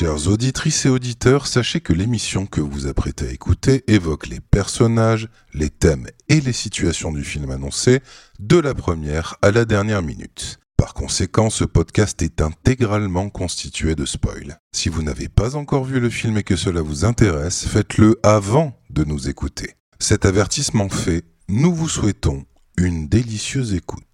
Chères auditrices et auditeurs, sachez que l'émission que vous apprêtez à écouter évoque les personnages, les thèmes et les situations du film annoncé de la première à la dernière minute. Par conséquent, ce podcast est intégralement constitué de spoils. Si vous n'avez pas encore vu le film et que cela vous intéresse, faites-le avant de nous écouter. Cet avertissement fait, nous vous souhaitons une délicieuse écoute.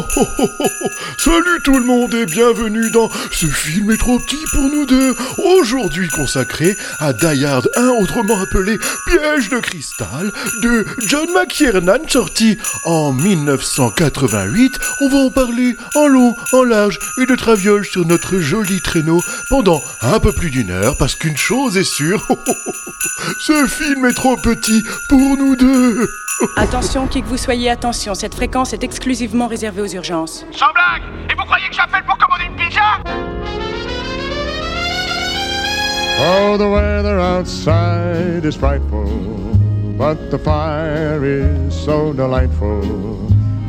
Salut tout le monde et bienvenue dans ce film est trop petit pour nous deux. Aujourd'hui consacré à Die Hard 1, autrement appelé Piège de cristal, de John McTiernan, sorti en 1988. On va en parler en long, en large et de traviole sur notre joli traîneau pendant un peu plus d'une heure parce qu'une chose est sûre, ce film est trop petit pour nous deux. Attention, qui que vous soyez, attention, cette fréquence est exclusivement réservée aux urgences. Sans blague Et vous croyez que j'appelle pour commander une pizza? Oh, the weather outside is frightful, but the fire is so delightful.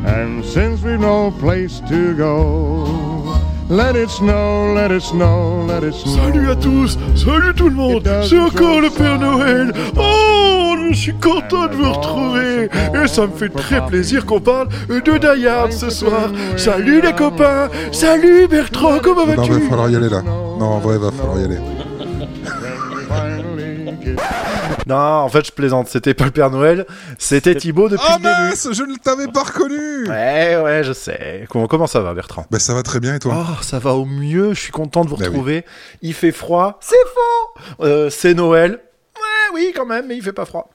And since we've no place to go, let it snow, let it snow, let it snow. Salut à tous, salut tout le monde, c'est encore le Père Noël. Oh, je suis content de vous retrouver. Et ça me fait très plaisir qu'on parle de Die Hard ce soir. Salut les copains, salut Bertrand, comment Non, vas-tu va falloir y aller là. Non, en vrai, va falloir y aller. Non, en fait, je plaisante. C'était pas le Père Noël, c'était Thibaut depuis Oh le début. mince, je ne t'avais pas reconnu Ouais, ouais, je sais. Comment, comment ça va, Bertrand? Bah ça va très bien et toi? Oh, ça va au mieux. Je suis content de vous Bah oui. retrouver. Il fait froid. C'est faux. Euh, c'est Noël. Oui, quand même, mais il fait pas froid.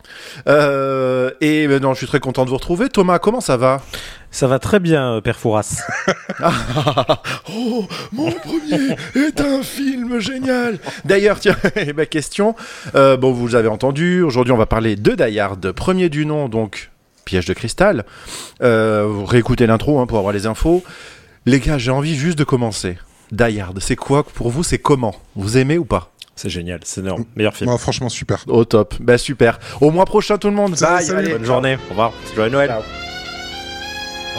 Euh, et euh, non, je suis très content de vous retrouver. Thomas, comment ça va? Ça va très bien, euh, Père Fouras. Oh, mon premier est un film génial. D'ailleurs, tiens, ma question. Euh, bon, vous avez entendu. Aujourd'hui, on va parler de Die Hard, premier du nom, donc piège de cristal. Euh, vous réécoutez l'intro hein, pour avoir les infos. Les gars, j'ai envie juste de commencer. Die Hard, c'est quoi pour vous? C'est comment? Vous aimez ou pas? C'est génial, c'est énorme. Meilleur film. Moi, franchement, super. Au top. Bah super. Au mois prochain, tout le monde. Bye. salut. allez. Bonne journée, au revoir. Joyeux Noël. Ciao.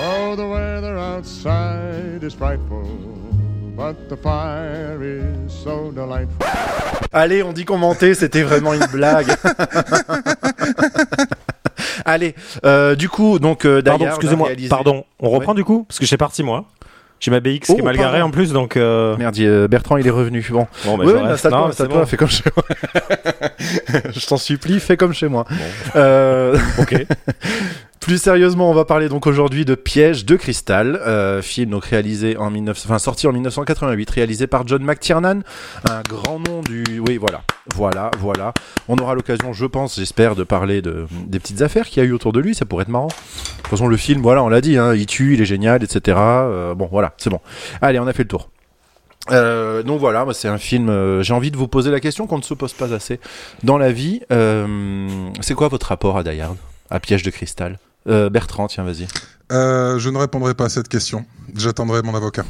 Oh, the weather outside is frightful, but the fire is so delightful. Allez, on dit commenter, c'était vraiment une blague. Allez, euh, du coup, donc euh, Pardon, excusez-moi. réalisé- Pardon, on reprend du coup? Parce que j'ai parti moi. J'ai ma BX qui Oh, est mal garée en plus, donc. euh, Merde, euh, Bertrand, il est revenu. Bon, Bon, bah, Ouais, je ouais, reste. Non, c'est bon. fais comme chez moi. je t'en supplie, fais comme chez moi. Euh, Ok. Plus sérieusement, on va parler donc aujourd'hui de Piège de cristal, euh, film donc réalisé en 19... enfin, sorti en 1988, réalisé par John McTiernan, un grand nom du, oui voilà, voilà, voilà. On aura l'occasion, je pense, j'espère, de parler de des petites affaires qu'il y a eu autour de lui, ça pourrait être marrant. Toute façon, le film, voilà, on l'a dit, hein, il tue, il est génial, etc. Euh, bon, voilà, c'est bon. Allez, on a fait le tour. Euh, donc voilà, c'est un film. euh, J'ai envie de vous poser la question qu'on ne se pose pas assez dans la vie. C'est quoi votre rapport à Die Hard, à Piège de cristal? Bertrand, tiens, vas-y. Je ne répondrai pas à cette question. J'attendrai mon avocat.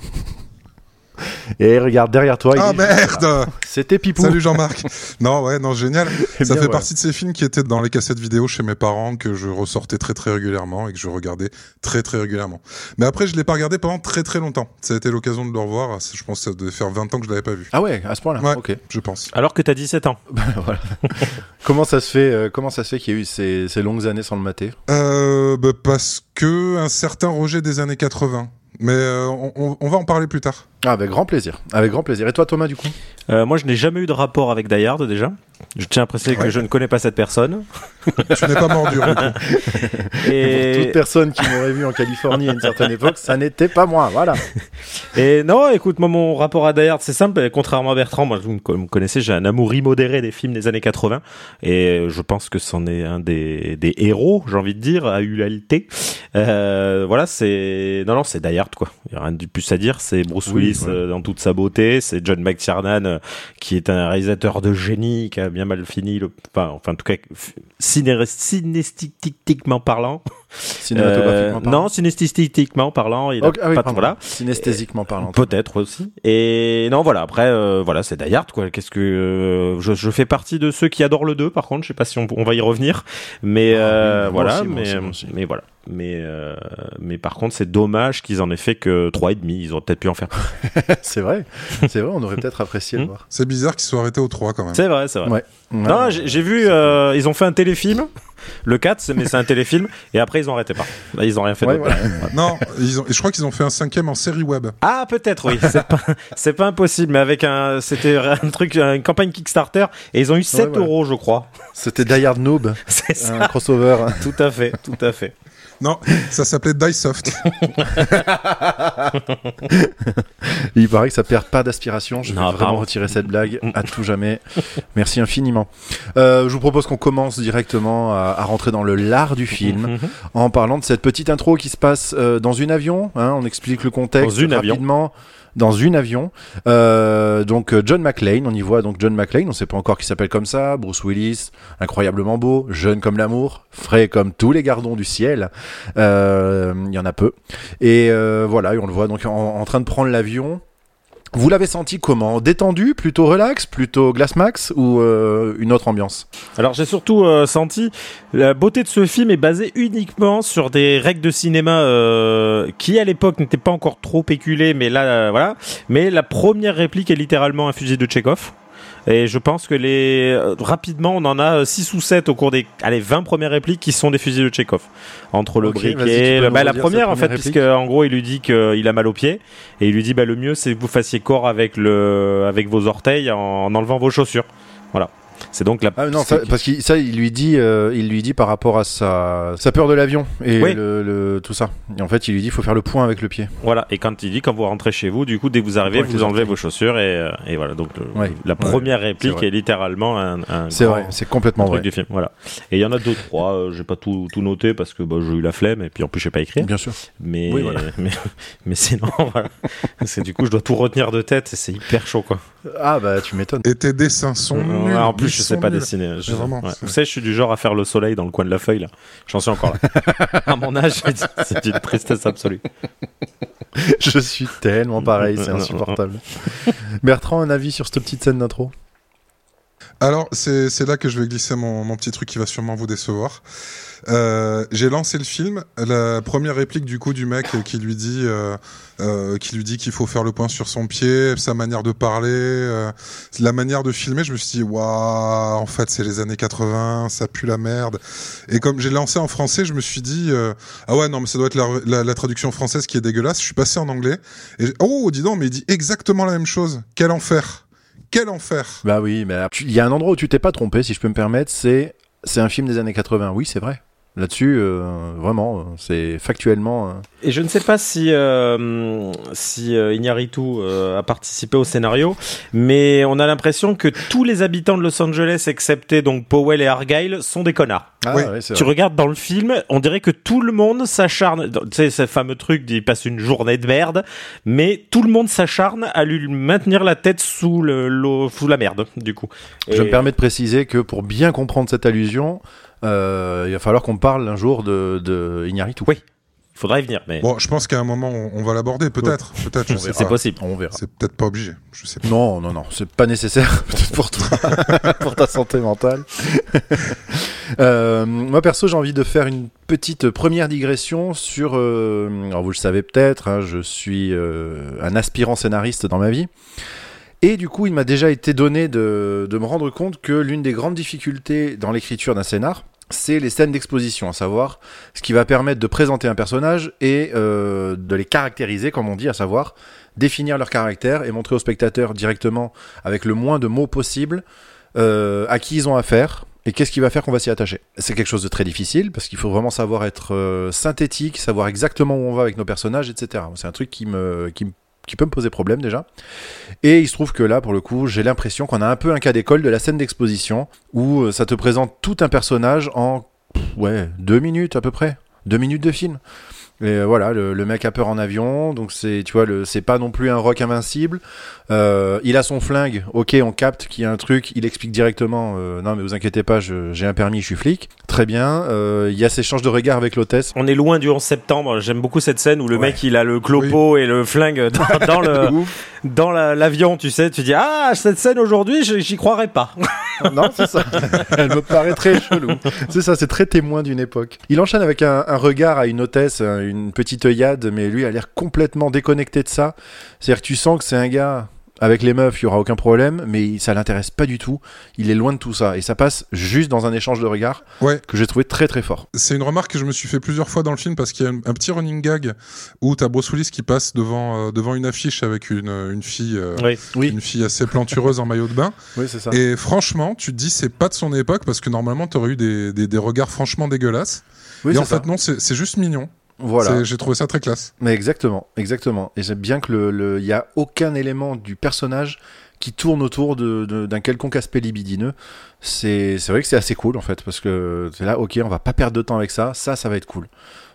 Et regarde derrière toi. Ah merde C'était Pipou. Salut Jean-Marc. non, ouais, non, génial. Eh Ça bien, fait partie de ces films qui étaient dans les cassettes vidéo chez mes parents, que je ressortais très très régulièrement et que je regardais très très régulièrement. Mais après, je l'ai pas regardé pendant très très longtemps. Ça a été l'occasion de le revoir. Je pense que ça devait faire 20 ans que je l'avais pas vu. Ah ouais, à ce point-là. Ouais. Ok. Je pense. Alors que t'as 17 ans. voilà. comment ça se fait euh, Comment ça se fait qu'il y a eu ces, ces longues années sans le mater? Euh, bah, parce que un certain rejet des années 80. Mais euh, on, va en parler plus tard. Ah, avec grand plaisir. Avec grand plaisir. Et toi, Thomas, du coup? Euh, moi, je n'ai jamais eu de rapport avec Die Hard déjà. Je tiens à préciser que je ne connais pas cette personne. Tu n'es pas mort dur. du coup. Pour toute Et, personne qui m'aurait vu en Californie à une certaine époque, ça n'était pas moi. Voilà. et non, écoute, moi, mon rapport à Die Hard, c'est simple. Contrairement à Bertrand, moi, vous me co- me connaissez, j'ai un amour immodéré des films des années 80. Et je pense que c'en est un des, des héros, j'ai envie de dire, à ULT. Euh, voilà, c'est. Non, non, c'est Die Hard, quoi. Il n'y a rien de plus à dire. C'est Bruce Oui, Willis ouais. euh, dans toute sa beauté. C'est John McTiernan euh, qui est un réalisateur de génie qui a bien mal fini, le, enfin, enfin en tout cas synesthétiquement parlant. Cinématographiquement Euh, parlant. Non, synesthétiquement parlant. Il a ah oui, pas- voilà. Synesthésiquement parlant. Peut-être aussi. Et non, voilà. Après, euh, voilà, c'est Die Hard, quoi. Qu'est-ce que euh, je, je fais partie de ceux qui adorent le 2. Par contre, je sais pas si on, on va y revenir, mais Ah, euh, oui, voilà. aussi, aussi, mais voilà. Mais euh, mais par contre, c'est dommage qu'ils en aient fait que trois et demi. Ils auraient peut-être pu en faire. c'est vrai. C'est vrai, on aurait peut-être apprécié le Hmm. voir. C'est bizarre qu'ils soient arrêtés au 3 quand même. C'est vrai, c'est vrai. Ouais. Non, Ouais. j'ai vu, euh, ils ont fait un téléfilm, le 4, c'est- mais c'est un téléfilm, et après ils ont arrêté pas. Là, ils ont rien fait Ouais, voilà. Non, ils ont, et je crois qu'ils ont fait un cinquième en série web. Ah, peut-être, oui. C'est pas, c'est pas impossible, mais avec un, c'était un truc, une campagne Kickstarter, et ils ont eu 7 voilà. euros, je crois. C'était Die Hard Noob, C'est ça. un crossover. Tout à fait, tout à fait. Non, ça s'appelait Diesoft. Il paraît que ça perd pas d'aspiration. Je vais Non, vraiment retirer cette blague à tout jamais. Merci infiniment. Euh, je vous propose qu'on commence directement à, à rentrer dans le lard du film Mhm. en parlant de cette petite intro qui se passe euh, dans une avion. hein, on explique le contexte Dans une avion. Dans une avion. Euh, donc euh, John McClane, on y voit donc John McClane, on sait pas encore qui s'appelle comme ça. Bruce Willis, incroyablement beau, jeune comme l'amour, frais comme tous les gardons du ciel. Euh, Il y en a peu. Et euh, voilà, et on le voit donc en train de prendre l'avion. Vous l'avez senti comment Détendu, plutôt relax, plutôt glace max ou euh, une autre ambiance Alors j'ai surtout euh, senti la beauté de ce film est basée uniquement sur des règles de cinéma euh, qui à l'époque n'étaient pas encore trop péculées, mais là voilà. Mais la première réplique est littéralement un fusil de Tchekhov. Et je pense que les euh, rapidement on en a 6 ou 7 au cours des allez 20 premières répliques qui sont des fusils de Tchekhov. Entre le Ok, vas-y, tu briquet, le- bah, la première en fait puisque en gros il lui dit qu'il a mal au pied et il lui dit bah le mieux c'est que vous fassiez corps avec le avec vos orteils en, en enlevant vos chaussures. Voilà. C'est donc la Ah non, ça, parce que ça, il lui dit, euh, il lui dit par rapport à sa, sa peur de l'avion et Oui. le, le- tout ça. Et en fait, il lui dit, il faut faire le point avec le pied. Voilà, et quand il dit quand vous rentrez chez vous, du coup dès que vous arrivez, vous enlevez vos chaussures et, euh, et voilà. Donc le- Ouais. la première C'est réplique est littéralement un, un C'est vrai, c'est complètement truc vrai. du film. Voilà. Et il y en a deux trois. euh, j'ai pas tout, tout noté parce que bah, j'ai eu la flemme et puis en plus je sais pas écrire. Bien sûr. Mais Oui, voilà. mais, mais sinon voilà. Parce que du coup je dois tout retenir de tête et c'est hyper chaud quoi. Ah bah tu m'étonnes. Et tes dessins sont Ouais, nuls. en plus ils je sais pas nuls. dessiner. Je- vraiment, ouais. c'est- Vous savez, je suis du genre à faire le soleil dans le coin de la feuille là. J'en suis encore là. à mon âge, c'est une tristesse absolue. Je suis tellement pareil, c'est insupportable. Bertrand, un avis sur cette petite scène d'intro? Alors, c'est c'est là que je vais glisser mon, mon petit truc qui va sûrement vous décevoir. Euh, J'ai lancé le film. La première réplique du coup du mec qui lui dit, euh, euh, qui lui dit qu'il faut faire le point sur son pied, sa manière de parler, euh, la manière de filmer. Je me suis dit, waouh, en fait, c'est les années 80, ça pue la merde. Et comme j'ai lancé en français, je me suis dit, euh, ah ouais, non, mais ça doit être la, traduction française qui est dégueulasse. Je suis passé en anglais. Oh, dis donc, mais il dit exactement la même chose. Quel enfer. Quel enfer. Bah oui, mais il y a un endroit où tu t'es pas trompé, si je peux me permettre, c'est c'est un film des années 80. Oui, c'est vrai. Là-dessus, euh, vraiment, euh, c'est factuellement. euh, Et je ne sais pas si euh, si euh, Iñárritu, euh, a participé au scénario, mais on a l'impression que tous les habitants de Los Angeles, excepté donc Powell et Argyle, sont des connards. Ah, Oui. ouais, c'est Tu vrai. regardes dans le film, on dirait que tout le monde s'acharne. Tu sais, ce fameux truc d'il passe une journée de merde, mais tout le monde s'acharne à lui maintenir la tête sous le l'eau, sous la merde, du coup. Je me permets de préciser que pour bien comprendre cette allusion, euh, il va falloir qu'on parle un jour de, de Iñárritu. Oui. Il faudra y venir, mais Bon, je pense qu'à un moment, on, on va l'aborder, peut-être. Peut-être, je sais c'est possible. On verra. C'est peut-être pas obligé. Je sais pas. Non, non, non, c'est pas nécessaire peut-être pour toi, pour ta santé mentale. Euh, moi perso, j'ai envie de faire une petite première digression sur. euh, alors vous le savez peut-être, hein, je suis euh, un aspirant scénariste dans ma vie. Et du coup, il m'a déjà été donné de, de me rendre compte que l'une des grandes difficultés dans l'écriture d'un scénar, c'est les scènes d'exposition, à savoir ce qui va permettre de présenter un personnage et euh, de les caractériser, comme on dit, à savoir définir leur caractère et montrer au spectateur directement, avec le moins de mots possible, euh, à qui ils ont affaire et qu'est-ce qui va faire qu'on va s'y attacher. C'est quelque chose de très difficile parce qu'il faut vraiment savoir être euh, synthétique, savoir exactement où on va avec nos personnages, etc. C'est un truc qui me, qui me qui peut me poser problème déjà. Et il se trouve que là, pour le coup, j'ai l'impression qu'on a un peu un cas d'école de la scène d'exposition où euh, ça te présente tout un personnage en ouais deux minutes à peu près, deux minutes de film. Et euh, voilà, le, le mec a peur en avion, donc c'est, tu vois, le, c'est pas non plus un rock invincible. Euh, il a son flingue, ok, on capte qu'il y a un truc, il explique directement, euh, non mais vous inquiétez pas, je- j'ai un permis, je suis flic. Très bien. Euh, Il y a ces échanges de regard avec l'hôtesse. On est loin du 11 septembre. J'aime beaucoup cette scène où le Ouais. mec il a le clopo et le flingue dans, dans le dans la- l'avion. Tu sais, tu dis ah cette scène aujourd'hui, j'y croirais pas. non, c'est ça. Elle me paraît très chelou. C'est ça, c'est très témoin d'une époque. Il enchaîne avec un, un regard à une hôtesse, un- une petite œillade, mais lui a l'air complètement déconnecté de ça. C'est-à-dire que tu sens que c'est un gars. Avec les meufs, il y aura aucun problème, mais ça l'intéresse pas du tout. Il est loin de tout ça. Et ça passe juste dans un échange de regards Ouais. que j'ai trouvé très très fort. C'est une remarque que je me suis fait plusieurs fois dans le film parce qu'il y a un, un petit running gag où t'as Bruce Willis qui passe devant, euh, devant une affiche avec une, une fille, euh, Oui. Oui, une fille assez plantureuse en maillot de bain. oui c'est ça. Et franchement, tu te dis c'est pas de son époque parce que normalement t'aurais eu des, des, des regards franchement dégueulasses. Oui, et en ça. fait non, c'est juste mignon. Voilà. J'ai trouvé ça très classe. Mais exactement, exactement. Et j'aime bien que le, le, y a aucun élément du personnage qui tourne autour de, de- d'un quelconque aspect libidineux. C'est, c'est vrai que c'est assez cool en fait, parce que c'est là, ok, on va pas perdre de temps avec ça. Ça, ça va être cool.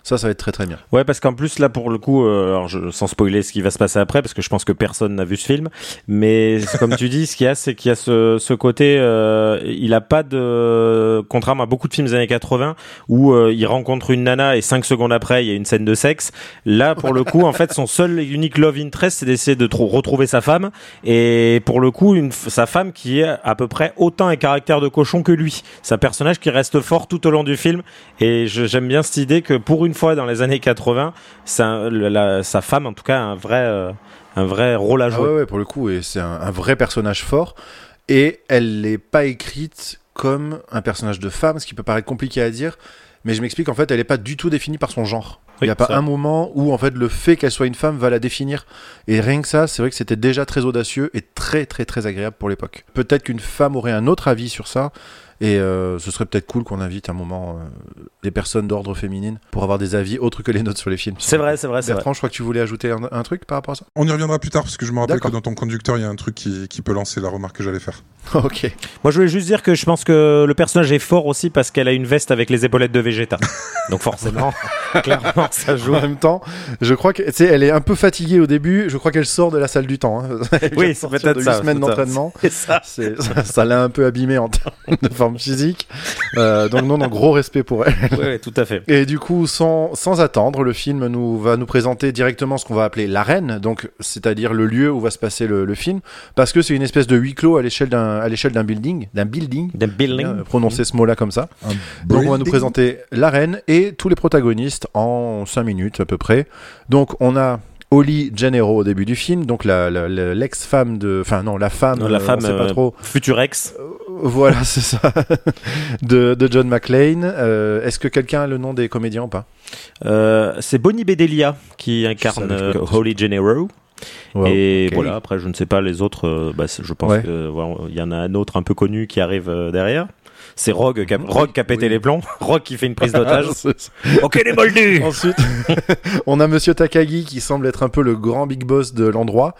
Ça, ça va être très très bien. Ouais, parce qu'en plus là pour le coup, euh, alors je, sans spoiler ce qui va se passer après, parce que je pense que personne n'a vu ce film, mais comme tu dis, ce qu'il y a, c'est qu'il y a ce, ce côté, euh, il a pas de, contrairement à beaucoup de films des années 80 où euh, il rencontre une nana et cinq secondes après il y a une scène de sexe. Là, pour le coup, en fait, son seul et unique love interest, c'est d'essayer de trou- retrouver sa femme, et pour le coup, une, sa femme qui est à peu près autant un caractère de cochon que lui. C'est un personnage qui reste fort tout au long du film, et j'aime bien cette idée que pour une fois dans les années 80, ça, le- la- sa femme en tout cas a un vrai, euh, un vrai rôle à Ah jouer. ouais, ouais, pour le coup, et c'est un, un vrai personnage fort. Et elle n'est pas écrite comme un personnage de femme, ce qui peut paraître compliqué à dire. Mais je m'explique, en fait, elle n'est pas du tout définie par son genre. Il Oui, n'y a pas ça. un moment où, en fait, le fait qu'elle soit une femme va la définir. Et rien que ça, c'est vrai que c'était déjà très audacieux et très, très, très agréable pour l'époque. Peut-être qu'une femme aurait un autre avis sur ça. Et euh, ce serait peut-être cool qu'on invite un moment euh, des personnes d'ordre féminine pour avoir des avis autres que les nôtres sur les films. C'est vrai, c'est vrai, c'est vrai. Bertrand, je crois que tu voulais ajouter un, un truc par rapport à ça? On y reviendra plus tard parce que je me rappelle que dans ton conducteur il y a un truc qui, qui peut lancer la remarque que j'allais faire. ok. Moi, je voulais juste dire que je pense que le personnage est fort aussi parce qu'elle a une veste avec les épaulettes de Vegeta. Donc forcément, clairement, ça joue. En même temps, je crois que, tu sais, elle est un peu fatiguée au début. Je crois qu'elle sort de la salle du temps. hein. Oui, c'est peut-être de huit ça. semaines c'est ça. d'entraînement. C'est ça. C'est- Ça ça l'a un peu abîmée en termes de forme physique. Euh, donc non, non, gros respect pour elle. Oui, tout à fait. Et du coup, sans, sans attendre, le film nous va nous présenter directement ce qu'on va appeler l'arène, donc c'est-à-dire le lieu où va se passer le, le film, parce que c'est une espèce de huis clos à l'échelle d'un à l'échelle d'un building, d'un building. The building. Euh, prononcer ce mot-là comme ça. Donc on va nous présenter l'arène et tous les protagonistes en 5 minutes à peu près. Donc on a Holly Gennaro au début du film, donc la- la- la- l'ex-femme de... Enfin non, la femme, Non, la euh, femme, on sait pas euh, trop. Futurex. Voilà, c'est ça. de, de John McClane. Euh, Est-ce que quelqu'un a le nom des comédiens ou pas? Euh, c'est Bonnie Bedelia qui incarne euh. Holly Gennaro. Wow, et voilà, après, je ne sais pas les autres. euh, bah, c'est- je pense Ouais. que voilà, il y en a un autre un peu connu qui arrive euh, derrière. C'est Rogue, qui a. Rogue qui a pété Oui. les plombs. Rogue qui fait une prise d'otage. Ok, les moldus Ensuite, on a Monsieur Takagi qui semble être un peu le grand big boss de l'endroit,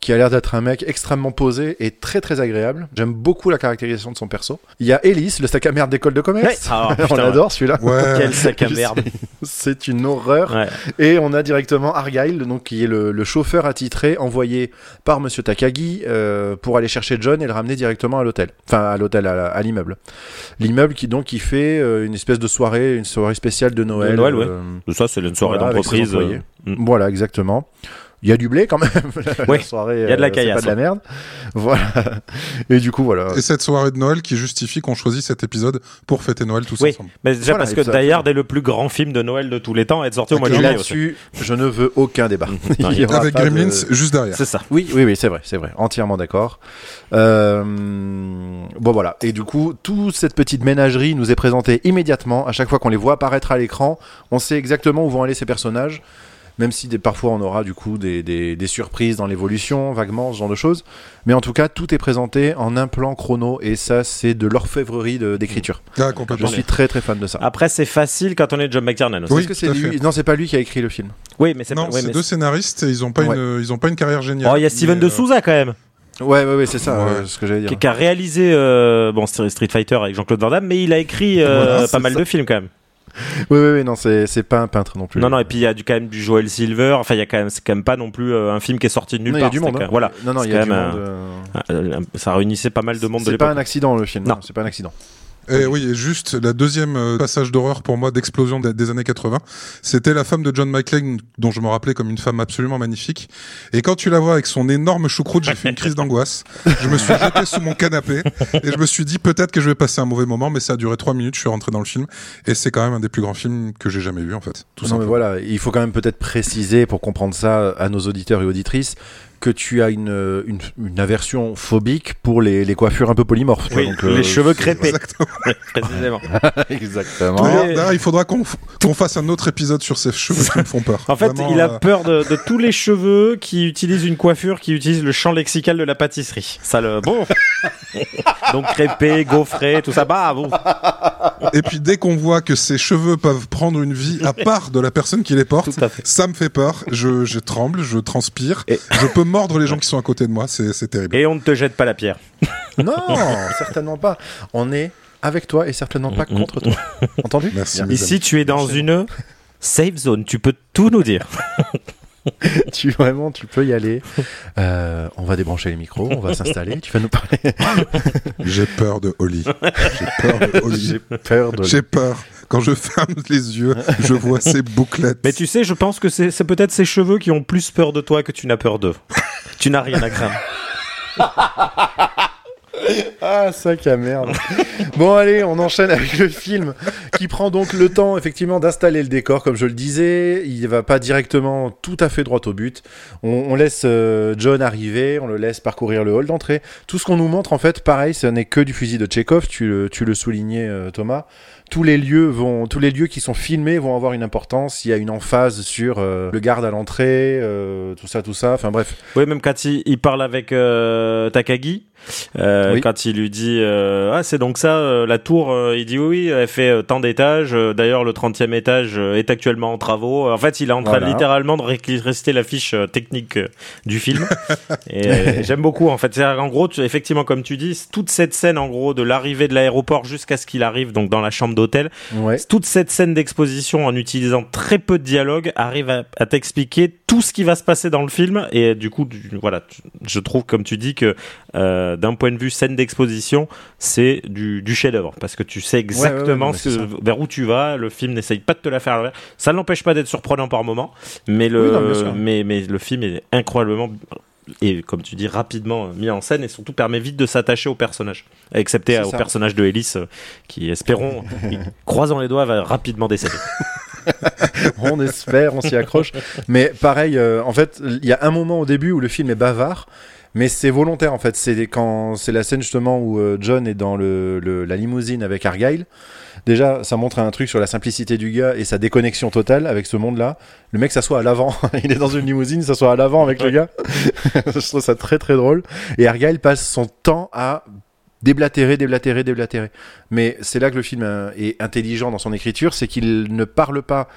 qui a l'air d'être un mec extrêmement posé et très très agréable. J'aime beaucoup la caractérisation de son perso. Il y a Ellis, le sac à merde d'école de commerce. Ouais. Ah, on l'adore celui-là. Ouais. Quel sac à merde. C'est une horreur. Ouais. Et on a directement Argyle, donc qui est le, le chauffeur attitré envoyé par Monsieur Takagi euh, pour aller chercher John et le ramener directement à l'hôtel, enfin à l'hôtel, à, l'immeuble. L'immeuble qui donc qui fait euh, une espèce de soirée, une soirée spéciale de Noël. Noël, ouais. euh, Ça, c'est une soirée Voilà, d'entreprise. mm. Voilà, exactement. Il y a du blé quand même. La Oui, soirée, il y a de la euh, c'est caillasse, pas de la merde. Voilà. Et du coup, voilà. Et cette soirée de Noël qui justifie qu'on choisit cet épisode pour fêter Noël tous Oui. ensemble. Mais déjà Voilà, parce que et Die Hard est le plus grand film de Noël de tous les temps à être sorti au mois de Et juillet aussi. là-dessus, je ne veux aucun débat. Non, Il y aura Avec de- Gremlins juste derrière. C'est ça. Oui, oui, oui, c'est vrai, c'est vrai. Entièrement d'accord. Euh, Bon, voilà. Et du coup, toute cette petite ménagerie nous est présentée immédiatement. À chaque fois qu'on les voit apparaître à l'écran, on sait exactement où vont aller ces personnages. Même si des, parfois on aura du coup des, des, des surprises dans l'évolution, vaguement, ce genre de choses. Mais en tout cas, tout est présenté en un plan chrono. Et ça, c'est de l'orfèvrerie de- d'écriture. Ah, Je suis très très fan de ça. Après, c'est facile quand on est John McTiernan aussi. Oui, Est-ce que lui. Non, c'est pas lui qui a écrit le film. Oui, mais c'est pas. ouais, c'est mais deux scénaristes et ils ont pas Ouais. une, ils ont pas une carrière géniale. Oh, il y a Steven Mais, de euh, Souza quand même, Ouais, ouais, ouais, c'est ça, Ouais. euh, ce que j'allais qui, dire. qui a réalisé euh, bon Street Fighter avec Jean-Claude Van Damme, mais il a écrit euh, Voilà, pas mal ça. de films quand même. Oui, oui, oui, non, c'est c'est pas un peintre non plus. Non, non, et puis il y a du, quand même du Joel Silver. Enfin, il y a quand même, c'est quand même pas non plus euh, un film qui est sorti de nulle Non, il y a part. du monde. hein. Voilà. Non, non, C'est il y a quand du même monde. euh, Ça réunissait pas mal de monde de C'est l'époque. pas un accident le film. Non. Non, c'est pas un accident. Et oui, et juste la deuxième euh, passage d'horreur pour moi d'explosion des, années 80, c'était la femme de John McClane dont je me rappelais comme une femme absolument magnifique. Et quand tu la vois avec son énorme choucroute, j'ai fait une crise d'angoisse. Je me suis jeté sous mon canapé et je me suis dit peut-être que je vais passer un mauvais moment, mais ça a duré trois minutes. Je suis rentré dans le film et c'est quand même un des plus grands films que j'ai jamais vu en fait. Tout non, mais simplement. voilà, il faut quand même peut-être préciser pour comprendre ça à nos auditeurs et auditrices que tu as une, une, une aversion phobique pour les, les coiffures un peu polymorphes. Oui, donc, euh, les cheveux crêpés. Exactement. Précisément. Exactement. D'ailleurs, il faudra qu'on qu'on fasse un autre épisode sur ces cheveux qui me font peur. En fait, Vraiment, il a euh, peur de, de tous les cheveux qui utilisent une coiffure qui utilise le champ lexical de la pâtisserie. Ça le bon. Donc crêpé, gaufré, tout ça. Bah bon. Et puis dès qu'on voit que ces cheveux peuvent prendre une vie à part de la personne qui les porte, ça me fait peur. Je, je tremble, je transpire, Et- je peux mordre les gens qui sont à côté de moi. C'est c'est terrible. Et on ne te jette pas la pierre. Non, certainement pas. On est avec toi et certainement pas contre toi. Entendu Merci. Ici, tu es dans une safe zone. Tu peux tout nous dire. tu vraiment, tu peux y aller. Euh, on va débrancher les micros, on va s'installer. Tu vas nous parler. J'ai peur de Holly. J'ai peur de Holly. J'ai peur de. J'ai peur. Quand je ferme les yeux, je vois ces bouclettes. Mais tu sais, je pense que c'est peut-être ces cheveux qui ont plus peur de toi que tu n'as peur d'eux. tu n'as rien à craindre. Ah, sac à merde. bon, allez, on enchaîne avec le film qui prend donc le temps, effectivement, d'installer le décor. Comme je le disais, il va pas directement tout à fait droit au but. On, on laisse euh, John arriver, on le laisse parcourir le hall d'entrée. Tout ce qu'on nous montre, en fait, pareil, ce n'est que du fusil de Tchekhov. Tu le, tu le soulignais, euh, Thomas. Tous les lieux vont, tous les lieux qui sont filmés vont avoir une importance. Il y a une emphase sur euh, le garde à l'entrée, euh, tout ça, tout ça. Enfin bref, Oui, même quand il, il parle avec euh, Takagi, Oui. quand il lui dit Ah, c'est donc ça, la tour, il dit Oui, oui, elle fait tant d'étages. D'ailleurs, le 30e étage est actuellement en travaux. En fait, il est en train Voilà. littéralement de réciter la fiche technique du film. et j'aime beaucoup, en fait. C'est en gros, tu- effectivement, comme tu dis, toute cette scène, en gros, de l'arrivée de l'aéroport jusqu'à ce qu'il arrive donc dans la chambre d'hôtel, ouais. toute cette scène d'exposition en utilisant très peu de dialogue arrive à, à t'expliquer tout ce qui va se passer dans le film. Et du coup du- voilà tu- je trouve comme tu dis que euh, d'un point de vue scène d'exposition c'est du, du chef-d'œuvre. Parce que tu sais exactement ce vers où tu vas. Le film n'essaye pas de te la faire à ça n'empêche pas d'être surprenant par moment. Mais le Oui, non, bien sûr. mais mais le film est incroyablement et comme tu dis rapidement mis en scène et surtout permet vite de s'attacher au personnage excepté C'est au ça. personnage de Ellis euh, qui espérons croisons les doigts va rapidement décéder on espère, on s'y accroche. Mais pareil, euh, en fait, il y a un moment au début où le film est bavard. Mais c'est volontaire en fait. C'est quand c'est la scène justement où euh, John est dans le, le- la limousine avec Argyle. Déjà, ça montre un truc sur la simplicité du gars et sa déconnexion totale avec ce monde-là. Le mec s'assoit à l'avant. il est dans une limousine, il s'assoit à l'avant avec le gars. Je trouve ça très très drôle. Et Argyle passe son temps à déblatérer, déblatérer, déblatérer. Mais c'est là que le film euh, est intelligent dans son écriture, c'est qu'il ne parle pas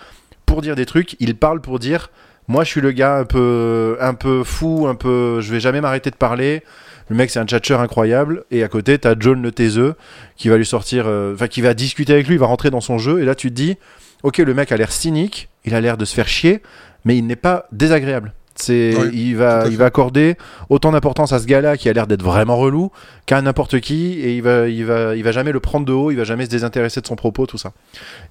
pour dire des trucs, il parle pour dire moi je suis le gars un peu un peu fou, un peu je vais jamais m'arrêter de parler. Le mec c'est un tchatcheur incroyable et à côté t'as John le taiseux qui va lui sortir euh, enfin qui va discuter avec lui, il va rentrer dans son jeu et là tu te dis OK, le mec a l'air cynique, il a l'air de se faire chier, mais il n'est pas désagréable. C'est, Oui, il va, il va accorder autant d'importance à ce gars-là qui a l'air d'être vraiment relou qu'à n'importe qui et il va, il va, il va jamais le prendre de haut, il va jamais se désintéresser de son propos, tout ça.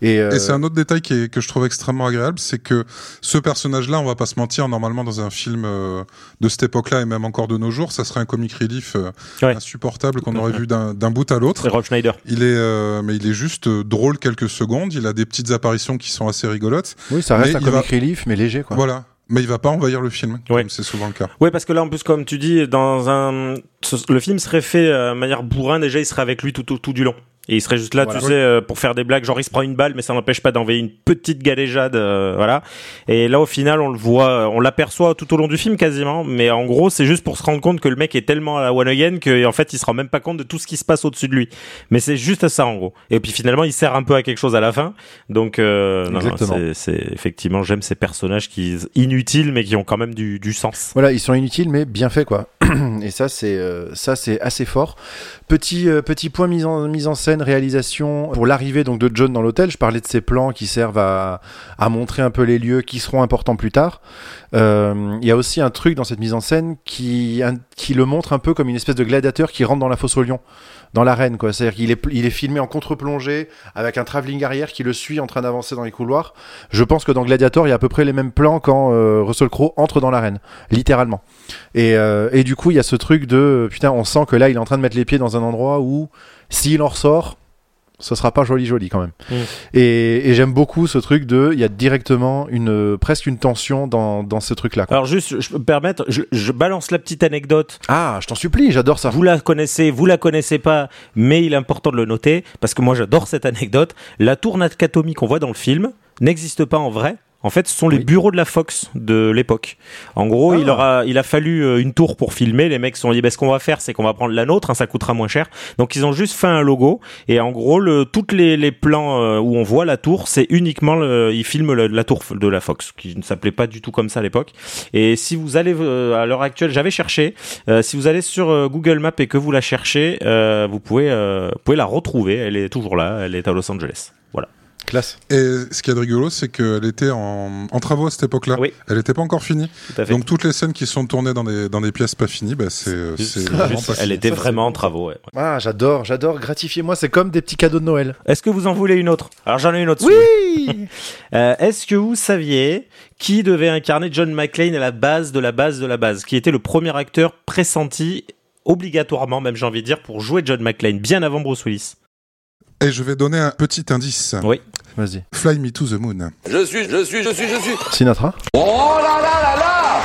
Et, euh, Et c'est un autre détail qui est, que je trouve extrêmement agréable, c'est que ce personnage-là, on va pas se mentir, normalement dans un film euh, de cette époque-là et même encore de nos jours, ça serait un comic relief euh, Ouais. insupportable qu'on aurait vu d'un d'un bout à l'autre. c'est Rob Schneider Il est, euh, mais il est juste drôle quelques secondes. Il a des petites apparitions qui sont assez rigolotes. oui, ça reste un comic va- relief, mais léger, quoi. Voilà. Mais il va pas envahir le film, Ouais. comme c'est souvent le cas. Ouais, parce que là, en plus, comme tu dis, dans un, le film serait fait euh, de manière bourrin. Déjà, il serait avec lui tout, tout, tout du long. Et il serait juste là, Voilà. tu sais, euh, pour faire des blagues. Genre, il se prend une balle, mais ça n'empêche pas d'envoyer une petite galéjade, euh, voilà. Et là, au final, on le voit, on l'aperçoit tout au long du film quasiment. Mais en gros, c'est juste pour se rendre compte que le mec est tellement à la one again que, en fait, il se rend même pas compte de tout ce qui se passe au-dessus de lui. Mais c'est juste ça, en gros. Et puis finalement, il sert un peu à quelque chose à la fin. Donc, euh, non, non, c'est- c'est effectivement, j'aime ces personnages qui inutiles, mais qui ont quand même du, du sens. Voilà, ils sont inutiles mais bien faits quoi. Et ça c'est euh, ça c'est assez fort. Petit euh, petit point mise en mise en scène réalisation pour l'arrivée donc de John dans l'hôtel. Je parlais de ces plans qui servent à, montrer un peu les lieux qui seront importants plus tard. Euh, Il y a aussi un truc dans cette mise en scène qui, qui le montre un peu comme une espèce de gladiateur qui rentre dans la fosse au lion, dans l'arène. quoi. C'est-à-dire qu'il est, il est filmé en contre-plongée avec un travelling arrière qui le suit en train d'avancer dans les couloirs. Je pense que dans Gladiator, il y a à peu près les mêmes plans quand euh, Russell Crowe entre dans l'arène, littéralement. Et, euh, et du coup, il y a ce truc de putain, on sent que là, il est en train de mettre les pieds dans un endroit où, s'il en ressort, ce sera pas joli joli quand même. Mm. Et, et j'aime beaucoup ce truc de, il y a directement une presque une tension dans, dans ce truc-là. quoi. Alors juste, je peux me permettre, je, je balance la petite anecdote. Ah, je t'en supplie, j'adore ça. Vous la connaissez, vous la connaissez pas, mais il est important de le noter parce que moi j'adore cette anecdote. La tour Nakatomi qu'on voit dans le film n'existe pas en vrai. En fait, ce sont les bureaux de la Fox de l'époque. En gros, Ah. il aura, il a fallu euh, une tour pour filmer. Les mecs se sont dit, bah, ce qu'on va faire, c'est qu'on va prendre la nôtre, hein, ça coûtera moins cher. Donc, ils ont juste fait un logo. Et en gros, le, toutes les, les plans euh, où on voit la tour, c'est uniquement, le, ils filment le- la tour de la Fox, qui ne s'appelait pas du tout comme ça à l'époque. Et si vous allez euh, à l'heure actuelle, j'avais cherché. euh, si vous allez sur Google Maps et que vous la cherchez, euh, vous pouvez, euh, vous pouvez la retrouver. Elle est toujours là. Elle est à Los Angeles. Voilà. Classe. Et ce qui est de rigolo, c'est qu'elle était en, en travaux à cette époque-là. Oui. Elle n'était pas encore finie. Tout. Donc toutes les scènes qui sont tournées dans des, dans des pièces pas finies, bah, c'est elle était vraiment en travaux. ouais. Ah, j'adore, j'adore. Gratifiez-moi, c'est comme des petits cadeaux de Noël. Est-ce que vous en voulez une autre? Alors j'en ai une autre. Oui. Euh, Est-ce que vous saviez qui devait incarner John McClane à la base de la base de la base, qui était le premier acteur pressenti obligatoirement, même j'ai envie de dire, pour jouer John McClane, bien avant Bruce Willis? Et je vais donner un petit indice. Oui. Vas-y. Fly me to the moon. Je suis, je suis, je suis, je suis. Sinatra. Oh là là là là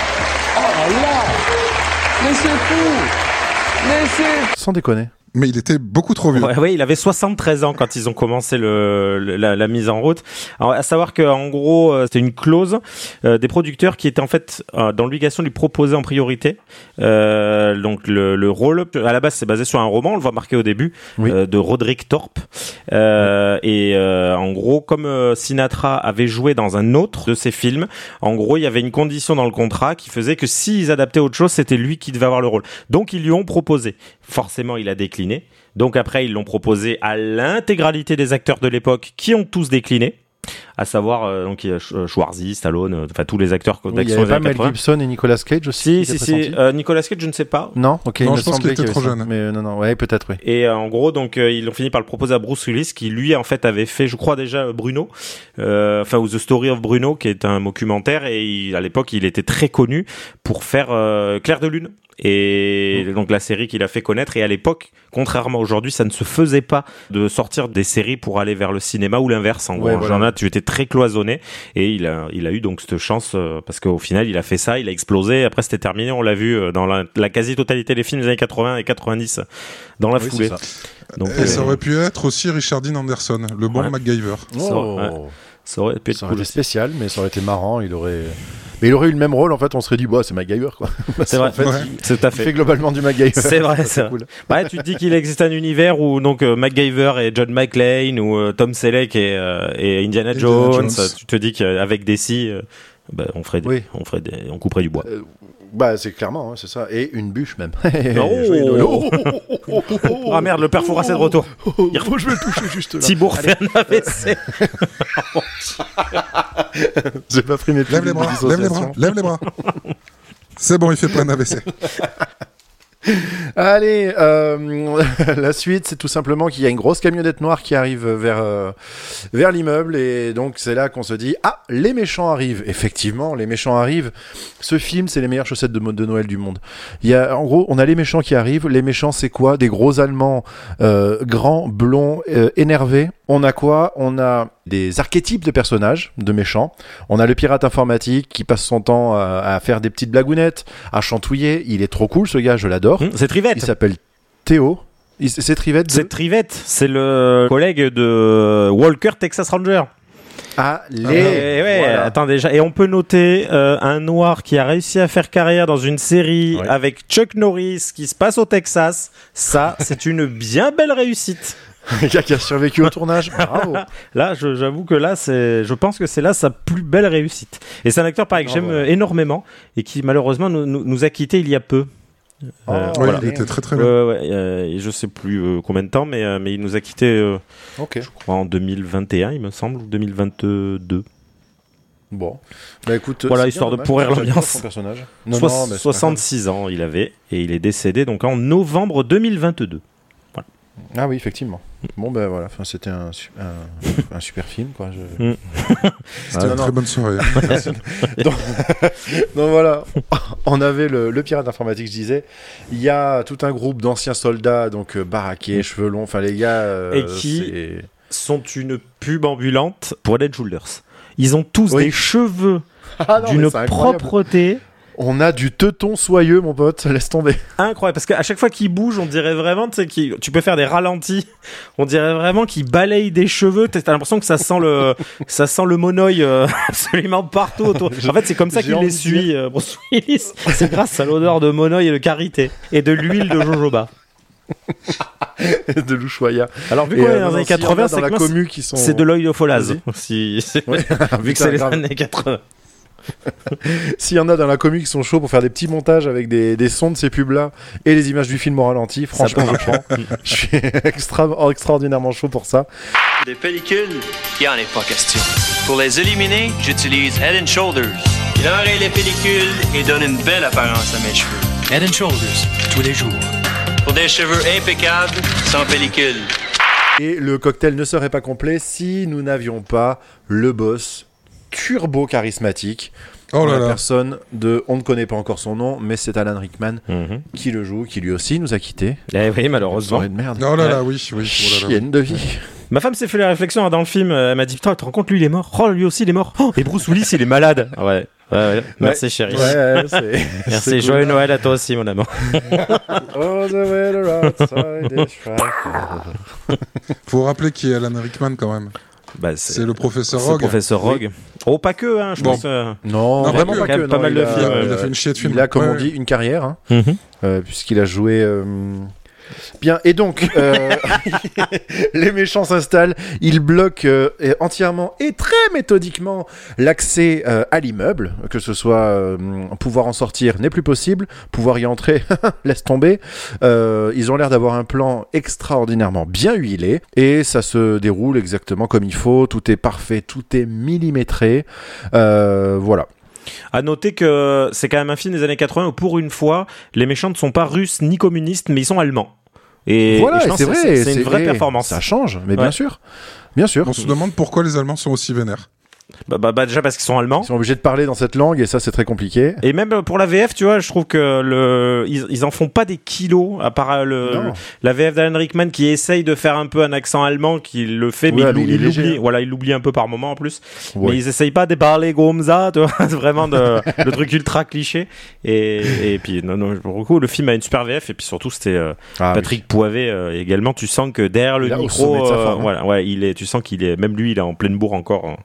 Oh là là Mais c'est fou Mais c'est... Sans déconner. Mais il était beaucoup trop vieux. Ouais, ouais, il avait 73 ans quand ils ont commencé le, la, la mise en route. Alors, à savoir que en gros, euh, c'était une clause euh, des producteurs qui étaient en fait euh, dans l'obligation de lui proposer en priorité. Euh, donc le, le rôle, à la base, c'est basé sur un roman, on le voit marqué au début, Oui. euh, de Roderick Thorpe. Euh, Et euh, en gros, comme Sinatra avait joué dans un autre de ses films, en gros, il y avait une condition dans le contrat qui faisait que s'ils adaptaient autre chose, c'était lui qui devait avoir le rôle. Donc ils lui ont proposé. Forcément, il a décliné. Donc après, ils l'ont proposé à l'intégralité des acteurs de l'époque qui ont tous décliné. À savoir, euh, donc il y a Sch- Schwarzy, Stallone, euh, enfin tous les acteurs Oui, il y d'action avait pas Mel 80. Gibson et Nicolas Cage aussi. Si, si, si. Euh, Nicolas Cage, je ne sais pas. Non, ok. Non, il me je pense qu'il était trop ça. jeune. Mais euh, non, non, ouais, peut-être, oui. Et euh, en gros, donc euh, ils ont fini par le proposer à Bruce Willis, qui lui en fait avait fait, je crois déjà euh, Bruno, euh, enfin ou The Story of Bruno, qui est un documentaire, et il- à l'époque il était très connu pour faire euh, Claire de lune. Et donc la série qu'il a fait connaître. Et à l'époque, contrairement à aujourd'hui, ça ne se faisait pas de sortir des séries pour aller vers le cinéma ou l'inverse. En gros, Ouais, en voilà. Tu étais très cloisonné. Et il a, il a eu donc cette chance euh, parce qu'au final, il a fait ça, il a explosé. Après, c'était terminé. On l'a vu euh, dans la, la quasi-totalité des films des années 80 et 90 dans la Oui, foulée. ça. Donc, Et ça euh, aurait pu être aussi Richard Dean Anderson, le bon Ouais. MacGyver. Ça, Oh. ouais. ça aurait pu être Ça aurait cool. été spécial, mais ça aurait été marrant. Il aurait. Mais il aurait eu le même rôle. En fait, on serait dit, bah, c'est MacGyver, quoi. C'est vrai. En fait, Ouais. il- C'est tout à il fait fait. globalement du MacGyver. C'est vrai, Ça, c'est vrai. cool. Ouais, tu te dis qu'il existe un univers où donc euh, MacGyver et John McClane ou euh, Tom Selleck et, euh, et Indiana, Indiana Jones. Jones. Tu te dis qu'avec Daisy, euh, bah, on ferait, des, Oui. on ferait, des, on couperait du bois. Bah, c'est clairement, hein, c'est ça. Et une bûche, même. Oh. Joyeux Noël. Oh, Ah merde, le père Fourasset de retour. Oh, je vais le toucher juste là. Thibaut fait un AVC. J'ai pas pris mes Lève les bras, lève les bras, lève les bras. C'est bon, il fait plein d'AVC. Allez, euh, la suite, c'est tout simplement qu'il y a une grosse camionnette noire qui arrive vers, euh, vers l'immeuble et donc c'est là qu'on se dit ah les méchants arrivent. Effectivement, les méchants arrivent. Ce film, c'est les meilleures chaussettes de de Noël du monde. Il y a en gros, on a les méchants qui arrivent. Les méchants, c'est quoi? Des gros Allemands euh, grands, blonds, euh, énervés. On a quoi? On a des archétypes de personnages, de méchants. On a le pirate informatique qui passe son temps à, à faire des petites blagounettes, à chantouiller. Il est trop cool ce gars, je l'adore. Hum, C'est Il Trivette. s'appelle Théo. Il- C'est Trivette de... C'est Trivette. C'est le collègue de Walker Texas Ranger. Ah, Et les... ouais, Voilà. attends déjà. Et on peut noter euh, un noir qui a réussi à faire carrière dans une série Ouais. avec Chuck Norris qui se passe au Texas. Ça, c'est une bien belle réussite. Le gars qui a survécu au tournage. Bravo. Là, j'avoue que là, c'est, je pense que c'est là sa plus belle réussite. Et c'est un acteur pareil que j'aime voilà. euh, énormément et qui malheureusement nous, nous, nous a quittés il y a peu. Oh, Euh, Oui, voilà. il était très très bien. ouais, ouais, euh, je sais plus euh, combien de temps, mais, euh, mais il nous a quitté, euh, Ok. je crois, en 2021, il me semble, ou 2022. Bon. Bah écoute, Voilà, histoire de pourrir l'ambiance. son personnage. Non, Soix- non, mais c'est pas grave. 66 ans il avait, et il est décédé donc en novembre 2022. Ah oui, effectivement. Bon, ben voilà, enfin, c'était un, su- un, un super film, quoi. je- C'était Ah, une non, très non. bonne soirée. Donc voilà, on avait le, le pirate informatique, je disais. Il y a tout un groupe d'anciens soldats, donc euh, baraqués, cheveux longs, enfin les gars. euh, Et qui- Sont une pub ambulante pour and Shoulders. Ils ont tous Oui. des cheveux Ah d'une propreté On a du teuton soyeux, mon pote, laisse tomber. incroyable. Parce qu'à chaque fois qu'ils bougent, on dirait vraiment, tu sais, tu peux faire des ralentis. On dirait vraiment qu'ils balayent des cheveux. T'as l'impression que ça sent le, ça sent le monoeil euh, absolument partout autour. En fait, c'est comme ça qu'il les suit, euh, Bruce Willis. C'est grâce à l'odeur de monoeil et de karité et de l'huile de jojoba. de l'Ushuaïa. Alors, vu qu'on est euh, dans les années s'il y en a 80, dans c'est la commu qui sont. c'est de l'œil de folase. Vas-y. Si, c'est- Ouais. vu que Putain, c'est les années 80. S'il y en a dans la commu qui sont chauds pour faire des petits montages avec des, des sons de ces pubs-là et les images du film au ralenti, franchement, je prends. Je suis extra, extraordinairement chaud pour ça. Des pellicules, il en est pas question. Pour les éliminer, j'utilise Head and Shoulders. Il enraye les pellicules et donne une belle apparence à mes cheveux. Head and Shoulders, tous les jours. Pour des cheveux impeccables, sans pellicule. Et le cocktail ne serait pas complet si nous n'avions pas le boss turbo charismatique. Oh là la là. personne de, on ne connaît pas encore son nom, mais c'est Alan Rickman qui le joue, qui lui aussi nous a quittés. Eh oui, malheureusement. Soirée de merde. Oh là là, oui, oui. Oh là. Chienne de vie. Ma femme s'est fait la réflexion hein, dans le film. euh, Elle m'a dit Putain, tu te rends compte, lui il est mort. Oh, lui aussi il est mort. Oh, et Bruce Willis il est malade. Ouais, ouais, ouais. Merci chérie. Ouais, Merci, cool. joyeux Noël à toi aussi, mon amour. Oh, the. Faut rappeler qui est Alan Rickman quand même. Bah, C'est le professeur c'est le Rogue. professeur Rogue. Oh, pas que, hein, je Bon. pense. euh, Non, Non, vraiment pas que. pas mal il de a- films, Il a fait une chier de. Il a, comme Ouais, on dit, une carrière, hein, mhm. euh, puisqu'il a joué. euh, Bien, et donc, euh, les méchants s'installent, ils bloquent euh, entièrement et très méthodiquement l'accès euh, à l'immeuble, que ce soit pouvoir en sortir n'est plus possible, pouvoir y entrer, laisse tomber. Ils ont l'air d'avoir un plan extraordinairement bien huilé, et ça se déroule exactement comme il faut, tout est parfait, tout est millimétré. Voilà. À noter que c'est quand même un film des années 80 où, pour une fois, les méchants ne sont pas russes ni communistes, mais ils sont allemands. Et, voilà, et c'est vrai, c'est une vraie performance. Ça change, mais Ouais. bien sûr. Bien sûr. On se demande pourquoi les Allemands sont aussi vénères. Bah, bah, bah, déjà parce qu'ils sont allemands. Ils sont obligés de parler dans cette langue et ça c'est très compliqué. Et même pour la VF, tu vois, je trouve que le, ils, ils en font pas des kilos, à part euh, le, la VF d'Alan Rickman qui essaye de faire un peu un accent allemand, qui le fait, mais Ouais, il mais il l'oublie. hein. Voilà, il l'oublie un peu par moment en plus. Ouais. Mais ils essayent pas de parler comme ça, tu vois, vraiment de, le truc ultra cliché. Et, et puis, non, non, pour le coup, le film a une super VF, et puis surtout, c'était euh, Ah, Patrick Poivet euh, également. Tu sens que derrière le micro, euh, forme, hein. voilà, ouais, il est, tu sens qu'il est, même lui, il est en pleine bourre encore. hein.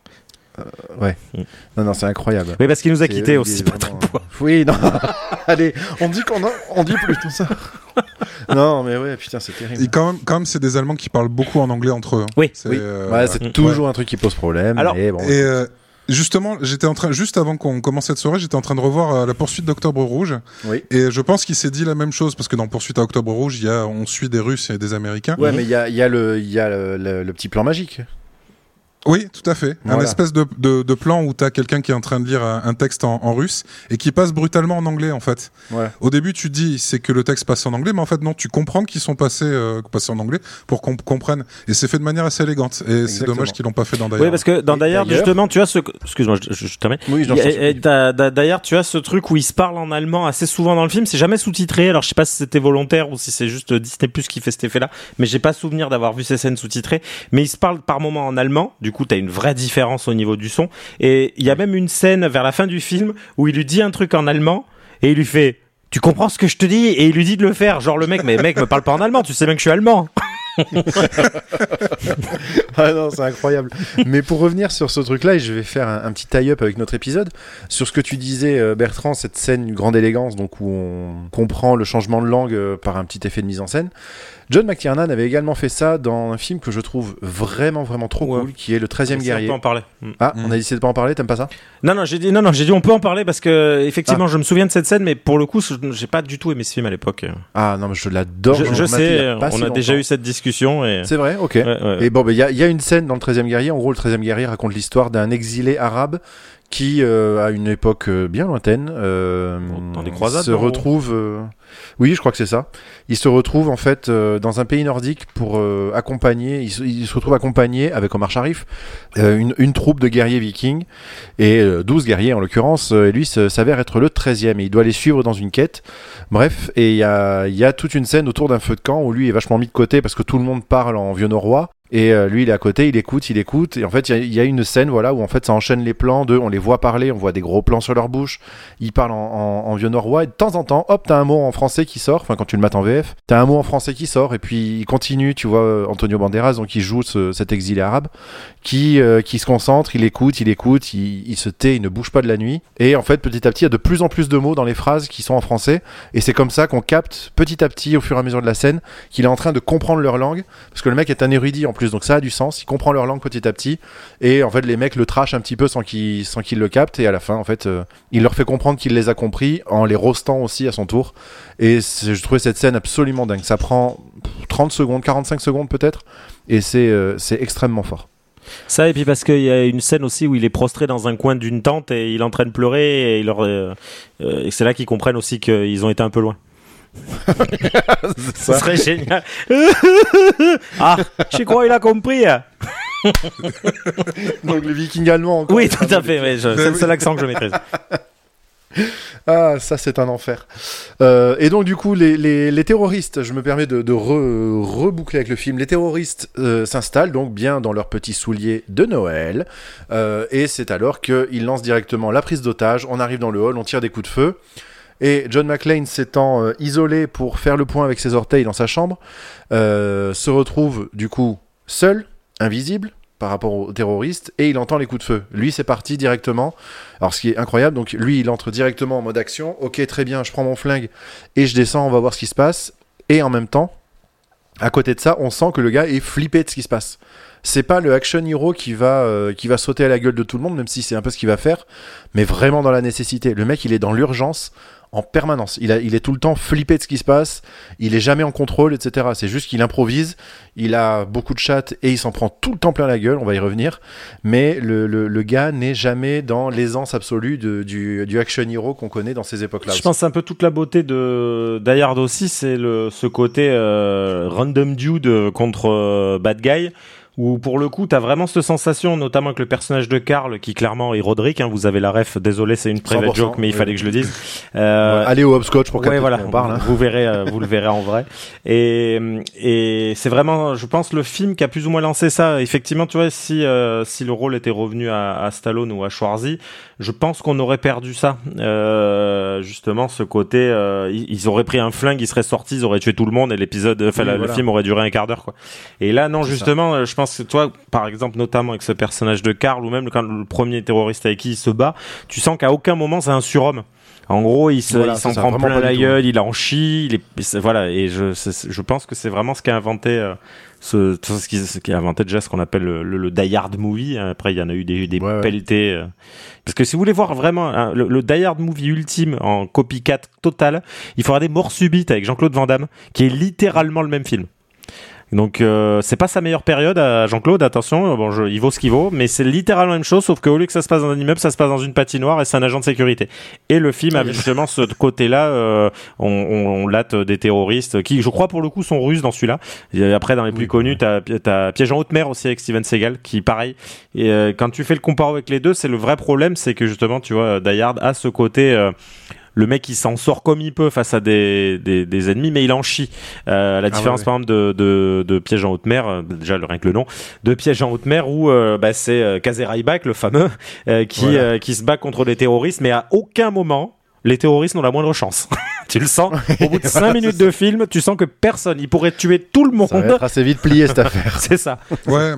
Oui. Non, non, c'est incroyable. Oui, parce qu'il nous a quittés aussi, Patrick. Oui, non. Allez, on dit qu'on a... on dit plus tout ça. non, mais ouais, putain, c'est terrible. Et quand même, quand même c'est des Allemands qui parlent beaucoup en anglais entre eux. hein. Oui. C'est, Oui. euh, Ouais, c'est Mm. toujours un truc qui pose problème. Alors, mais bon. Et euh, justement, j'étais en train, juste avant qu'on commence cette soirée, j'étais en train de revoir euh, la poursuite d'Octobre Rouge. Oui. Et je pense qu'il s'est dit la même chose parce que dans Poursuite à Octobre Rouge, il y a, on suit des Russes et des Américains. Ouais, mais il y a, il y a, le, il y a le, le- le petit plan magique. Oui, tout à fait. Un espèce de, de, de plan où t'as quelqu'un qui est en train de lire un, un texte en, en russe et qui passe brutalement en anglais en fait. Ouais. Au début, tu dis c'est que le texte passe en anglais, mais en fait non, tu comprends qu'ils sont passés, euh, passés en anglais pour qu'on comprenne. Et c'est fait de manière assez élégante. Et c'est dommage qu'ils l'ont pas fait dans Oui, d'ailleurs. parce que dans d'ailleurs- justement, tu as ce, excuse-moi, je, je, je termine. Oui, D'ailleurs, tu as ce truc où ils se parlent en allemand assez souvent dans le film. C'est jamais sous-titré. Alors, je sais pas si c'était volontaire ou si c'est juste Disney Plus qui fait cet effet-là. Mais j'ai pas souvenir d'avoir vu ces scènes sous-titrées. Mais ils se parlent par moments en allemand. Du coup, t'as une vraie différence au niveau du son. Et il y a même une scène vers la fin du film où il lui dit un truc en allemand et il lui fait. Tu comprends ce que je te dis? Et il lui dit de le faire. Genre le mec, mais mec, me parle pas en allemand. Tu sais bien que je suis allemand. ah non, c'est incroyable. Mais pour revenir sur ce truc-là, et je vais faire un, un petit tie-up avec notre épisode, sur ce que tu disais, euh, Bertrand, cette scène d'une grande élégance, donc où on comprend le changement de langue euh, par un petit effet de mise en scène. John McTiernan avait également fait ça dans un film que je trouve vraiment, vraiment trop Ouais. cool, qui est Le 13e On guerrier. peut en parler. Mm. Ah, on a décidé de pas en parler, t'aimes pas ça? Non, non, j'ai dit, non, non, j'ai dit, on peut en parler parce que, effectivement, je me souviens de cette scène, mais pour le coup, j'ai pas du tout aimé ce film à l'époque. Ah non, mais je l'adore. Je, sais, a on si a déjà eu cette discussion et. C'est vrai, ok. Ouais, ouais. Et bon, ben, il y, a- y a une scène dans le 13e guerrier. En gros, le 13e guerrier raconte l'histoire d'un exilé arabe qui, euh, à une époque euh, bien lointaine, euh, Dans des croisades, se retrouve. euh, Oui, je crois que c'est ça. Il se retrouve en fait euh, dans un pays nordique pour euh, accompagner. Il se, il se retrouve accompagné avec Omar Sharif euh, une, une troupe de guerriers vikings et euh, 12 guerriers en l'occurrence. et lui s'avère être le 13e et il doit les suivre dans une quête. Bref, et il y a, y a toute une scène autour d'un feu de camp où lui est vachement mis de côté parce que tout le monde parle en vieux norrois. Et euh, lui, il est à côté, il écoute, il écoute. Et en fait, il y a- une scène, voilà, où en fait, ça enchaîne les plans de, on les voit parler, on voit des gros plans sur leur bouche. Ils parlent en, vieux norrois. Et de temps en temps, hop, t'as un mot en français qui sort. Enfin, quand tu le mates en VF, t'as un mot en français qui sort. Et puis, il continue, tu vois, euh, Antonio Banderas, donc il joue ce- cet exilé arabe, qui, euh, qui se concentre, il écoute, il écoute, il, il se tait, il ne bouge pas de la nuit. Et en fait, petit à petit, il y a de plus en plus de mots dans les phrases qui sont en français. Et c'est comme ça qu'on capte petit à petit, au fur et à mesure de la scène, qu'il est en train de comprendre leur langue. Parce que le mec est un érudit en plus, donc ça a du sens. Il comprend leur langue petit à petit. Et en fait, les mecs le trashent un petit peu sans qu'ils le captent. Et à la fin, en fait, euh, il leur fait comprendre qu'il les a compris en les roastant aussi à son tour. Et je trouvais cette scène absolument dingue. Ça prend pff, 30 secondes, 45 secondes peut-être. Et c'est euh, c'est extrêmement fort. Ça, et puis parce qu'il y a une scène aussi où il est prostré dans un coin d'une tente et il est en train de pleurer et, il leur, euh, euh, et c'est là qu'ils comprennent aussi qu'ils ont été un peu loin. Ce serait génial. ah, je crois qu'il a compris. donc les vikings allemands encore. Oui, tout à fait. ouais, je- c'est le seul accent que je maîtrise. Ah, ça c'est un enfer. Euh, et donc du coup, les, les, les terroristes, je me permets de, de re- reboucler avec le film, les terroristes euh, s'installent donc bien dans leurs petits souliers de Noël, euh, et c'est alors qu'ils lancent directement la prise d'otage, on arrive dans le hall, on tire des coups de feu, et John McClane s'étant euh, isolé pour faire le point avec ses orteils dans sa chambre, euh, se retrouve du coup seul, invisible, par rapport aux terroristes et il entend les coups de feu. Lui, c'est parti directement. Alors, ce qui est incroyable, donc lui, il entre directement en mode action. Ok, très bien, je prends mon flingue et je descends, on va voir ce qui se passe. Et en même temps, à côté de ça, on sent que le gars est flippé de ce qui se passe. C'est pas le action hero qui va, euh, qui va sauter à la gueule de tout le monde, même si c'est un peu ce qu'il va faire, mais vraiment dans la nécessité. Le mec, il est dans l'urgence en permanence. Il, a, il est tout le temps flippé de ce qui se passe, il est jamais en contrôle, etc. C'est juste qu'il improvise, il a beaucoup de chattes et il s'en prend tout le temps plein la gueule, on va y revenir, mais le, le, le gars n'est jamais dans l'aisance absolue de- du, du action hero qu'on connaît dans ces époques-là. Je pense que c'est un peu toute la beauté de Die Hard aussi, c'est le ce côté euh, random dude contre euh, bad guy. Où pour le coup, t'as vraiment cette sensation, notamment avec le personnage de Karl, qui clairement est Roderick. Hein, vous avez la ref. Désolé, c'est une private 100%, joke, mais il fallait que je le dise. Euh, Allez au hopscotch pour ouais, voilà, on parle. hein. Vous verrez, euh, vous le verrez en vrai. Et, et c'est vraiment, je pense, le film qui a plus ou moins lancé ça. Effectivement, tu vois, si euh, si le rôle était revenu à, à Stallone ou à Schwarzy, je pense qu'on aurait perdu ça. Euh, justement, ce côté, euh, ils, auraient pris un flingue, ils seraient sortis, ils auraient tué tout le monde et l'épisode, enfin, Oui, la- voilà. le film aurait duré un quart d'heure, quoi. Et là, non, justement, euh, je pense que toi, par exemple, notamment avec ce personnage de Karl ou même quand le premier terroriste avec qui il se bat, tu sens qu'à aucun moment c'est un surhomme. En gros, il se- Voilà, il s'en prend plein la gueule, il en chie, il est, voilà. Et je, pense que c'est vraiment ce qu'a inventé, euh, ce, qui, ce qui a inventé déjà ce qu'on appelle le, le, le Die Hard movie. Après, il y en a eu des, des ouais. pelletés. euh. Parce que si vous voulez voir vraiment hein, le, le Die Hard movie ultime en copycat total, il faudra des morts subites avec Jean-Claude Van Damme, qui est littéralement le même film. Donc euh, c'est pas sa meilleure période à Jean-Claude, attention, bon, je, il vaut ce qu'il vaut, mais c'est littéralement la même chose, sauf qu'au lieu que ça se passe dans un immeuble, ça se passe dans une patinoire et c'est un agent de sécurité. Et le film avait justement ce côté-là, euh, on, on, on latte des terroristes qui, je crois pour le coup, sont russes dans celui-là. Et après, dans les plus connus, t'as as Piège en haute mer aussi avec Steven Seagal, qui pareil. Et euh, quand tu fais le comparo avec les deux, c'est le vrai problème, c'est que justement, tu vois, Die Hard a ce côté. Le mec il s'en sort comme il peut face à des, des, des ennemis mais il en chie euh, à la Ah différence ouais, ouais. par exemple de, de, de Piège en haute mer euh, déjà le rien que le nom de Piège en haute mer où euh, bah, c'est euh, Kaze Ryback, le fameux euh, qui, Voilà. euh, qui se bat contre les terroristes mais à aucun moment les terroristes n'ont la moindre chance tu le sens. Au bout de 5 minutes de film, tu sens que personne, il pourrait tuer tout le Ça va monde. être assez vite plié cette affaire. C'est ça. Ouais,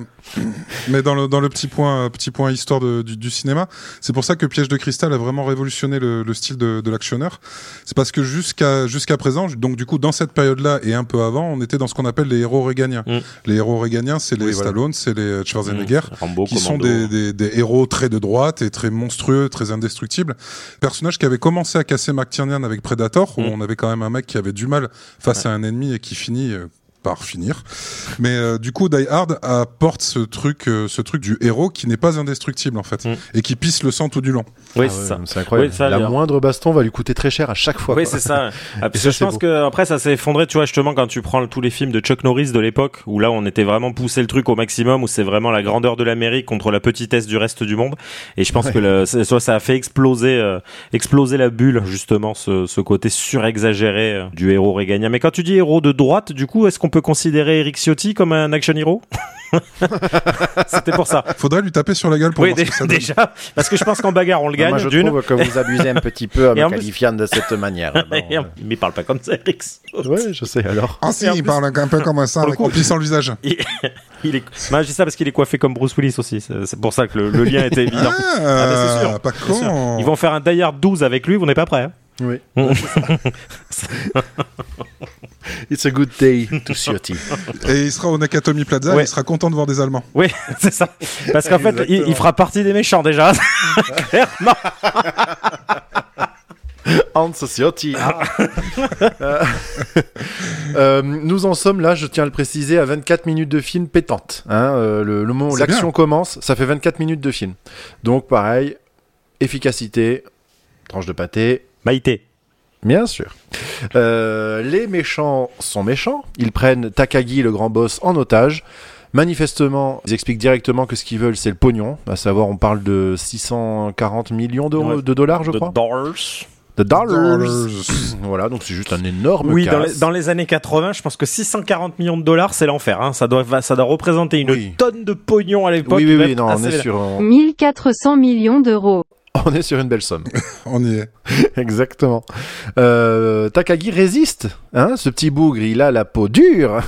mais dans le, dans le petit point, euh, petit point histoire de- du, du cinéma, c'est pour ça que Piège de cristal a vraiment révolutionné le, le style de, de l'actionneur. C'est parce que jusqu'à jusqu'à présent, donc du coup dans cette période-là et un peu avant, on était dans ce qu'on appelle les héros réganiens. Mm. Les héros réganiens, c'est les Oui, voilà. Stallone, c'est les Schwarzenegger. Rambo, qui sont des, des héros très de droite et très monstrueux, très indestructibles. Personnage qui avait commencé à casser McTiernan avec Predator, où on avait quand même un mec qui avait du mal face à un ennemi et qui finit euh, par finir. Mais euh, du coup, Die Hard apporte ce truc, euh, ce truc du héros qui n'est pas indestructible en fait Mm. et qui pisse le sang tout du long. Oui, Ah c'est ouais, ça. C'est incroyable. Oui, ça, la moindre baston va lui coûter très cher à chaque fois. Oui, c'est ça. Ah, parce ça, que je pense beau. que après ça s'est effondré, tu vois, justement quand tu prends tous les films de Chuck Norris de l'époque, où là on était vraiment poussé le truc au maximum, où c'est vraiment la grandeur de l'Amérique contre la petitesse du reste du monde. Et je pense que le, ça a fait exploser, euh, exploser la bulle justement, ce, ce côté surexagéré euh, du héros réganien. Mais quand tu dis héros de droite, du coup, est-ce qu'on peut considérer Eric Ciotti comme un action hero C'était pour ça. Faudrait lui taper sur la gueule pour Oui, voir ce que ça donne. déjà, parce que je pense qu'en bagarre on le Moi, gagne je d'une. trouve que vous abusez un petit peu me en plus- qualifiant de cette manière. Bon, Mais il parle pas comme ça, Eric. Ouais, je sais alors. Ah si, il plus- parle un peu comme ça, en plissant le visage. Il, il est. Moi, je dis ça parce qu'il est coiffé comme Bruce Willis aussi. C'est pour ça que le, le lien était évident. Ah, bah, c'est sûr. pas sûr. con. Ils vont faire un Die Hard 12 avec lui, vous n'êtes pas prêts. Hein Oui. It's a good day to Ciotti. Et il sera au Nakatomi Plaza, Ouais. il sera content de voir des Allemands. oui, c'est ça. Parce qu'en fait, il, il fera partie des méchants déjà. Clairement. Hans Ciotti. Euh, euh, nous en sommes là, je tiens à le préciser, à 24 minutes de film pétante. Hein, euh, le, le moment où C'est l'action commence, ça fait 24 minutes de film. Donc pareil, efficacité, tranche de pâté, Maïté. Bien sûr. Euh, les méchants sont méchants. Ils prennent Takagi, le grand boss, en otage. Manifestement, ils expliquent directement que ce qu'ils veulent, c'est le pognon. À savoir, on parle de 640 millions d'euros, Ouais. de dollars, je The crois. Dollars. De dollars. Dollars. Voilà, donc c'est juste un énorme Oui, dans les, dans les années 80, je pense que 640 millions de dollars, c'est l'enfer. Hein. Ça, doit, ça doit représenter une Oui. tonne de pognon à l'époque. Oui, oui, oui, non, on est, sur, on, 1400 millions d'euros. on est sur une belle somme. On y est. Exactement. Euh, Takagi résiste. Hein, ce petit bougre, il a la peau dure,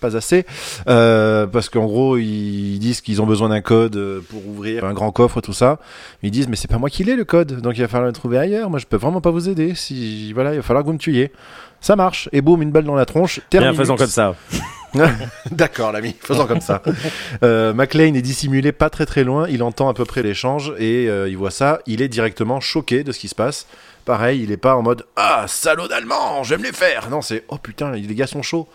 pas assez, euh, parce qu'en gros, ils disent qu'ils ont besoin d'un code pour ouvrir un grand coffre, tout ça. Ils disent, mais c'est pas moi qui l'ai le code, donc il va falloir le trouver ailleurs. Moi, je peux vraiment pas vous aider. Si voilà, il va falloir que vous me tuiez. Ça marche. Et boum, une balle dans la tronche. Bien, Terminus. faisons comme ça. D'accord, l'ami, faisons comme ça. Euh, McLean est dissimulé pas très très loin, il entend à peu près l'échange et euh, il voit ça, il est directement choqué de ce qui se passe. Pareil, il est pas en mode Ah, salaud d'allemand, je vais me les faire Non, c'est Oh putain, les gars sont chauds.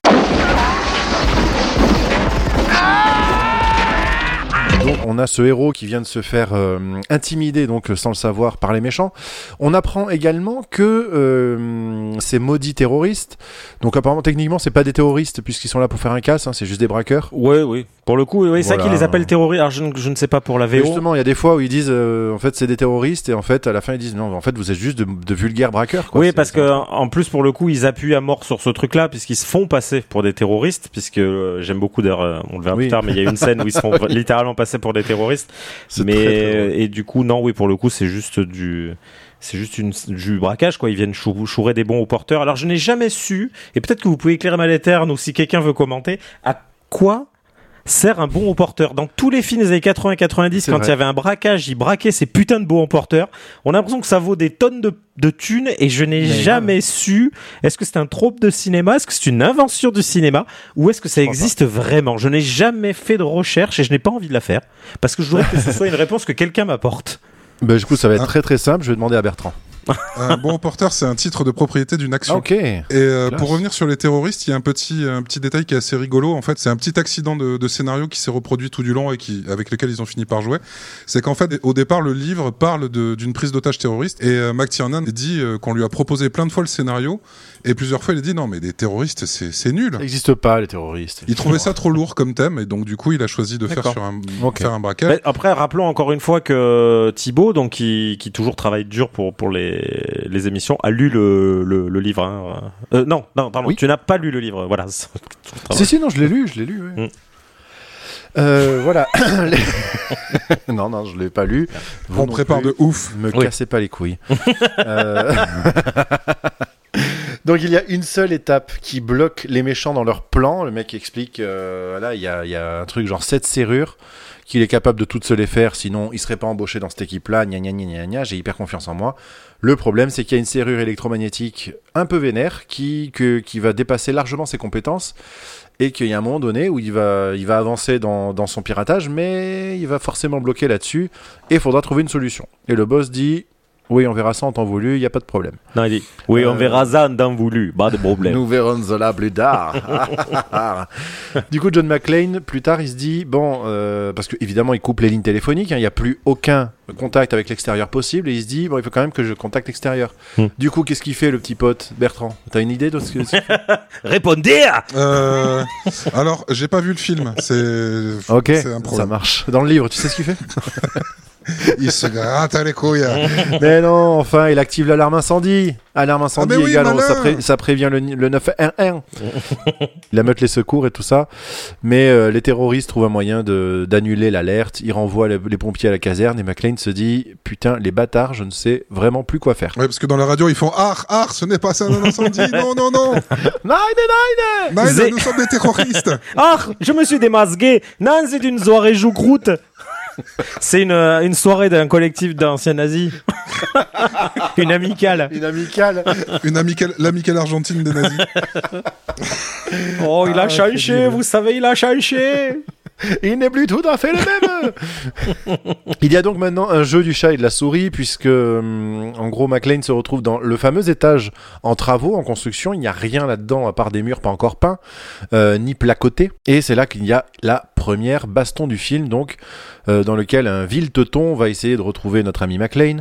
Donc on a ce héros qui vient de se faire euh, intimider donc euh, sans le savoir par les méchants. On apprend également que euh, ces maudits terroristes, donc apparemment techniquement c'est pas des terroristes puisqu'ils sont là pour faire un casse, hein, c'est juste des braqueurs. Oui, oui. Pour le coup, oui, c'est ça qu'ils les appellent terroristes. Alors, je, ne- je ne sais pas pour la VO. justement, il y a des fois où ils disent euh, en fait c'est des terroristes et en fait à la fin ils disent non, en fait vous êtes juste de, de vulgaires braqueurs. Quoi. Oui, parce que en plus pour le coup, ils appuient à mort sur ce truc-là puisqu'ils se font passer pour des terroristes. Puisque euh, j'aime beaucoup, d'ailleurs, euh, on le verra Oui. plus tard, mais il y a une scène où ils se font littéralement passer pour des terroristes. Mais très, très drôle. et du coup, non, oui, pour le coup, c'est juste du. C'est juste une, du braquage, quoi. Ils viennent chou- chourer des bons au porteurs. Alors, je n'ai jamais su, et peut-être que vous pouvez éclairer ma lanterne ou si quelqu'un veut commenter, à quoi sert un bon au porteur. Dans tous les films des années 80-90, C'est quand vrai. il y avait un braquage, ils braquaient ces putains de bons au porteurs. On a l'impression que ça vaut des tonnes de, de thunes et je n'ai Mais jamais su est-ce que c'est un trope de cinéma, est-ce que c'est une invention du cinéma? Ou est-ce que ça existe vraiment? Je n'ai jamais fait de recherche et je n'ai pas envie de la faire parce que je voudrais que ce soit une réponse que quelqu'un m'apporte. Bah, du coup, ça va être Ah. très très simple. Je vais demander à Bertrand. Un bon porteur, c'est un titre de propriété d'une action. ok. Et euh, pour revenir sur les terroristes, il y a un petit, un petit détail qui est assez rigolo. En fait, c'est un petit accident de, de scénario qui s'est reproduit tout du long et qui, avec lequel ils ont fini par jouer. C'est qu'en fait, au départ, le livre parle d'une prise d'otage terroriste et euh, McTiernan dit euh, qu'on lui a proposé plein de fois le scénario et plusieurs fois il a dit non mais des terroristes c'est c'est nul. Ça n'existe pas les terroristes. Il trouvait ça trop lourd comme thème et donc du coup il a choisi de faire sur un, Ok. faire un braquage. Mais après, rappelons encore une fois que Thibaut, donc qui, qui toujours travaille dur pour pour les, les émissions, a lu le, le, le livre. hein. Euh, non, non, pardon, Oui. tu n'as pas lu le livre. Voilà. c'est- Si si non, je l'ai lu, je l'ai lu. oui. Mm. Euh, voilà. Non non, je l'ai pas lu. Vous On prépare plus. de ouf. Me Oui. cassez pas les couilles. Euh, Donc il y a une seule étape qui bloque les méchants dans leur plan. Le mec explique, euh, là il y a, il y a un truc genre 7 serrures qu'il est capable de toutes se les faire, sinon il serait pas embauché dans cette équipe-là, gna gna gna gna gna, j'ai hyper confiance en moi. Le problème c'est qu'il y a une serrure électromagnétique un peu vénère qui, que- qui va dépasser largement ses compétences et qu'il y a un moment donné où il va, il va avancer dans, dans son piratage, mais il va forcément bloquer là-dessus et il faudra trouver une solution. Et le boss dit, oui on verra ça en temps voulu, il n'y a pas de problème. Non, il dit Oui, on Euh, verra ça en temps voulu, pas de problème. Nous verrons cela plus tard. du coup, John McClane, plus tard, il se dit bon, euh, parce que évidemment, il coupe les lignes téléphoniques, hein, il n'y a plus aucun contact avec l'extérieur possible, et il se dit bon, il faut quand même que je contacte l'extérieur. Hmm. Du coup, qu'est-ce qu'il fait, le petit pote Bertrand? T'as une idée de ce que Répondez Euh, alors, j'ai pas vu le film. C'est Ok, c'est un ça problème. marche. Dans le livre, tu sais ce qu'il fait? Il se gratte à les couilles. Mais non, enfin, il active l'alarme incendie. Alarme incendie Ah, mais oui, égale, malin. ça, pré- ça prévient le, le 911. il ameute les secours et tout ça. Mais euh, les terroristes trouvent un moyen de- d'annuler l'alerte. Ils renvoient les, les pompiers à la caserne et McLean se dit Putain, les bâtards, je ne sais vraiment plus quoi faire. Ouais, parce que dans la radio, ils font Ar, Ar, ce n'est pas ça un incendie. Non, non, non. Nein, nein, Nein, nous sommes des terroristes. Ah, je me suis démasqué. Non, c'est une soirée choucroute. C'est une, euh, une soirée d'un collectif d'anciens nazis. une amicale. Une amicale. Une amicale, l'amicale argentine des nazis. Oh, il a Ah, changé, vous savez, il a changé. Il n'est plus tout à fait le même. Il y a donc maintenant un jeu du chat et de la souris, puisque hum, en gros McLean se retrouve dans le fameux étage en travaux, en construction. Il n'y a rien là-dedans à part des murs pas encore peints, euh, ni placotés. Et c'est là qu'il y a la première baston du film, donc euh, dans lequel un vil teuton va essayer de retrouver notre ami McLean.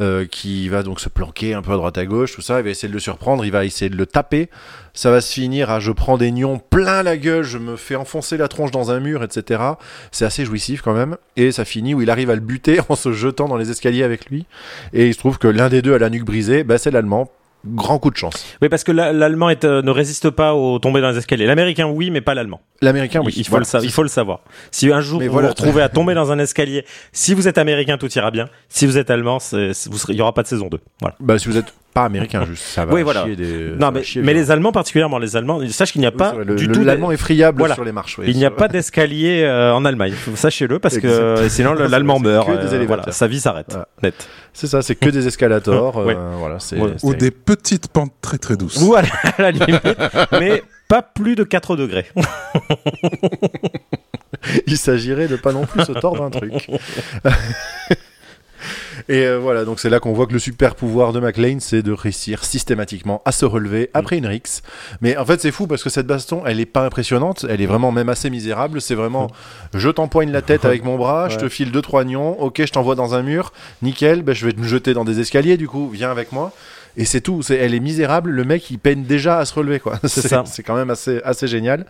euh, qui va donc se planquer un peu à droite à gauche, tout ça, il va essayer de le surprendre, il va essayer de le taper, ça va se finir à je prends des nions plein la gueule, je me fais enfoncer la tronche dans un mur, etc. C'est assez jouissif quand même. Et ça finit où il arrive à le buter en se jetant dans les escaliers avec lui. Et il se trouve que l'un des deux a la nuque brisée, bah, c'est l'allemand. Grand coup de chance. Oui, parce que la- l'allemand euh, ne résiste pas aux tombées dans les escaliers. L'américain, oui, mais pas l'allemand. L'américain, oui. Il, faut Voilà. le il faut le savoir. Si un jour Mais vous voilà. vous retrouvez à tomber dans un escalier, si vous êtes américain, tout ira bien. Si vous êtes allemand, il y aura pas de saison 2. Voilà. Bah, si vous êtes pas américain, juste, ça va Oui, voilà. chier des. non, mais, chier mais les Allemands, particulièrement les Allemands, sache qu'il n'y a Oui, pas vrai, du le- tout. L'allemand est friable Voilà. sur les marches. oui, Il n'y a pas d'escalier euh, en Allemagne. Sachez-le parce que sinon l'allemand meurt. euh, voilà, sa vie s'arrête. Voilà. Net. C'est ça, c'est que des escalators. euh, Ouais. Voilà, c'est. Ouais. c'est- Ou des petites pentes très très douces. Ou à la, à la limite, mais pas plus de 4 degrés. Il s'agirait de pas non plus se tordre un truc. Et euh, voilà, donc c'est là qu'on voit que le super pouvoir de McLean, c'est de réussir systématiquement à se relever après une rixe. Mais en fait, c'est fou parce que cette baston, elle est pas impressionnante, elle est vraiment même assez misérable. C'est vraiment, je t'empoigne la tête avec mon bras, je te file deux trois nions, ok, je t'envoie dans un mur, nickel, ben, je vais te me jeter dans des escaliers, du coup, viens avec moi. Et c'est tout, c'est, elle est misérable, le mec il peine déjà à se relever quoi. C'est, ça. c'est quand même assez, assez génial.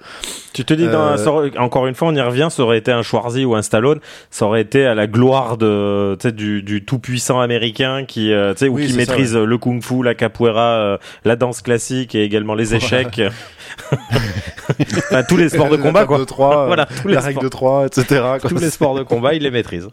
Tu te dis, dans Euh, ça encore une fois, on y revient, ça aurait été un Schwarzy ou un Stallone, ça aurait été à la gloire de, du, du tout-puissant américain qui, euh, tu sais, ou Oui, qui ça, maîtrise le kung-fu, la capoeira, euh, la danse classique et également les échecs. Enfin, tous les sports de combat, quoi. de 3, Voilà, tous les la règle de 3, etc. quoi. Tous les sports de combat, il les maîtrise.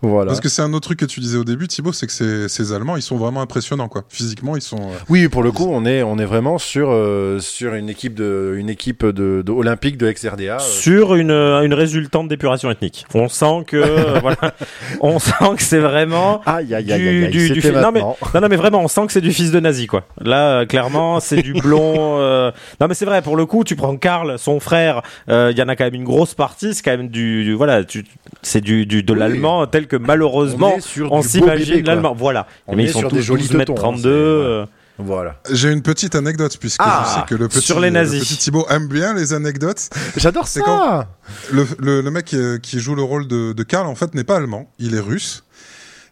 Voilà. Parce que c'est un autre truc que tu disais au début, Thibaut, c'est que ces, ces Allemands, ils sont vraiment impressionnants, quoi. Physiquement, ils sont. euh, Oui, pour le coup, on est, on est vraiment sur, euh, sur une équipe, de, une équipe de, de olympique de ex-RDA. euh. Sur une, euh, une résultante d'épuration ethnique. On sent que, euh, voilà, on sent que c'est vraiment Aïe, aïe, du, aïe, aïe, aïe, du, du c'était fi- non, mais, non, non, mais vraiment, on sent que c'est du fils de nazi, quoi. Là, euh, clairement, c'est du blond. euh, Non, mais c'est vrai, pour le coup, tu prends Karl, son frère, euh, il y en a quand même une grosse partie, c'est quand même du, du- voilà, tu, c'est du, du, de Oui. l'allemand tel que malheureusement, On s'imagine l'allemand. Voilà. On mais est ils sont sur tous des jolis 12 mètres teutons, hein, 32. c'est- euh, Voilà. J'ai une petite anecdote, puisque Ah, je sais que le petit, sur les nazis. le petit Thibaut aime bien les anecdotes. J'adore C'est ça. quand- Le, le, le mec euh, qui joue le rôle de, de Karl, en fait, n'est pas allemand, il est russe.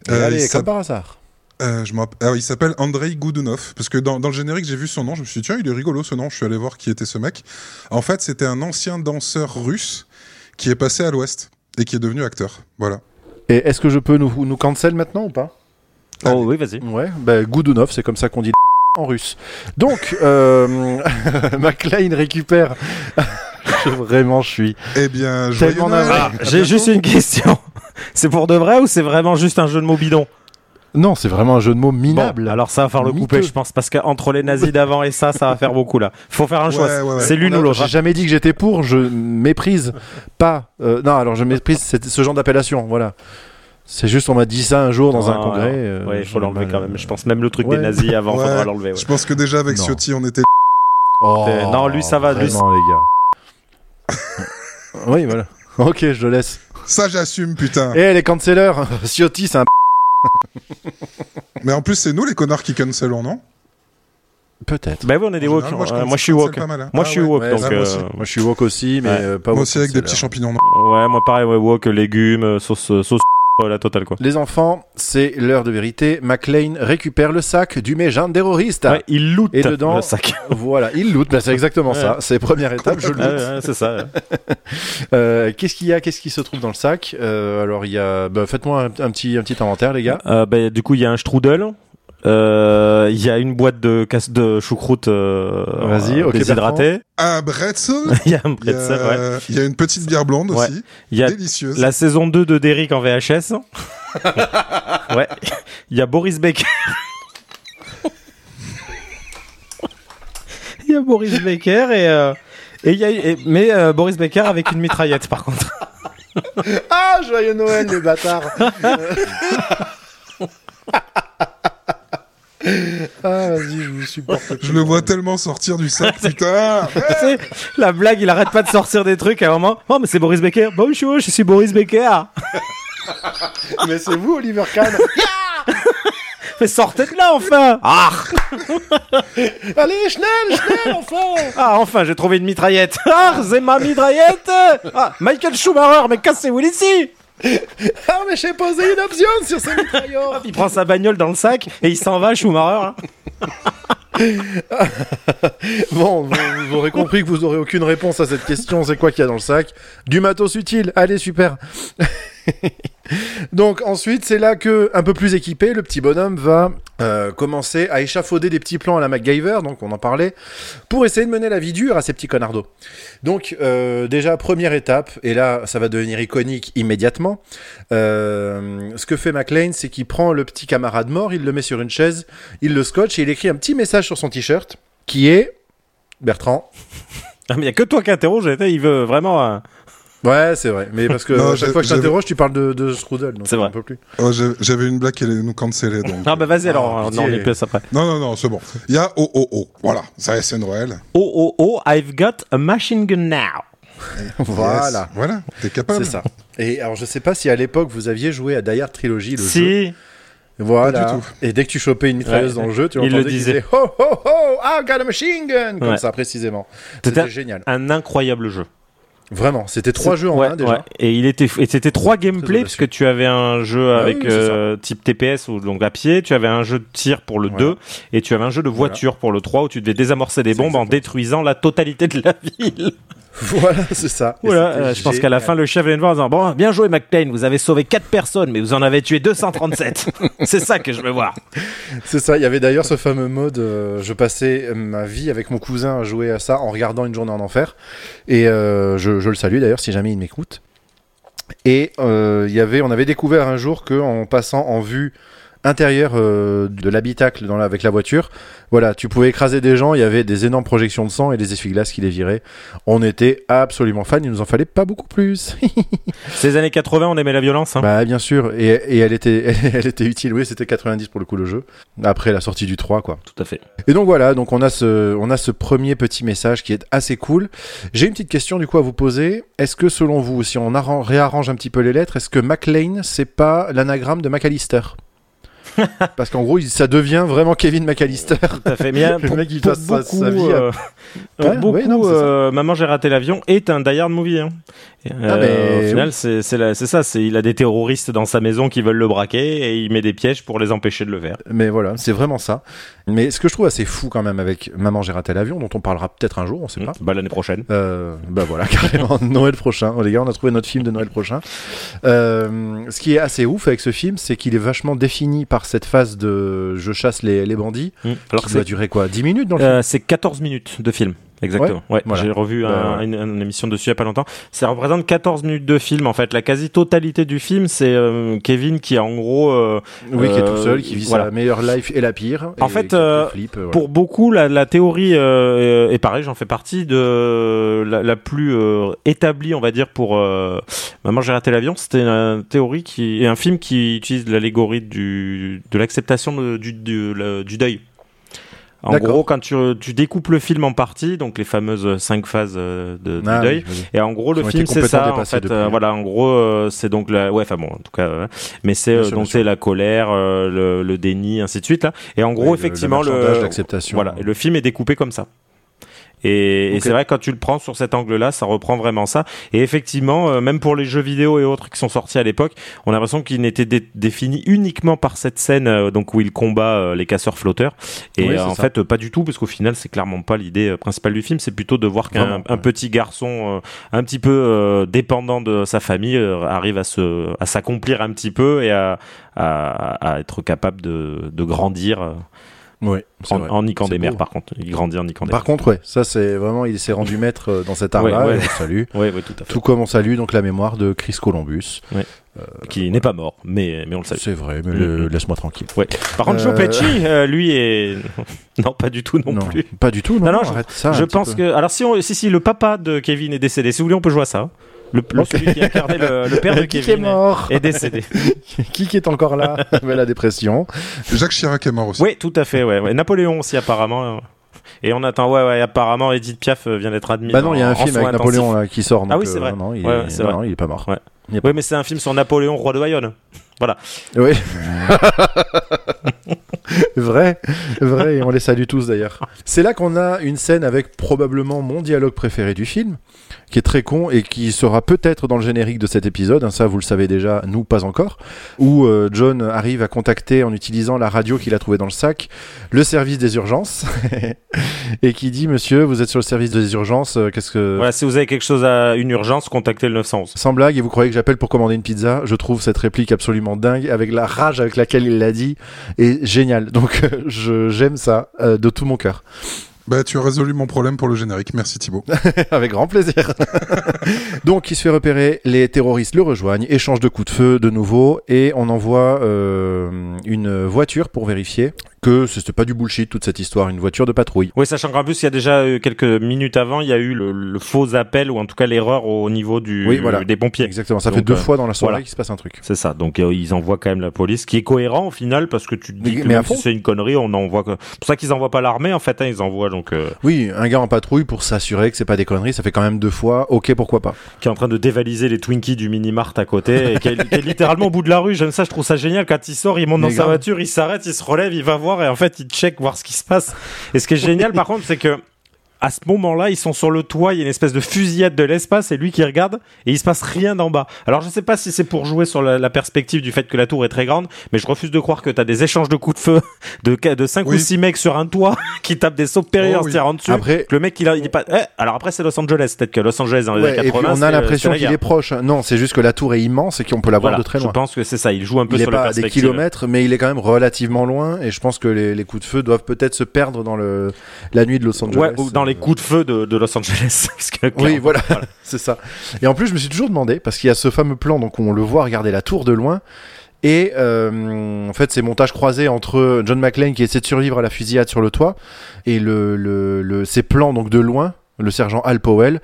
Et Euh, il allez, comme par hasard. Euh, je alors, il s'appelle Andrei Goudunov, parce que dans, dans le générique, j'ai vu son nom, je me suis dit, tiens, il est rigolo ce nom, je suis allé voir qui était ce mec. En fait, c'était un ancien danseur russe qui est passé à l'Ouest et qui est devenu acteur. Voilà. Et est-ce que je peux nous, nous cancel maintenant ou pas? Oh oui, vas-y. Ouais, bah, Goudunov, c'est comme ça qu'on dit en russe. Donc, euh, McLean récupère. Je- Vraiment, je suis. Eh bien. Ah, j'ai juste une question. C'est pour de vrai ou c'est vraiment juste un jeu de mots bidon? Non, c'est vraiment un jeu de mots minable. Bon, alors ça va falloir le couper, je pense, parce qu'entre les nazis d'avant et ça, ça va faire beaucoup là. Faut faire un choix. Ouais, ouais, ouais. C'est l'une ou l'autre. J'ai jamais dit que j'étais pour, je méprise pas. euh, non, alors je méprise cette- ce genre d'appellation, voilà. C'est juste, on m'a dit ça un jour dans un Ah, congrès. euh, ouais, il faut j'ai l'enlever quand même. euh, Je pense même le truc Ouais. des nazis avant, Ouais, faudra l'enlever. ouais. Je pense que déjà avec Non. Ciotti, on était. Oh, Euh, non, lui, ça va, lui, Vraiment, les gars. oui, voilà. Ok, je le laisse. Ça, j'assume, putain. Eh, les cancelers Ciotti, c'est un. Mais en plus, c'est nous les connards qui cancelons, non? Peut-être. Bah oui, on est des woke. général, moi, je Euh, cancel- moi, je suis woke. mal, hein. Moi, Ah je suis ouais. woke. Ouais, donc, moi euh, aussi. Moi, je suis woke aussi, mais Ouais. euh, pas Moi aussi avec des petits champignons. ouais, moi pareil, ouais, woke, légumes, sauce, euh, sauce, la totale quoi. Les enfants, c'est l'heure de vérité. McLean récupère le sac du méchant terroriste. Ouais, il loot Et dedans, le sac. Voilà, il loot. Bah, c'est exactement Ouais. ça. C'est première étape, je loot. ouais, c'est ça. Euh, Qu'est-ce qu'il y a Qu'est-ce qui se trouve dans le sac? Euh, Alors, il y a. Bah, Faites-moi un, un petit, un petit inventaire, les gars. Euh, bah, du coup, il y a un strudel. Euh, Il y a une boîte de casse de choucroute euh, Vas-y, ok, déshydratée. Un bretzel. Il y a un Il y, pretzel, ouais. a... il y a une petite bière blonde Ouais. aussi. Il y a Délicieuse. la saison 2 de Derrick en VHS. ouais. Il y a Boris Becker. Il y a Boris Becker et euh, et il y a et- mais euh, Boris Becker avec une mitraillette par contre. Ah, joyeux Noël, les bâtards Ah, vas-y, je vous supporte. Je le vois tellement sortir du sac, putain. tu sais, la blague, il arrête pas de sortir des trucs à un moment. Oh mais c'est Boris Becker. Bonjour, je suis Boris Becker. Mais c'est vous, Oliver Kahn Mais sortez de là enfin. Ah, Allez, Schnell, Schnell, enfin ah enfin, j'ai trouvé une mitraillette. Ah, c'est ma mitraillette. Ah, Michael Schumacher, mais cassez-vous d'ici. Ah, mais j'ai posé une option sur ce mitrailleur Il prend sa bagnole dans le sac et il s'en va, Schumacher. Bon, vous, vous aurez compris que vous aurez aucune réponse à cette question. C'est quoi qu'il y a dans le sac? Du matos utile. Allez, super. Donc ensuite, c'est là que, un peu plus équipé, le petit bonhomme va euh, commencer à échafauder des petits plans à la MacGyver, donc on en parlait, pour essayer de mener la vie dure à ces petits connardos. Donc euh, déjà, première étape, et là, ça va devenir iconique immédiatement. Euh, ce que fait McLean, c'est qu'il prend le petit camarade mort, il le met sur une chaise, il le scotche et il écrit un petit message sur son t-shirt qui est Bertrand. Il y a que toi qui interroge. Il veut vraiment. Ouais, c'est vrai. Mais parce que Non, à chaque fois que je t'interroge, tu parles de, de Strudel. C'est vrai. Un peu plus. Oh, J'avais une blague qui allait nous canceller, donc. Ah bah vas-y alors, Ah, on est plus après. Non, non, non, c'est bon. Il y a Oh, oh, oh. Voilà. Ça, c'est Noël. Oh oh oh, I've got a machine gun now. Voilà. Yes. Voilà. T'es capable. C'est ça. Et alors, je sais pas si à l'époque vous aviez joué à Die Hard Trilogy, le jeu. Si. Voilà. Pas du tout. Et dès que tu chopais une mitrailleuse Ouais. dans le jeu, tu Il entendais le qu'il disait. disait Ho ho ho, I got a machine gun Comme Ouais. ça, précisément. C'était C'était génial. un incroyable jeu. Vraiment, c'était trois jeux en Ouais, un déjà. ouais. Et il était et c'était trois gameplays audacieux. parce que tu avais un jeu Ah avec oui, euh, type TPS ou donc à pied, tu avais un jeu de tir pour le Voilà. 2 et tu avais un jeu de voiture pour le 3 où tu devais désamorcer des bombes en détruisant la totalité de la ville. Voilà, c'est ça. Voilà, euh, je pense qu'à la fin le chef vient de voir en disant bon bien joué McLean, vous avez sauvé 4 personnes mais vous en avez tué 237. C'est ça que je veux voir. C'est ça, il y avait d'ailleurs ce fameux mode, euh, je passais ma vie avec mon cousin à jouer à ça en regardant une journée en enfer. Et euh, je, je le salue d'ailleurs si jamais il m'écoute. Et euh, y avait, on avait découvert un jour que en passant en vue intérieure euh, de l'habitacle dans la- avec la voiture, voilà, tu pouvais écraser des gens, il y avait des énormes projections de sang et des essuie-glaces qui les viraient. On était absolument fans, il nous en fallait pas beaucoup plus. Ces années 80, on aimait la violence. Hein. Bah bien sûr, et, et elle était, elle, était utile. Oui, c'était 90 pour le coup le jeu. Après la sortie du 3 quoi. Tout à fait. Et donc voilà, donc on a ce, on a ce premier petit message qui est assez cool. J'ai une petite question du coup à vous poser. Est-ce que selon vous, si on arran- réarrange un petit peu les lettres, est-ce que McLean c'est pas l'anagramme de McAllister? Parce qu'en gros, il- ça devient vraiment Kevin McAllister. Tout à fait. Mais Le pour, mec, il passe sa- beaucoup, sa vie à- euh, pour Ouais, beaucoup, ouais, non, c'est ça. euh, Maman j'ai raté l'avion est un Die Hard movie. Hein. Ah, euh, mais au final, c'est ça. Il a des terroristes dans sa maison qui veulent le braquer et il met des pièges pour les empêcher de le faire. Mais voilà, c'est vraiment ça. Mais ce que je trouve assez fou quand même avec Maman j'ai raté l'avion, dont on parlera peut-être un jour, on sait pas. Bah l'année prochaine. Euh, bah voilà, carrément, Noël prochain. Oh, les gars, on a trouvé notre film de Noël prochain. Ce qui est assez ouf avec ce film, c'est qu'il est vachement défini par cette phase de je chasse les, les bandits. Mm. Alors qui doit durer quoi 10 minutes dans le euh, c'est 14 minutes de film. Exactement. Ouais, voilà. j'ai revu un- Bah, ouais. une, une émission dessus il y a pas longtemps. Ça représente 14 minutes de film en fait. La quasi-totalité du film, c'est euh, Kevin qui en gros euh, Oui, qui est tout euh, seul, qui vit voilà. sa meilleure life et la pire. En et fait, euh, flippe, voilà. Pour beaucoup, la, la théorie euh, est pareil, j'en fais partie de la, la plus euh, établie, on va dire, pour euh, Maman j'ai raté l'avion. C'était une théorie qui est un film qui utilise l'allégorie du de l'acceptation du, du, du deuil. En gros, quand tu, tu découpes le film en parties, donc les fameuses cinq phases euh, de, Ah, deuil, oui, oui. et en gros le film c'est ça en fait, euh, hein. voilà, en gros euh, c'est donc la, ouais, enfin bon, en tout cas, euh, mais c'est donc c'est la colère, le, le déni, ainsi de suite là, et en gros effectivement le l'acceptation. voilà, le film est découpé comme ça. Et, c'est vrai quand tu le prends sur cet angle-là, ça reprend vraiment ça. Et effectivement, euh, même pour les jeux vidéo et autres qui sont sortis à l'époque, on a l'impression qu'il n'était dé- défini uniquement par cette scène, euh, donc où il combat euh, les casseurs flotteurs. Et Oui, en ça. fait, pas du tout, parce qu'au final, c'est clairement pas l'idée principale du film. C'est plutôt de voir qu'un ouais. petit garçon, un petit peu dépendant de sa famille, arrive à se, à s'accomplir un petit peu et à, à, à être capable de, de grandir. Euh, Oui, en, vrai. en niquant des par contre. Il grandit en niquant des Par contre, ouais, ça c'est vraiment, il s'est rendu maître euh, dans cet art-là. Ouais, salue. Tout à fait. Tout comme on salue donc la mémoire de Chris Columbus. qui n'est pas mort, mais, mais on le salue. C'est vrai, mais Mm, mm. laisse-moi tranquille. Ouais. Par contre, Euh, Joe Pesci, euh, lui est non pas du tout non, Non, plus. pas du tout. Non, Non, non, je- arrête ça. je pense peu. que alors si on si si le papa de Kevin est décédé, si vous voulez on peut jouer à ça. Le, le- Ok. celui qui incarnait le, le père de Qui est Kevin est, mort est décédé. Qui qui est encore là Mais la dépression. Jacques Chirac est mort aussi. oui, tout à fait. Ouais, ouais. Napoléon aussi apparemment. Et on attend. Ouais, ouais. Apparemment, Edith Piaf euh, vient d'être admise. Bah non, il y a un film avec Napoléon là, qui sort. Ah donc, oui, c'est euh, vrai. Non, il, Ouais, est... non, vrai. non, il est pas mort. Ouais. Oui, mais c'est un film sur Napoléon, roi de Bayonne. Voilà. Oui. vrai, vrai, et on les salue tous d'ailleurs. C'est là qu'on a une scène avec probablement mon dialogue préféré du film, qui est très con et qui sera peut-être dans le générique de cet épisode, hein, ça vous le savez déjà, nous pas encore, où euh, John arrive à contacter en utilisant la radio qu'il a trouvée dans le sac, le service des urgences, et qui dit Monsieur, vous êtes sur le service des urgences, euh, qu'est-ce que... Voilà, si vous avez quelque chose à une urgence, contactez le 911. Sans blague, et vous croyez que j'appelle pour commander une pizza? Je trouve cette réplique absolument dingue, avec la rage avec laquelle il l'a dit, et génial. Donc euh, je j'aime ça euh, de tout mon cœur. Bah, tu as résolu mon problème pour le générique. Merci Thibaut. avec grand plaisir. Donc il se fait repérer, les terroristes le rejoignent, échange de coups de feu de nouveau, et on envoie euh, une voiture pour vérifier que c'était pas du bullshit toute cette histoire, une voiture de patrouille. Oui, sachant qu'en plus, il y a déjà euh, quelques minutes avant, il y a eu le, le faux appel, ou en tout cas l'erreur au niveau du, Oui, voilà. des pompiers. Exactement, ça Donc, fait deux euh, fois dans la soirée voilà. qu'il se passe un truc. C'est ça. Donc euh, ils envoient quand même la police, qui est cohérent au final, parce que tu te dis Mais- que mais à même si fond. c'est une connerie, on envoie. Que... C'est pour ça qu'ils envoient pas l'armée en fait. Hein, ils envoient donc euh, Oui, un gars en patrouille pour s'assurer que c'est pas des conneries, ça fait quand même deux fois, ok pourquoi pas. qui est en train de dévaliser les Twinkies du mini mart à côté, et qui est, qui est littéralement au bout de la rue. J'aime ça, je trouve ça génial. Quand il sort, il monte Mais dans sa voiture, il s'arrête, il se relève, il va voir, et en fait il check voir ce qui se passe. Et ce qui est génial par contre, c'est que à ce moment-là, ils sont sur le toit, il y a une espèce de fusillade de l'espace, et lui qui regarde, et il se passe rien d'en bas. Alors je sais pas si c'est pour jouer sur la, la perspective du fait que la tour est très grande, mais je refuse de croire que t'as des échanges de coups de feu de, de 5 Oui. ou 6 mecs sur un toit qui tapent des sauts périlleux Oh en se oui. tirant dessus. Après- le mec il, a- il est pas. Eh, alors après c'est Los Angeles, peut-être que Los Angeles dans les Ouais, années et 80. puis on a l'impression c'est la qu'il est proche. Non, c'est juste que la tour est immense et qu'on peut la voir Voilà, de très loin. Je pense que c'est ça. Il joue un peu Il est sur la pas à des kilomètres, mais il est quand même relativement loin. Et je pense que les, les coups de feu doivent peut-être se perdre dans le, la nuit de Los Angeles. Ouais, ou dans les coups de feu de, de Los Angeles. parce que, Oui, voilà, c'est ça. Et en plus, je me suis toujours demandé, parce qu'il y a ce fameux plan, donc on le voit regarder la tour de loin, et euh, en fait, ces montages croisés entre John McClane qui essaie de survivre à la fusillade sur le toit, et le, le, le- ces plans donc de loin, le sergent Al Powell,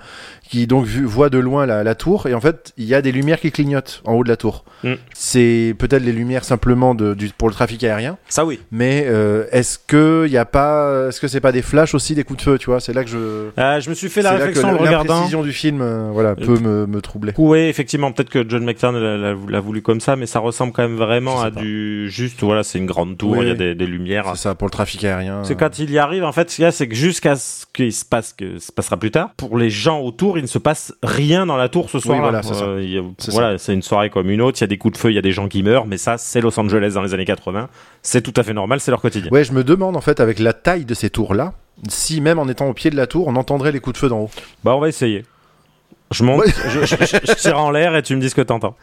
qui donc voit de loin la, la tour, et en fait, il y a des lumières qui clignotent en haut de la tour. Mm. C'est peut-être les lumières simplement de, du, pour le trafic aérien, Ça oui. mais euh, est-ce que il y a pas, est-ce que c'est pas des flashs aussi, des coups de feu, tu vois? C'est là que je Euh, je me suis fait la réflexion en le la regardant. précision du film euh, voilà, peut me, me troubler. Oui, effectivement, peut-être que John McTiernan l'a- voulu comme ça, mais ça ressemble quand même vraiment à pas. du juste. Voilà, c'est une grande tour, Oui, il y a des lumières. C'est ça, pour le trafic aérien. C'est quand il y arrive, en fait, ce qu'il y a, c'est que jusqu'à ce qu'il se passe, que se passera plus tard, pour les gens autour, il ne se passe rien dans la tour ce soir-là. voilà, c'est ça. Euh, voilà, c'est une soirée comme une autre. Il y a des coups de feu, il y a des gens qui meurent, mais ça, c'est Los Angeles dans les années 80. C'est tout à fait normal, c'est leur quotidien. Ouais, je me demande en fait, avec la taille de ces tours-là, si même en étant au pied de la tour, on entendrait les coups de feu d'en haut. Bah, on va essayer. Je monte, Ouais. je, je- je- je tire en l'air et tu me dis ce que t'entends.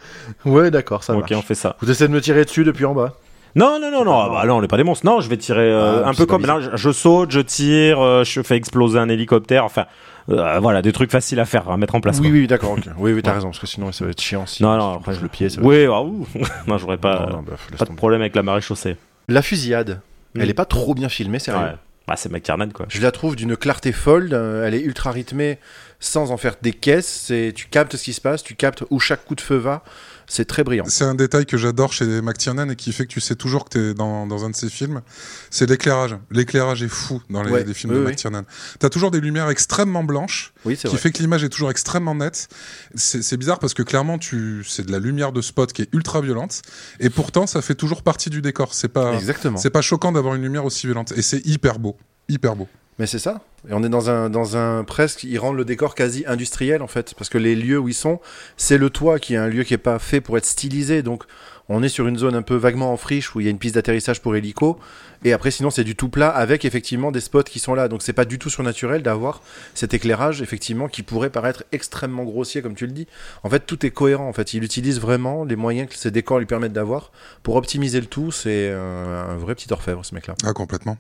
Ouais, d'accord, ça ok, on fait ça. Vous essayez de me tirer dessus depuis en bas Non, non, non, non, ah bah non, on n'est pas des monstres. Non, je vais tirer euh, Ah, un peu comme là, je, je saute, je tire, euh, je fais exploser un hélicoptère. Enfin, euh, voilà, des trucs faciles à faire, à mettre en place. Oui, quoi. oui, d'accord. Oui, oui, t'as raison, parce que sinon ça va être chiant. Si Non, non, après, bouges le pied. Ça va Oui, ah, ouh. non, j'aurais pas, Non, non, bah, pas de problème avec la marée chaussée. La fusillade, Mm. elle est pas trop bien filmée, sérieux. Ouais. Bah, c'est McTiernan, quoi. Je la trouve d'une clarté folle, euh, elle est ultra rythmée sans en faire des caisses, tu captes ce qui se passe, tu captes où chaque coup de feu va, c'est très brillant. C'est un détail que j'adore chez McTiernan et qui fait que tu sais toujours que tu es dans, dans un de ses films. C'est l'éclairage. L'éclairage est fou dans les, Ouais, les films oui, de oui. McTiernan. Tu as toujours des lumières extrêmement blanches Oui, qui vrai. fait que l'image est toujours extrêmement nette. C'est bizarre parce que clairement, tu c'est de la lumière de spot qui est ultra violente et pourtant ça fait toujours partie du décor. C'est pas pas choquant d'avoir une lumière aussi violente et c'est hyper beau, hyper beau. Mais c'est ça. Et on est dans un, dans un presque, ils rendent le décor quasi industriel en fait, parce que les lieux où ils sont, c'est le toit qui est un lieu qui est pas fait pour être stylisé, donc on est sur une zone un peu vaguement en friche où il y a une piste d'atterrissage pour hélico, et après sinon c'est du tout plat avec effectivement des spots qui sont là, donc c'est pas du tout surnaturel d'avoir cet éclairage effectivement qui pourrait paraître extrêmement grossier comme tu le dis. En fait tout est cohérent en fait, il utilise vraiment les moyens que ces décors lui permettent d'avoir pour optimiser le tout, c'est un vrai petit orfèvre ce mec-là. Ah complètement.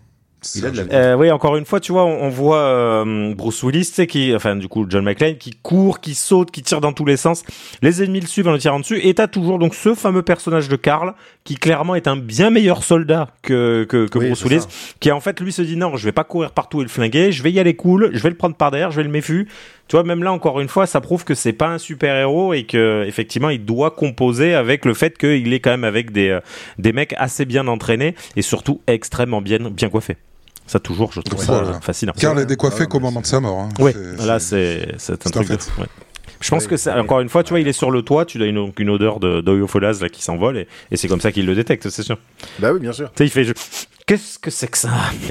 Il a de la Euh, oui, encore une fois, tu vois, on, on voit euh, Bruce Willis, tu sais, qui, enfin, du coup, John McClane, qui court, qui saute, qui tire dans tous les sens. Les ennemis le suivent en le tirant dessus. Et t'as toujours donc ce fameux personnage de Carl, qui clairement est un bien meilleur soldat que, que, que Oui, Bruce Willis, ça. qui en fait lui se dit non, je vais pas courir partout et le flinguer, je vais y aller cool, je vais le prendre par derrière, je vais le méfu. Tu vois, même là, encore une fois, ça prouve que c'est pas un super héros et que effectivement, il doit composer avec le fait qu'il est quand même avec des euh, des mecs assez bien entraînés et surtout extrêmement bien bien coiffés. Ça toujours, je trouve Ouais, ça voilà. fascinant. Carl est décoiffé Ah, qu'au moment de sa mort. hein. Oui, là c'est- un truc de fait. fou. ouais. Je pense que c'est oui. encore une fois, tu vois, il est sur le toit, tu as une, une odeur de d'oyofolase là qui s'envole et, et c'est comme ça qu'il le détecte, c'est sûr. Bah oui bien sûr. Tu sais, il fait je- qu'est-ce que c'est que ça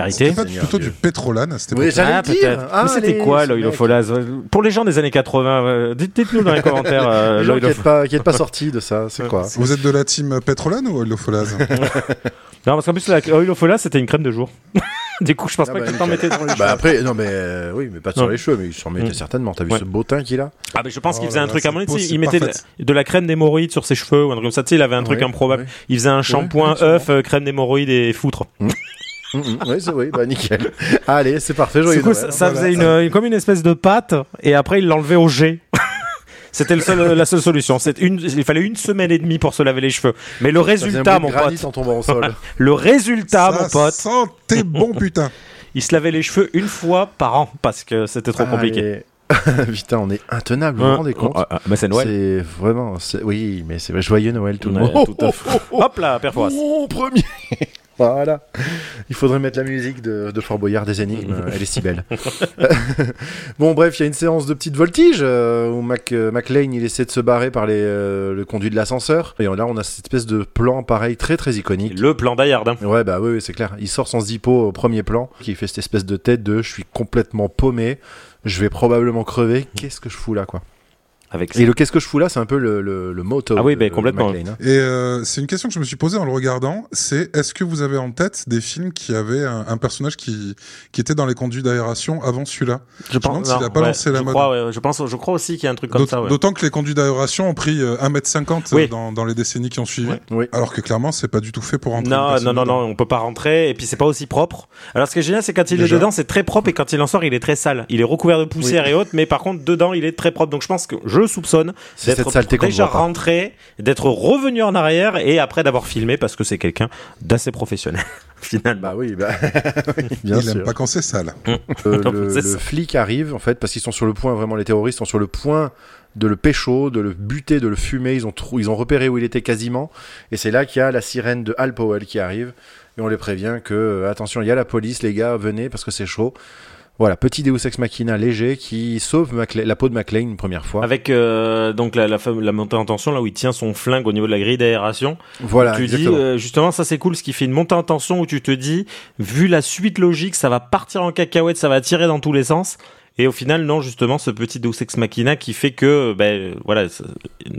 C'était plutôt Dieu. du pétrolane à cette Oui, époque. j'allais Ah, peut-être. Ah, Mais c'était quoi ce l'oïlofolase Pour les gens des années 80, euh, dites- dites-nous dans les commentaires euh, Les gens qui n'êtes pas, qui êtes pas sortis de ça, c'est quoi Vous êtes de la team pétrolane ou oilofolase Non, parce qu'en plus la l'oïlofolase c'était une crème de jour. du coup, je pense Ah pas bah, que tu t'en nickel. mettais dans les Bah cheveux. après, non mais euh, oui, mais pas sur Non. les cheveux, mais il s'en mettait Mm. certainement. T'as vu Ouais. ce beau teint qu'il a Ah mais je pense Oh qu'il faisait là un là, truc à mon il mettait de, la crème d'hémorroïdes sur ses cheveux ou un truc comme ça, tu sais, il avait un truc Ouais, improbable. ouais. Il faisait un shampoing œuf, euh, crème d'hémorroïdes et foutre. Mm, mm, Oui, c'est oui, bah nickel. Allez, c'est parfait, Du coup, ça, ça Voilà. faisait une, une- comme une espèce de pâte, et après il l'enlevait au jet. C'était le seul- la seule solution. Une, il fallait une semaine et demie pour se laver les cheveux. Mais le résultat, mon pote, en tombant au sol. le résultat, mon Ça pote, sentait bon putain. il se lavait les cheveux une fois par an parce que c'était trop compliqué. Putain, on est intenable, vous vous Hein. rendez compte Ah, ah, bah c'est Noël. C'est vraiment, oui, mais c'est joyeux Noël tout monde. tout à fait. Hop là, Père Fouras. Oh, premier Voilà. Il faudrait mettre la musique de, de Fort Boyard des énigmes. Elle est si belle. bon, bref, il y a une séance de petites voltiges euh, où Mac, euh, McLean il essaie de se barrer par les, euh, le conduit de l'ascenseur. Et là, on a cette espèce de plan pareil, très très iconique. Le plan d'Ayard. Hein. Ouais, bah oui, oui, c'est clair. Il sort son zippo au premier plan, qui fait cette espèce de tête de je suis complètement paumé, je vais probablement crever, qu'est-ce que je fous là, quoi? Avec Et le qu'est-ce que je fous là, c'est un peu le, le, le motto. Ah oui, de- bah, complètement. McLean, hein. Et euh, c'est une question que je me suis posée en le regardant, c'est est-ce que vous avez en tête des films qui avaient un, un personnage qui, qui était dans les conduits d'aération avant celui-là? Je me demande s'il a pas lancé la je mode. Crois, ouais, je pense, je crois aussi qu'il y a un truc comme ça. Ouais. D'autant que les conduits d'aération ont pris euh, 1m50 Oui. euh, dans, dans les décennies qui ont suivi. Ouais. Oui. Alors que clairement, c'est pas du tout fait pour rentrer. Non, non, non, dedans. non, on peut pas rentrer. Et puis c'est pas aussi propre. Alors ce qui est génial, c'est quand il Déjà. est dedans, c'est très propre, et quand il en sort, il est très sale. Il est recouvert de poussière et autres, mais par contre dedans, il est très propre. Donc je pense que je soupçonne C'est cette d'être déjà rentré, d'être revenu en arrière et après d'avoir filmé parce que c'est quelqu'un d'assez professionnel finalement. Bah oui, bah, oui, bien Il sûr. aime pas quand c'est sale. Euh, le, C'est le ça. flic arrive en fait parce qu'ils sont sur le point vraiment les terroristes sont sur le point de le pécho, de le buter, de le fumer. Ils ont trou- ils ont repéré où il était quasiment et c'est là qu'il y a la sirène de Al Powell qui arrive et on les prévient que euh, attention il y a la police les gars venez parce que c'est chaud. Voilà petit Deus ex machina léger qui sauve Macla- la peau de McLean une première fois. Avec euh, donc la, la, la montée en tension là où il tient son flingue au niveau de la grille d'aération. voilà tu dis euh, justement ça c'est cool ce qui fait une montée en tension où tu te dis vu la suite logique ça va partir en cacahuète ça va tirer dans tous les sens Et au final, non, justement, ce petit Deus Ex Machina qui fait que, ben, voilà,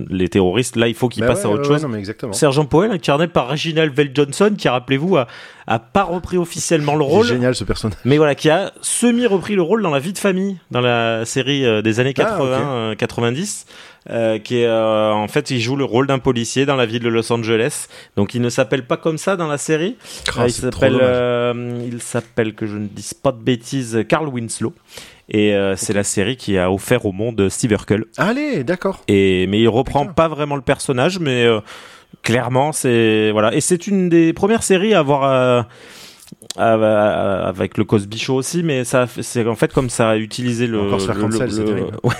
les terroristes, là, il faut qu'ils Bah passent ouais, à autre ouais, chose. Sergent Powell, incarné par Reginald Vell Johnson, qui, rappelez-vous, a, a pas repris officiellement le rôle. Génial ce personnage. Mais voilà, qui a semi-repris le rôle dans La vie de famille, dans la série euh, des années Ah, 80, ok. euh, 90. euh, qui est euh, en fait il joue le rôle d'un policier dans la ville de Los Angeles donc il ne s'appelle pas comme ça dans la série Ah, il s'appelle il s'appelle que je ne dise pas de bêtises Carl Winslow et euh, c'est la série qui a offert au monde Steve Urkel. Allez, d'accord. et mais il reprend pas vraiment le personnage mais euh, clairement c'est voilà. Et c'est une des premières séries à avoir euh, avec le Cosby Show aussi mais ça c'est en fait comme ça a utilisé le, Encore se faire le- cancel, le- c'est le- terrible. Ouais.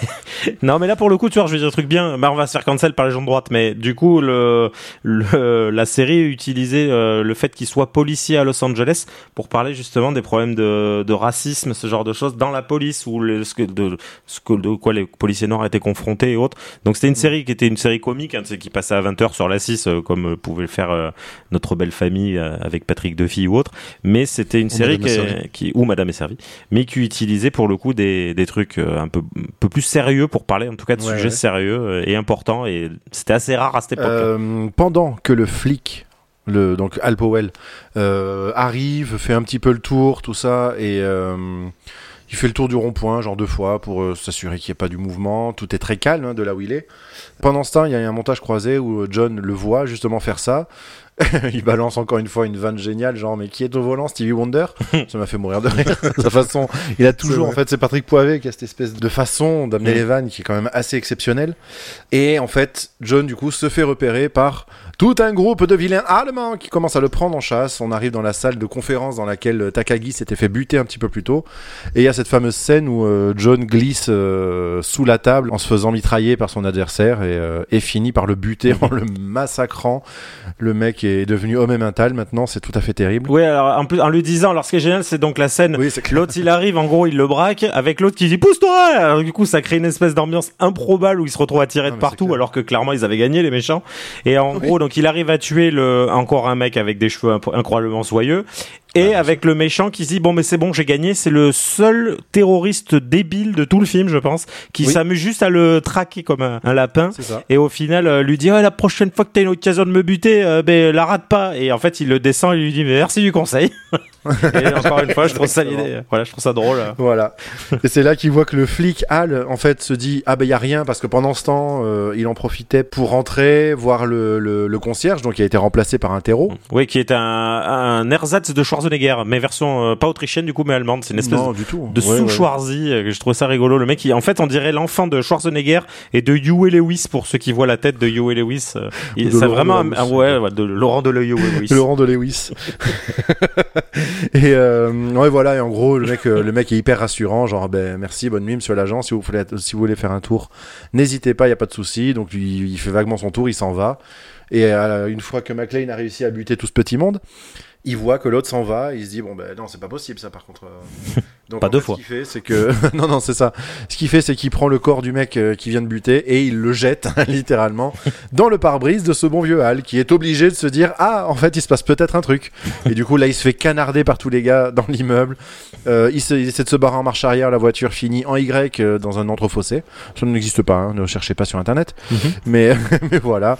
non mais là pour le coup tu vois je vais dire un truc bien bah on va se faire cancel par les gens de droite mais du coup le, le la série utilisait euh, le fait qu'il soit policier à Los Angeles pour parler justement des problèmes de, de racisme ce genre de choses dans la police ou le, ce que de ce que de quoi les policiers noirs étaient confrontés et autres donc c'était une série qui était une série comique hein, tu sais, qui passait à 20h sur la 6 euh, comme pouvait le faire euh, notre belle famille avec Patrick Duffy ou autre mais c'était une série qui, qui ou Madame est servie mais qui utilisait pour le coup des, des trucs euh, un peu un peu plus sérieux pour parler en tout cas de Ouais, sujets ouais. sérieux euh, et importants et c'était assez rare à cette époque Euh, pendant que le flic, le, donc Al Powell, euh, arrive, fait un petit peu le tour, tout ça, et euh, il fait le tour du rond-point, genre deux fois, pour euh, s'assurer qu'il n'y ait pas du mouvement. Tout est très calme hein, de là où il est. Pendant ce temps, il y a un montage croisé où John le voit justement faire ça. il balance encore une fois une vanne géniale, genre mais qui est au volant, Stevie Wonder Ça m'a fait mourir de rire. Sa façon, il a toujours en fait, c'est Patrick Poivet qui a cette espèce de façon d'amener les vannes qui est quand même assez exceptionnelle. Et en fait, John du coup se fait repérer par tout un groupe de vilains allemands qui commencent à le prendre en chasse. On arrive dans la salle de conférence dans laquelle Takagi s'était fait buter un petit peu plus tôt. Et il y a cette fameuse scène où euh, John glisse euh, sous la table en se faisant mitrailler par son adversaire et, euh, et finit par le buter en le massacrant. Le mec est devenu homme et mental maintenant, c'est tout à fait terrible. Oui, alors en plus en lui disant, alors ce qui est génial, c'est donc la scène. Oui, L'autre il arrive, en gros il le braque, avec l'autre qui dit pousse-toi. Alors du coup ça crée une espèce d'ambiance improbable où il se retrouve à tirer de partout, alors que clairement ils avaient gagné les méchants. Et en gros donc il arrive à tuer le encore un mec avec des cheveux incroyablement soyeux. Et avec le méchant qui se dit bon mais c'est bon j'ai gagné. C'est le seul terroriste débile de tout le film je pense qui Oui. s'amuse juste à le traquer comme un, un lapin. Et au final euh, lui dit Ah, la prochaine fois que t'as une occasion de me buter euh, ben la rate pas. Et en fait il le descend et lui dit mais merci du conseil. Et encore une fois je trouve ça l'idée voilà je trouve ça drôle. Voilà. Et c'est là qu'il voit que le flic Al, en fait, se dit ah ben y a rien parce que pendant ce temps, euh, il en profitait pour rentrer, voir le, le, le concierge, donc il a été remplacé par un terreau. oui qui est un, un ersatz de Schwarzenegger mais version euh, pas autrichienne du coup mais allemande c'est une espèce non, du tout. de Ouais, sous. Schwarzy euh, je trouve ça rigolo le mec il, en fait on dirait l'enfant de Schwarzenegger et de Huey Lewis pour ceux qui voient la tête de Huey Lewis euh, de c'est Laurent vraiment un, un- ouais, ouais, de Laurent de Lewis Laurent de Lewis. et euh, ouais voilà et en gros le mec euh, le mec est hyper rassurant genre ben merci bonne nuit monsieur l'agent si vous voulez si vous voulez faire un tour n'hésitez pas il y a pas de souci donc lui, il fait vaguement son tour il s'en va et euh, une fois que McLean a réussi à buter tout ce petit monde il voit que l'autre s'en va, il se dit bon ben non c'est pas possible ça par contre. Donc, Pas deux fait, fois. Ce qu'il fait c'est que non non c'est ça. Ce qu'il fait c'est qu'il prend le corps du mec euh, qui vient de buter et il le jette littéralement dans le pare-brise de ce bon vieux Hal qui est obligé de se dire ah en fait il se passe peut-être un truc et du coup là il se fait canarder par tous les gars dans l'immeuble. Euh, il, se- il essaie de se barrer en marche arrière, la voiture finit en Y euh, dans un entrefossé. Ça n'existe pas, hein, ne cherchez pas sur internet. mais, mais voilà.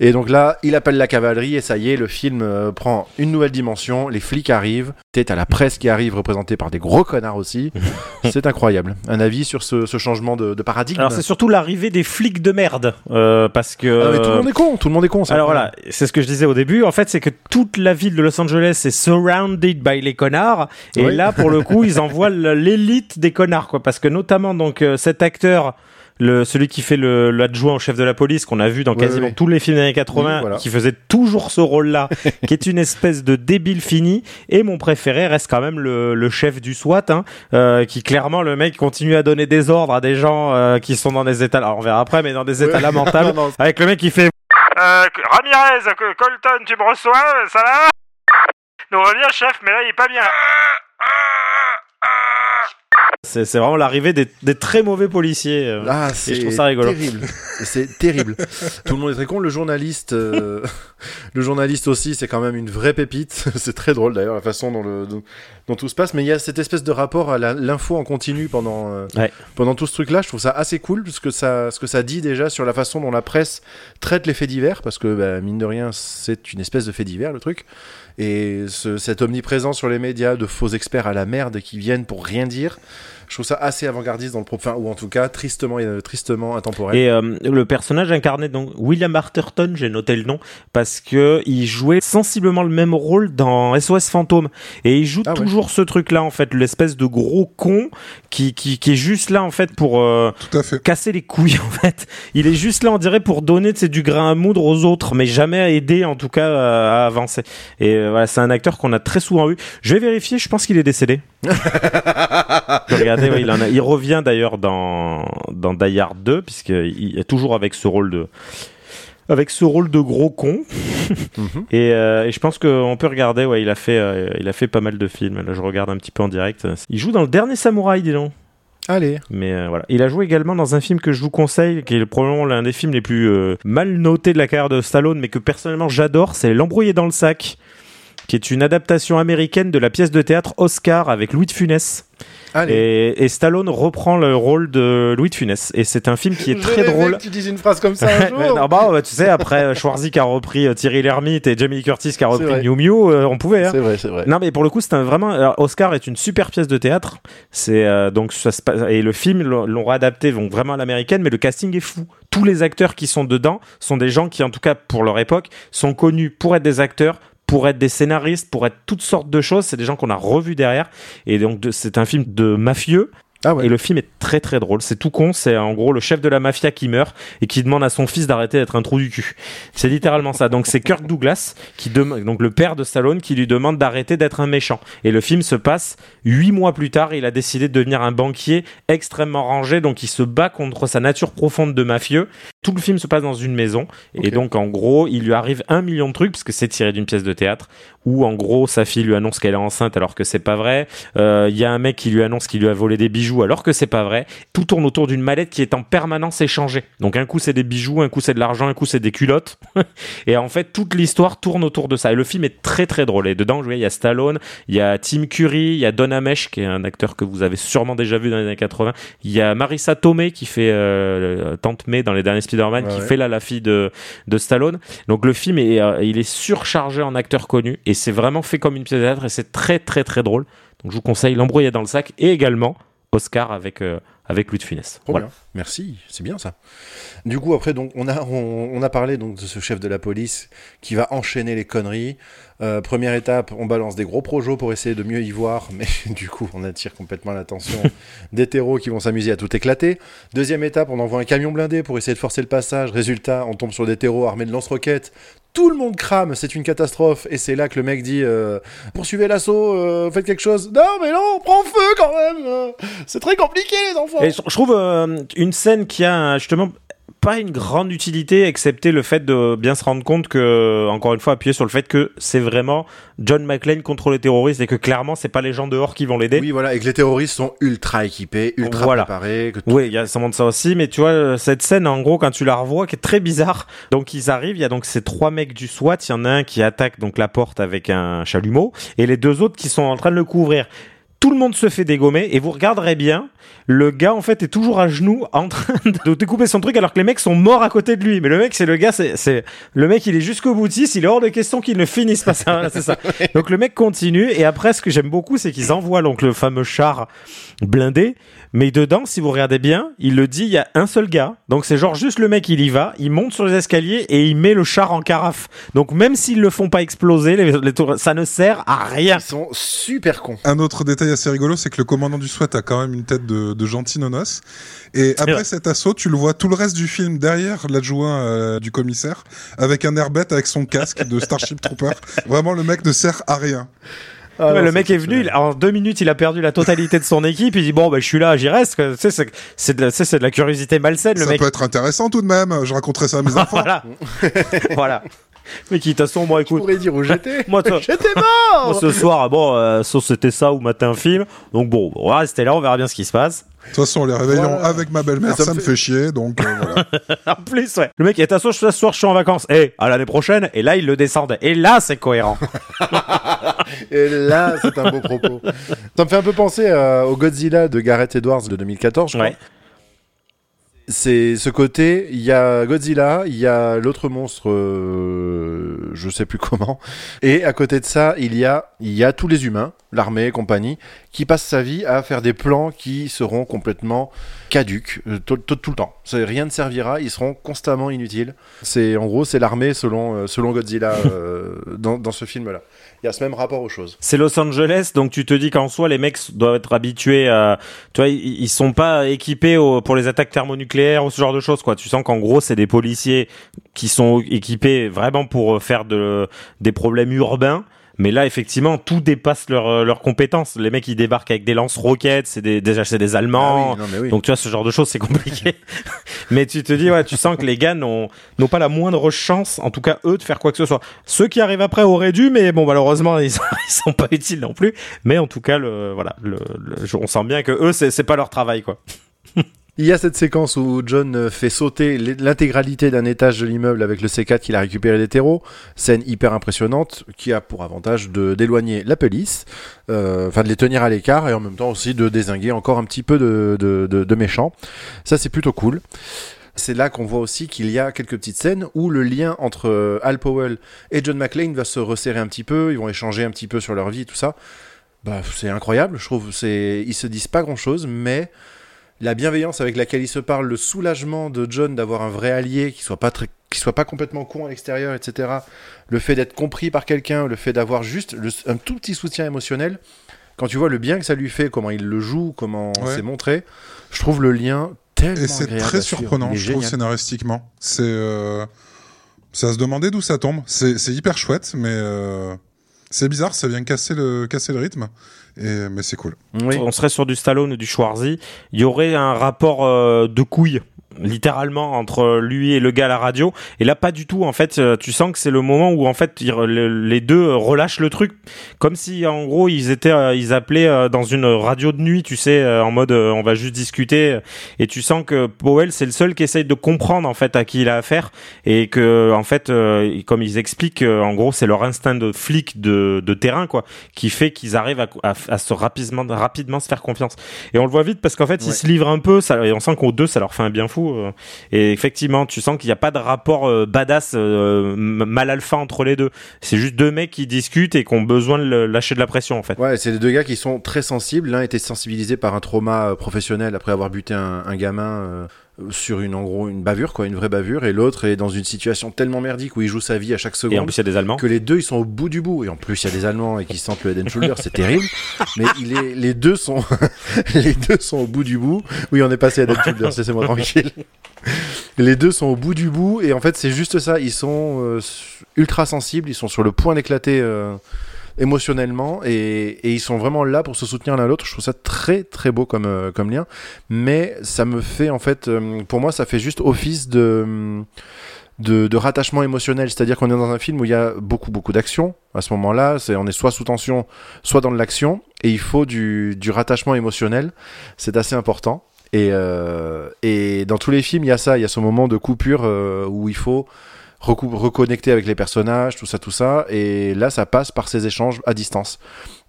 Et donc là, il appelle la cavalerie et ça y est, le film euh, prend une nouvelle dimension. Les flics arrivent. T'as la presse qui arrive, représentée par des gros connards aussi. C'est incroyable. Un avis sur ce, ce changement de, de paradigme alors c'est surtout l'arrivée des flics de merde euh, parce que Ah, mais tout le monde est con, tout le monde est con. c'est Alors voilà, c'est ce que je disais au début. En fait, c'est que toute la ville de Los Angeles est surrounded by les connards. Et Oui. là, pour le coup, ils envoient l'élite des connards, quoi. Parce que notamment, donc, euh, cet acteur, le, celui qui fait le, l'adjoint au chef de la police, qu'on a vu dans Ouais, quasiment ouais. tous les films des années 80, Oui, voilà. qui faisait toujours ce rôle-là, qui est une espèce de débile fini. Et mon préféré reste quand même le, le chef du SWAT, hein, euh, qui clairement, le mec continue à donner des ordres à des gens euh, qui sont dans des états, alors on verra après, mais dans des états Ouais. lamentables. Non, non, Avec le mec qui fait Euh, Ramirez, Col- Colton, tu me reçois Ça va? Nous va bien, chef, mais là, il est pas bien. C'est c'est vraiment l'arrivée des, des très mauvais policiers. euh. Ah, c'est je trouve ça rigolo. terrible. C'est terrible. Tout le monde est très con. Le journaliste, euh, le journaliste aussi, c'est quand même une vraie pépite. c'est très drôle d'ailleurs la façon dont, le, dont, dont tout se passe. Mais il y a cette espèce de rapport à l'info en continu pendant euh, Ouais. pendant tout ce truc-là. Je trouve ça assez cool parce que ça, ce que ça dit déjà sur la façon dont la presse traite les faits divers, parce que bah, mine de rien, c'est une espèce de fait divers le truc. Et ce- cette omniprésence sur les médias de faux experts à la merde qui viennent pour rien dire. Je trouve ça assez avant-gardiste dans le propre, enfin, ou en tout cas tristement, euh, tristement intemporel. Et euh, le personnage incarné donc William Arterton, j'ai noté le nom parce que il jouait sensiblement le même rôle dans SOS Fantôme et il joue Ah ouais. toujours ce truc là en fait, l'espèce de gros con qui, qui qui est juste là en fait pour euh, Tout à fait. casser les couilles en fait. Il est juste là on dirait pour donner tu sais, du grain à moudre aux autres mais jamais à aider en tout cas à, à avancer. Et euh, voilà, c'est un acteur qu'on a très souvent vu. Je vais vérifier, je pense qu'il est décédé. Il, en a- il revient d'ailleurs dans, dans Die Hard 2, puisqu'il est toujours avec ce rôle de, avec ce rôle de gros con. Mhm. et, euh, et je pense qu'on peut regarder, ouais, il a, fait, euh, il a fait pas mal de films. Là, je regarde un petit peu en direct. Il joue dans le dernier Samouraï, dis donc. Allez. Mais euh, voilà. Il a joué également dans un film que je vous conseille, qui est probablement l'un des films les plus mal notés de la carrière de Stallone, mais que personnellement j'adore. C'est L'embrouillé dans le sac, qui est une adaptation américaine de la pièce de théâtre Oscar avec Louis de Funès. Et, et Stallone reprend le rôle de Louis de Funès. Et c'est un film qui est très drôle. que tu dises une phrase comme ça un jour. Non, bah, bah, tu sais, après euh, Schwarzy qui a repris euh, Thierry Lhermitte et Jamie Curtis qui a repris vrai. Mew euh, on pouvait. Hein. C'est vrai, c'est vrai. Non, mais pour le coup, c'est vraiment. alors, Oscar est une super pièce de théâtre. C'est euh, donc ça se passe- et le film l'ont l'ont réadapté donc vraiment à l'américaine, mais le casting est fou. Tous les acteurs qui sont dedans sont des gens qui, en tout cas pour leur époque, sont connus pour être des acteurs. Pour être des scénaristes, pour être toutes sortes de choses, c'est des gens qu'on a revus derrière. Et donc, c'est un film de mafieux. Ah ouais. Et le film est très très drôle. C'est tout con. C'est en gros le chef de la mafia qui meurt et qui demande à son fils d'arrêter d'être un trou du cul. C'est littéralement ça. Donc c'est Kirk Douglas qui demande, donc le père de Stallone, qui lui demande d'arrêter d'être un méchant. Et le film se passe huit mois plus tard. Il a décidé de devenir un banquier extrêmement rangé. Donc il se bat contre sa nature profonde de mafieux. Tout le film se passe dans une maison. Et donc en gros, il lui arrive un million de trucs parce que c'est tiré d'une pièce de théâtre où en gros sa fille lui annonce qu'elle est enceinte alors que c'est pas vrai. Euh, Il y a un mec qui lui annonce qu'il lui a volé des bijoux alors que c'est pas vrai. Tout tourne autour d'une mallette qui est en permanence échangée. Donc un coup c'est des bijoux, un coup c'est de l'argent, un coup c'est des culottes. et en fait toute l'histoire tourne autour de ça. Et le film est très très drôle. Et dedans, il y a Stallone, il y a Tim Curry, il y a Don Amesh qui est un acteur que vous avez sûrement déjà vu dans les années 80. Il y a Marissa Tomei qui fait euh, Tante May dans les derniers Spider-Man, qui ouais. fait là la fille de, de Stallone. Donc le film est, euh, il est surchargé en acteurs connus et c'est vraiment fait comme une pièce de théâtre et c'est très très très drôle. Donc je vous conseille L'embrouillé dans le sac et également Oscar avec euh, avec Louis de Funès. Voilà. bien. Merci, c'est bien ça. Du coup, après, donc, on a, on, on a parlé donc de ce chef de la police qui va enchaîner les conneries. Euh, première étape, on balance des gros projets pour essayer de mieux y voir, mais du coup, on attire complètement l'attention d'hétéros qui vont s'amuser à tout éclater. Deuxième étape, on envoie un camion blindé pour essayer de forcer le passage. Résultat, on tombe sur des hétéros armés de lance-roquettes. Tout le monde crame, c'est une catastrophe. Et c'est là que le mec dit euh, Poursuivez l'assaut, euh, faites quelque chose. Non, mais non, on prend feu quand même. C'est très compliqué, les enfants. Et je trouve une scène qui a justement pas une grande utilité, excepté le fait de bien se rendre compte que, encore une fois, appuyer sur le fait que c'est vraiment John McClane contre les terroristes et que clairement, c'est pas les gens dehors qui vont l'aider. Oui, voilà, et que les terroristes sont ultra équipés, ultra Voilà. préparés. Que tout- Oui, il y a sûrement de ça aussi, mais tu vois, euh, cette scène, en gros, quand tu la revois, qui est très bizarre. Donc, ils arrivent, il y a donc ces trois mecs du SWAT, il y en a un qui attaque donc la porte avec un chalumeau, et les deux autres qui sont en train de le couvrir. Tout le monde se fait dégommer, et vous regarderez bien, le gars, en fait, est toujours à genoux, en train de découper son truc, alors que les mecs sont morts à côté de lui. Mais le mec, c'est le gars, c'est, le mec, il est jusqu'au boutiste, il est hors de question qu'il ne finisse pas ça. C'est ça. Donc, le mec continue, et après, ce que j'aime beaucoup, c'est qu'ils envoient donc le fameux char blindé, mais dedans, si vous regardez bien, il le dit, il y a un seul gars. Donc c'est genre juste le mec, il y va, il monte sur les escaliers et il met le char en carafe. Donc même s'ils le font pas exploser, les, les tours- ça ne sert à rien. Ils sont super cons. Un autre détail assez rigolo, c'est que le commandant du SWAT a quand même une tête de, de gentil nonos. Et après cet assaut, tu le vois tout le reste du film derrière l'adjoint euh, du commissaire, avec un air bête avec son casque de Starship Trooper. Vraiment, le mec ne sert à rien. Ah Ouais, non, le mec est venu, il- en deux minutes, il a perdu la totalité de son équipe. Il dit bon, ben je suis là, j'y reste. c'est- c'est de, la- tu sais, c'est de la curiosité malsaine, le Ça mec. peut être intéressant tout de même. Je raconterai ça à mes enfants. voilà, voilà. Mais qui, de toute façon, moi, Je écoute. pourrais dire où j'étais. Moi, toi- j'étais mort Moi, ce soir, bon, euh, sauf c'était ça ou matin film. Donc bon, on va rester là, on verra bien ce qui se passe. De toute façon, les réveillons Voilà. avec ma belle-mère, Ça ça, me fait- fait chier, donc euh, voilà. en plus, ouais. Le mec, est à ce soir, je suis en vacances. Eh, à l'année prochaine. Et là, il le descendait. Et là, c'est cohérent. Et là, c'est un beau propos. Ça me fait un peu penser euh, au Godzilla de Gareth Edwards de 2014, je crois. Ouais. C'est ce côté, il y a Godzilla, il y a l'autre monstre, euh, je sais plus comment, et à côté de ça, il y a, il y a tous les humains, l'armée et compagnie, qui passent sa vie à faire des plans qui seront complètement caduques euh, tout, tout- le temps. Rien ne servira, ils seront constamment inutiles. C'est en gros, c'est l'armée selon euh, selon Godzilla euh, dans, dans ce film-là. Il y a ce même rapport aux choses. C'est Los Angeles, donc tu te dis qu'en soi, les mecs doivent être habitués à, tu vois, ils, ils sont pas équipés au- pour les attaques thermonucléaires ou ce genre de choses, quoi. Tu sens qu'en gros, c'est des policiers qui sont équipés vraiment pour euh, faire de, des problèmes urbains. Mais là, effectivement, tout dépasse leurs euh, leurs compétences. Les mecs, ils débarquent avec des lance-roquettes, c'est des, déjà, c'est des Allemands. Ah oui, non, mais oui. Donc tu vois, ce genre de choses, c'est compliqué. Mais tu te dis, ouais, tu sens que les gars n'ont pas la moindre chance, en tout cas eux, de faire quoi que ce soit. Ceux qui arrivent après auraient dû, mais bon, malheureusement, ils sont, ils sont pas utiles non plus. Mais en tout cas, le, voilà, le, le- on sent bien que eux, c'est pas leur travail, quoi. Il y a cette séquence où John euh, fait sauter l'intégralité d'un étage de l'immeuble avec le C4 qu'il a récupéré des terreaux. Scène hyper impressionnante qui a pour avantage de d'éloigner la police, euh, enfin de les tenir à l'écart et en même temps aussi de désinguer encore un petit peu de, méchants. Ça c'est plutôt cool. C'est là qu'on voit aussi qu'il y a quelques petites scènes où le lien entre euh, Al Powell et John McClane va se resserrer un petit peu, ils vont échanger un petit peu sur leur vie, tout ça. Bah, c'est incroyable, je trouve. C'est, ils se disent pas grand chose, mais la bienveillance avec laquelle ils se parlent, le soulagement de John d'avoir un vrai allié qui soit pas très, qui soit pas complètement con à l'extérieur, etc. Le fait d'être compris par quelqu'un, le fait d'avoir juste le- un tout petit soutien émotionnel. Quand tu vois le bien que ça lui fait, comment il le joue, comment Ouais. c'est montré, je trouve le lien tellement Et c'est très surprenant, Il je trouve, scénaristiquement. C'est. euh, Ça se demandait d'où ça tombe. C'est c'est hyper chouette, mais. euh, C'est bizarre, ça vient casser le, casser le rythme. Et... Mais c'est cool. Oui. On serait sur du Stallone ou du Schwarzy. Il y aurait un rapport euh, de couilles littéralement entre lui et le gars à la radio. Et là pas du tout en fait euh, tu sens que c'est le moment où en fait les deux euh, relâchent le truc. Comme si en gros ils étaient euh, ils appelaient dans une radio de nuit tu sais en mode on va juste discuter. Et tu sens que Powell c'est le seul qui essaye de comprendre en fait à qui il a affaire. Et que en fait comme ils expliquent en gros c'est leur instinct de flic de, de terrain quoi qui fait qu'ils arrivent à, à, à se rapidement rapidement se faire confiance. Et on le voit vite parce qu'en fait ils se livrent un peu ça, et on sent qu'aux deux ça leur fait un bien fou euh, et effectivement tu sens qu'il n'y a pas de rapport euh, badass euh, mal alpha entre les deux c'est juste deux mecs qui discutent et qui ont besoin de lâcher de la pression en fait Ouais, c'est deux gars qui sont très sensibles. L'un était sensibilisé par un trauma professionnel après avoir buté un, un gamin sur une en gros une bavure quoi, une vraie bavure, et l'autre est dans une situation tellement merdique où il joue sa vie à chaque et en seconde plus il y a des allemands que les deux ils sont au bout du bout. Et en plus il y a des Allemands et qui sentent le Head and Shoulder, c'est terrible. Mais il est, les deux sont les deux sont au bout du bout. Oui, on est passé Head and Shoulder, laissez-moi tranquille. Les deux sont au bout du bout et en fait c'est juste ça. Ils sont euh, ultra sensibles, ils sont sur le point d'éclater. euh, émotionnellement et, et ils sont vraiment là pour se soutenir l'un l'autre. Je trouve ça très très beau comme, euh, comme lien, mais ça me fait en fait, euh, pour moi, ça fait juste office de, de, de rattachement émotionnel. C'est-à-dire qu'on est dans un film où il y a beaucoup beaucoup d'action. À ce moment-là, c'est on est soit sous tension, soit dans de l'action, et il faut du, du rattachement émotionnel. C'est assez important. Et, euh, et dans tous les films, il y a ça, il y a ce moment de coupure euh, où il faut reconnecter avec les personnages, tout ça, tout ça. Et là, ça passe par ces échanges à distance.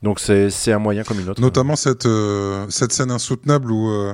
Donc c'est c'est un moyen comme une autre. Notamment cette, euh, cette scène insoutenable où, euh,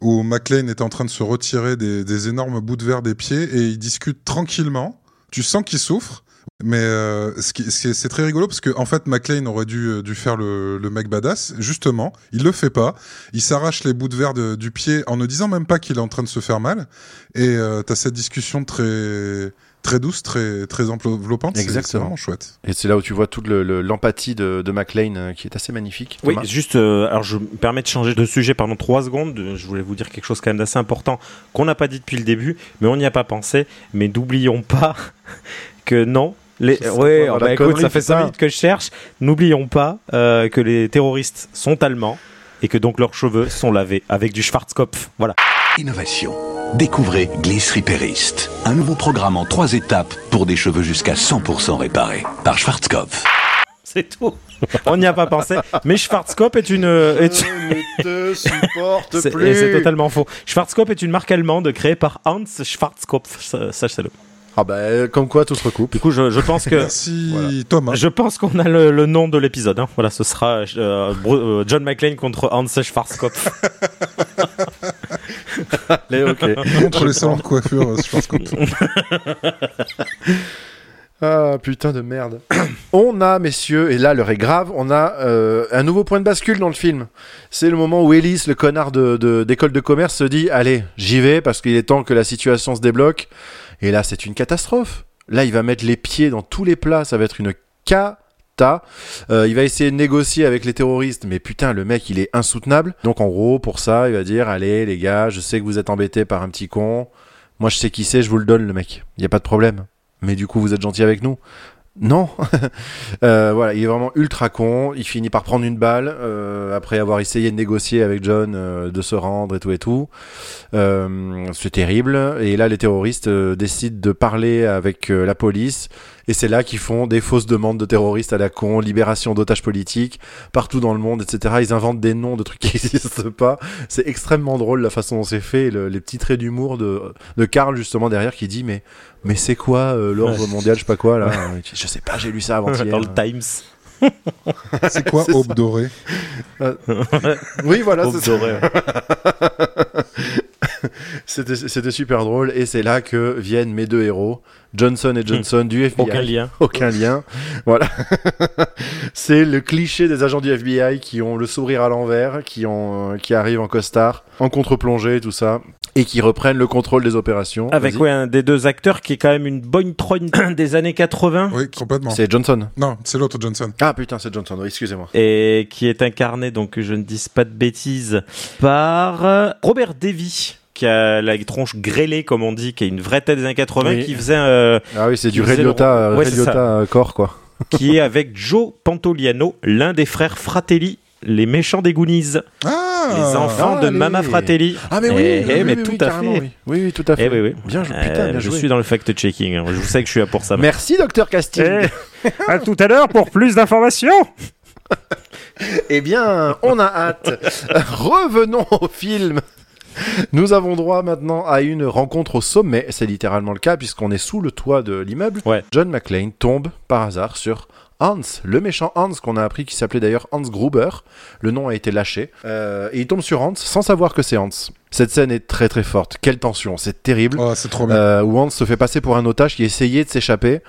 où McLean est en train de se retirer des, des énormes bouts de verre des pieds et il discute tranquillement. Tu sens qu'il souffre. Mais euh, c'est très rigolo parce que en fait McLean aurait dû, euh, dû faire le, le mec badass. Justement, il le fait pas. Il s'arrache les bouts de verre du pied en ne disant même pas qu'il est en train de se faire mal. Et euh, t'as cette discussion très très douce, très très enveloppante. Exactement. vraiment chouette. Et c'est là où tu vois toute le- le- l'empathie de, de McLean euh, qui est assez magnifique. Oui, juste, euh, alors je me permets de changer de sujet pendant trois secondes. Euh, Je voulais vous dire quelque chose quand même d'assez important qu'on n'a pas dit depuis le début, mais on n'y a pas pensé. Mais n'oublions pas que non. Les... Pas bah, écoute, ça fait putain. cinq minutes que je cherche. N'oublions pas euh, que les terroristes sont allemands et que donc leurs cheveux sont lavés avec du Schwarzkopf. Voilà. Innovation. Découvrez Gliss Repairist, un nouveau programme en trois étapes pour des cheveux jusqu'à 100% réparés par Schwarzkopf. C'est tout. On n'y a pas pensé. Mais Schwarzkopf est une. Est... ne te supporte C'est plus. c'est totalement faux. Schwarzkopf est une marque allemande créée par Hans Schwarzkopf. Sachez-le. Ah bah, euh, comme quoi tout se recoupe. Du coup, je, je pense que. Merci Thomas. Je pense qu'on a le, le nom de l'épisode. hein. Voilà, ce sera euh, Bru- euh, John McClane contre Hans Schwarzkopf. Allez, ok. Contre les salons de coiffure, je pense que Ah putain de merde. on a, messieurs, et là l'heure est grave, on a euh, un nouveau point de bascule dans le film. C'est le moment où Ellis, le connard de, de- d'école de commerce, se dit Allez, j'y vais parce qu'il est temps que la situation se débloque. Et là, c'est une catastrophe. Là, il va mettre les pieds dans tous les plats, ça va être une Euh, il va essayer de négocier avec les terroristes, mais putain, le mec, il est insoutenable. Donc en gros, pour ça, il va dire Allez, les gars, je sais que vous êtes embêtés par un petit con. Moi, je sais qui c'est, je vous le donne, le mec. Il n'y a pas de problème. Mais du coup, vous êtes gentil avec nous? Non. Euh, voilà, il est vraiment ultra con. Il finit par prendre une balle euh, après avoir essayé de négocier avec John euh, de se rendre et tout et tout. Euh, c'est terrible. Et là, les terroristes euh, décident de parler avec euh, la police. Et c'est là qu'ils font des fausses demandes de terroristes à la con, libération d'otages politiques, partout dans le monde, etc. Ils inventent des noms de trucs qui n'existent pas. C'est extrêmement drôle la façon dont c'est fait, le- les petits traits d'humour de, de Karl justement derrière qui dit mais mais c'est quoi euh, l'ordre Ouais. mondial, je sais pas quoi là? Je sais pas, j'ai lu ça avant-hier. Dans le Times. C'est quoi Aube dorée Oui, voilà, Aube c'est dorée, c'était super drôle et c'est là que viennent mes deux héros, Johnson et Johnson du FBI. Aucun lien. Aucun lien. Voilà. c'est le cliché des agents du FBI qui ont le sourire à l'envers, qui ont euh, qui arrivent en costard, en contre-plongée, tout ça, et qui reprennent le contrôle des opérations. Avec ouais, un des deux acteurs qui est quand même une bonne trogne des années 80 Oui, complètement. C'est Johnson. Non, c'est l'autre Johnson. Ah putain, c'est Johnson. Oui, excusez-moi. et qui est incarné, donc que je ne dise pas de bêtises, par Robert Davy qui a la tronche grêlée comme on dit, qui a une vraie tête des années 80, Oui. qui faisait euh, Ah oui, c'est du Ray Liotta, Ouais, euh, corps quoi. qui est avec Joe Pantoliano, l'un des frères Fratelli, les méchants des Goonies, Ah les enfants Ah, de. Mama Fratelli. Ah mais oui, Eh, oui, eh, oui, mais oui, tout oui, à fait. Oui. oui, oui, tout à fait. Eh oui, oui. Bien, joué, Euh, putain, bien je joué. suis dans le fact-checking. hein. Je sais que je suis là pour ça. Merci, docteur Casting. Eh, à tout à l'heure pour plus d'informations. Eh bien, on a hâte. Revenons au film. Nous avons droit maintenant à une rencontre au sommet, c'est littéralement le cas puisqu'on est sous le toit de l'immeuble. Ouais. John McClane tombe par hasard sur Hans, le méchant Hans qu'on a appris qui s'appelait d'ailleurs Hans Gruber. Le nom a été lâché. Euh, et il tombe sur Hans sans savoir que c'est Hans. Cette scène est très très forte. Quelle tension, c'est terrible. Oh, c'est trop bien. Euh, où Hans se fait passer pour un otage qui essayait de s'échapper.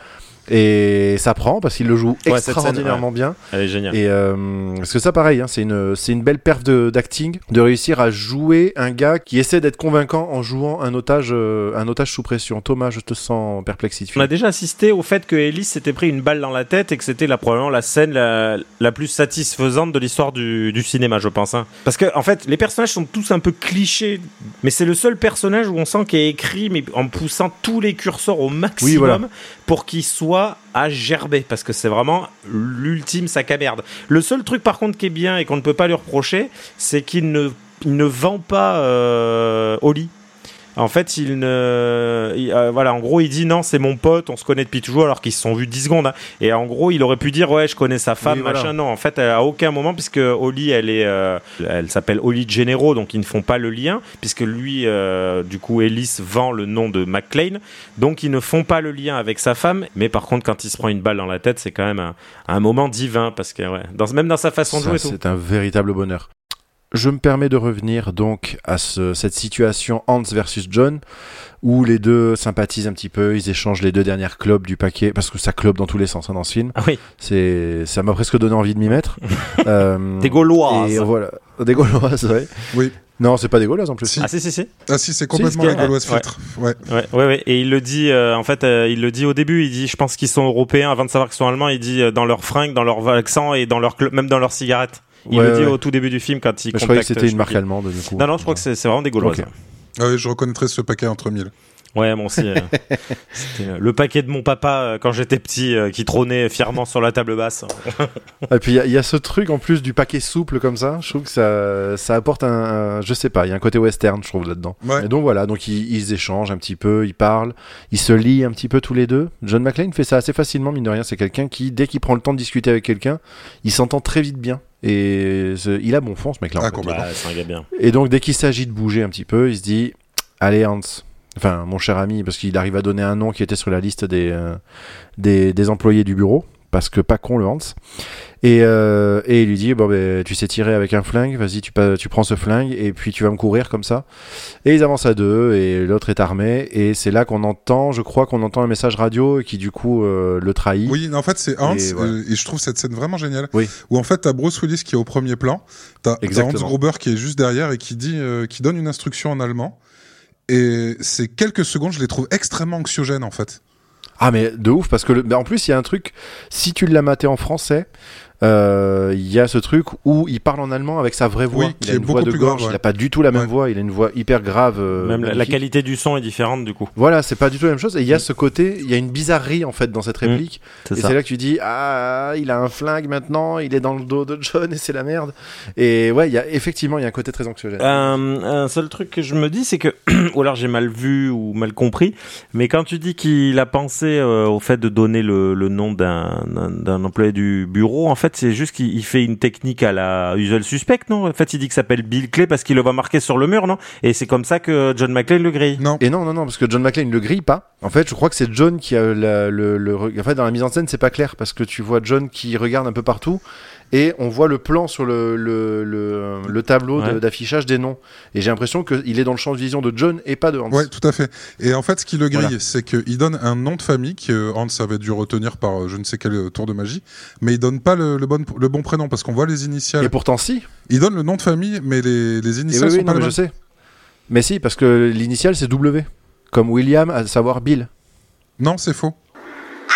Et ça prend parce qu'il le joue Ouais, cette scène, extraordinairement bien. Elle est géniale. Et euh, parce que ça, pareil, hein, c'est une, c'est une belle perf de- d'acting de réussir à jouer un gars qui essaie d'être convaincant en jouant un otage, euh, un otage sous pression. Thomas, je te sens perplexe. On a déjà assisté au fait que Ellis s'était pris une balle dans la tête et que c'était là, probablement la scène la, la plus satisfaisante de l'histoire du, du cinéma, je pense. hein. Parce que, en fait, les personnages sont tous un peu clichés, mais c'est le seul personnage où on sent qu'il est écrit, mais en poussant tous les curseurs au maximum Oui, voilà. pour qu'il soit à gerber. Parce que c'est vraiment l'ultime sac à merde. Le seul truc, par contre, qui est bien et qu'on ne peut pas lui reprocher, c'est qu'il ne, vend pas euh, Oli. En fait, il ne. il- euh, voilà, en gros, il dit non, c'est mon pote, on se connaît depuis toujours, alors qu'ils se sont vus 10 secondes. hein. Et en gros, il aurait pu dire ouais, je connais sa femme, Oui, voilà. machin. Non, en fait, à aucun moment, puisque Oli, elle est. euh, elle s'appelle Oli Gennaro, donc ils ne font pas le lien, puisque lui, euh, du coup, Ellis vend le nom de McClane. Donc ils ne font pas le lien avec sa femme. Mais par contre, quand il se prend une balle dans la tête, c'est quand même un, un moment divin, parce que, ouais, dans, même dans sa façon de Ça, jouer, et tout. c'est un véritable bonheur. Je me permets de revenir donc à ce- cette situation Hans versus John, où les deux sympathisent un petit peu, ils échangent les deux dernières clopes du paquet, parce que ça clope dans tous les sens hein, dans ce film. Ah oui. C'est, ça m'a presque donné envie de m'y mettre. Euh, Des Gauloises. Et voilà, des Gauloises, ouais. Oui. Non, c'est pas des Gauloises en plus. Si. Ah si si si. Ah si, c'est complètement Si, la c'est- gauloise ouais. filtre. Ouais. Ouais, ouais, ouais. Et il le dit, euh, en fait, euh, il le dit au début. Il dit, je pense qu'ils sont européens avant de savoir qu'ils sont allemands. Il dit euh, dans leurs fringues, dans leur accent et dans leur cl- même dans leurs cigarettes. Il Ouais, le dit ouais. au tout début du film quand il Mais je croyais que contacte, c'était une marque allemande du coup. Non non, je crois que c'est vraiment des gauloises. Ah oui, je reconnaîtrais ce paquet entre mille. Ouais, moi aussi. euh, C'était euh, le paquet de mon papa euh, quand j'étais petit euh, qui trônait fièrement sur la table basse. Et puis il y a- il y, a ce truc en plus du paquet souple comme ça. Je trouve que ça, ça apporte un, un- je sais pas, il y a un côté western, je trouve là-dedans. Ouais. Et donc voilà, donc ils, ils échangent un petit peu, ils parlent, ils se lient un petit peu tous les deux. John McClane fait ça assez facilement, mine de rien. C'est quelqu'un qui, dès qu'il prend le temps de discuter avec quelqu'un, il s'entend très vite bien. Et il a bon fond ce mec-là. en Ah, fait. complètement. C'est un gars bien. Et donc, dès qu'il s'agit de bouger un petit peu, il se dit Allez, Hans, enfin, mon cher ami, parce qu'il arrive à donner un nom qui était sur la liste des, euh, des, des employés du bureau, parce que pas con le Hans. Et, euh, et il lui dit Bon, ben, tu sais tirer avec un flingue, vas-y, tu, tu prends ce flingue, et puis tu vas me courir comme ça. Et ils avancent à deux, et l'autre est armé, et c'est là qu'on entend, je crois qu'on entend un message radio qui, du coup, euh, le trahit. Oui, en fait, c'est Hans, Et et je trouve cette scène vraiment géniale. Oui. Où en fait, t'as Bruce Willis qui est au premier plan, t'as Hans. Gruber qui est juste derrière et qui dit, euh, qui donne une instruction en allemand. Et ces quelques secondes, je les trouve extrêmement anxiogènes en fait. Ah mais de ouf parce que le... en plus il y a un truc si tu l'as maté en français il y a ce truc où il parle en allemand avec sa vraie voix. Oui, il a une voix de plus gorge. grave, ouais. il a pas du tout la même Ouais. voix. Il a une voix hyper grave euh, Même la, qualité du son est différente du coup. voilà c'est pas du tout la même chose. Et il y a ce côté il y a une bizarrerie en fait dans cette réplique. C'est et c'est là que tu dis ah il a un flingue maintenant il est dans le dos de John et c'est la merde et ouais il y a effectivement il y a un côté très anxiogène. Euh, un seul truc que je me dis, c'est que, ou alors j'ai mal vu ou mal compris, mais quand tu dis qu'il a pensé euh, au fait de donner le, le nom d'un employé du bureau, en fait, c'est juste qu'il il fait une technique à la usual suspect, non? En fait, il dit qu'il s'appelle Bill Clay parce qu'il le voit marqué sur le mur, non? Et c'est comme ça que John McClane le grille. Non. Et non, non, non, parce que John McClane ne le grille pas. En fait, je crois que c'est John qui a la- le, le. En fait, dans la mise en scène, c'est pas clair parce que tu vois John qui regarde un peu partout et on voit le plan sur le, le, le, le tableau Ouais. d'affichage des noms. Et j'ai l'impression qu'il est dans le champ de vision de John et pas de Hans. Ouais, tout à fait. Et en fait, ce qui le grille, Voilà. c'est qu'il donne un nom de famille que Hans avait dû retenir par euh, je ne sais quel euh, tour de magie, mais il donne pas le, le bon, le bon prénom parce qu'on voit les initiales. Et pourtant, si. Il donne le nom de famille, mais les, les initiales oui, oui, sont pas non, les mais je sais. Mais si, parce que l'initiale c'est W. Comme William, à savoir Bill. Non, c'est faux. Ah,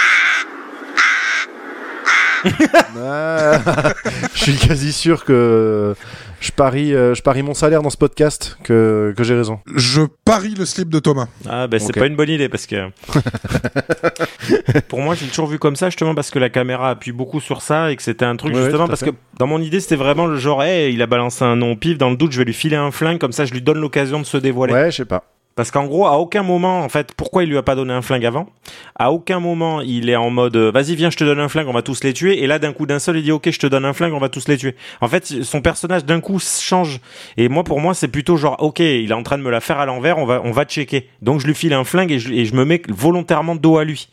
je suis quasi sûr que je parie, euh, je parie mon salaire dans ce podcast que, que j'ai raison. Je parie le slip de Thomas. Ah ben c'est pas une bonne idée parce que pour moi j'ai toujours vu comme ça justement parce que la caméra appuie beaucoup sur ça et que c'était un truc Ouais, justement parce fait. que dans mon idée c'était vraiment le genre hey, il a balancé un nom au pif dans le doute je vais lui filer un flingue comme ça je lui donne l'occasion de se dévoiler Ouais, je sais pas. Parce qu'en gros à aucun moment en fait pourquoi il lui a pas donné un flingue avant? À aucun moment il est en mode euh, vas-y viens je te donne un flingue on va tous les tuer. Et là d'un coup d'un seul il dit ok je te donne un flingue on va tous les tuer. En fait son personnage d'un coup change. Et moi pour moi c'est plutôt genre ok il est en train de me la faire à l'envers on va on va checker. Donc je lui file un flingue et je, et je me mets volontairement dos à lui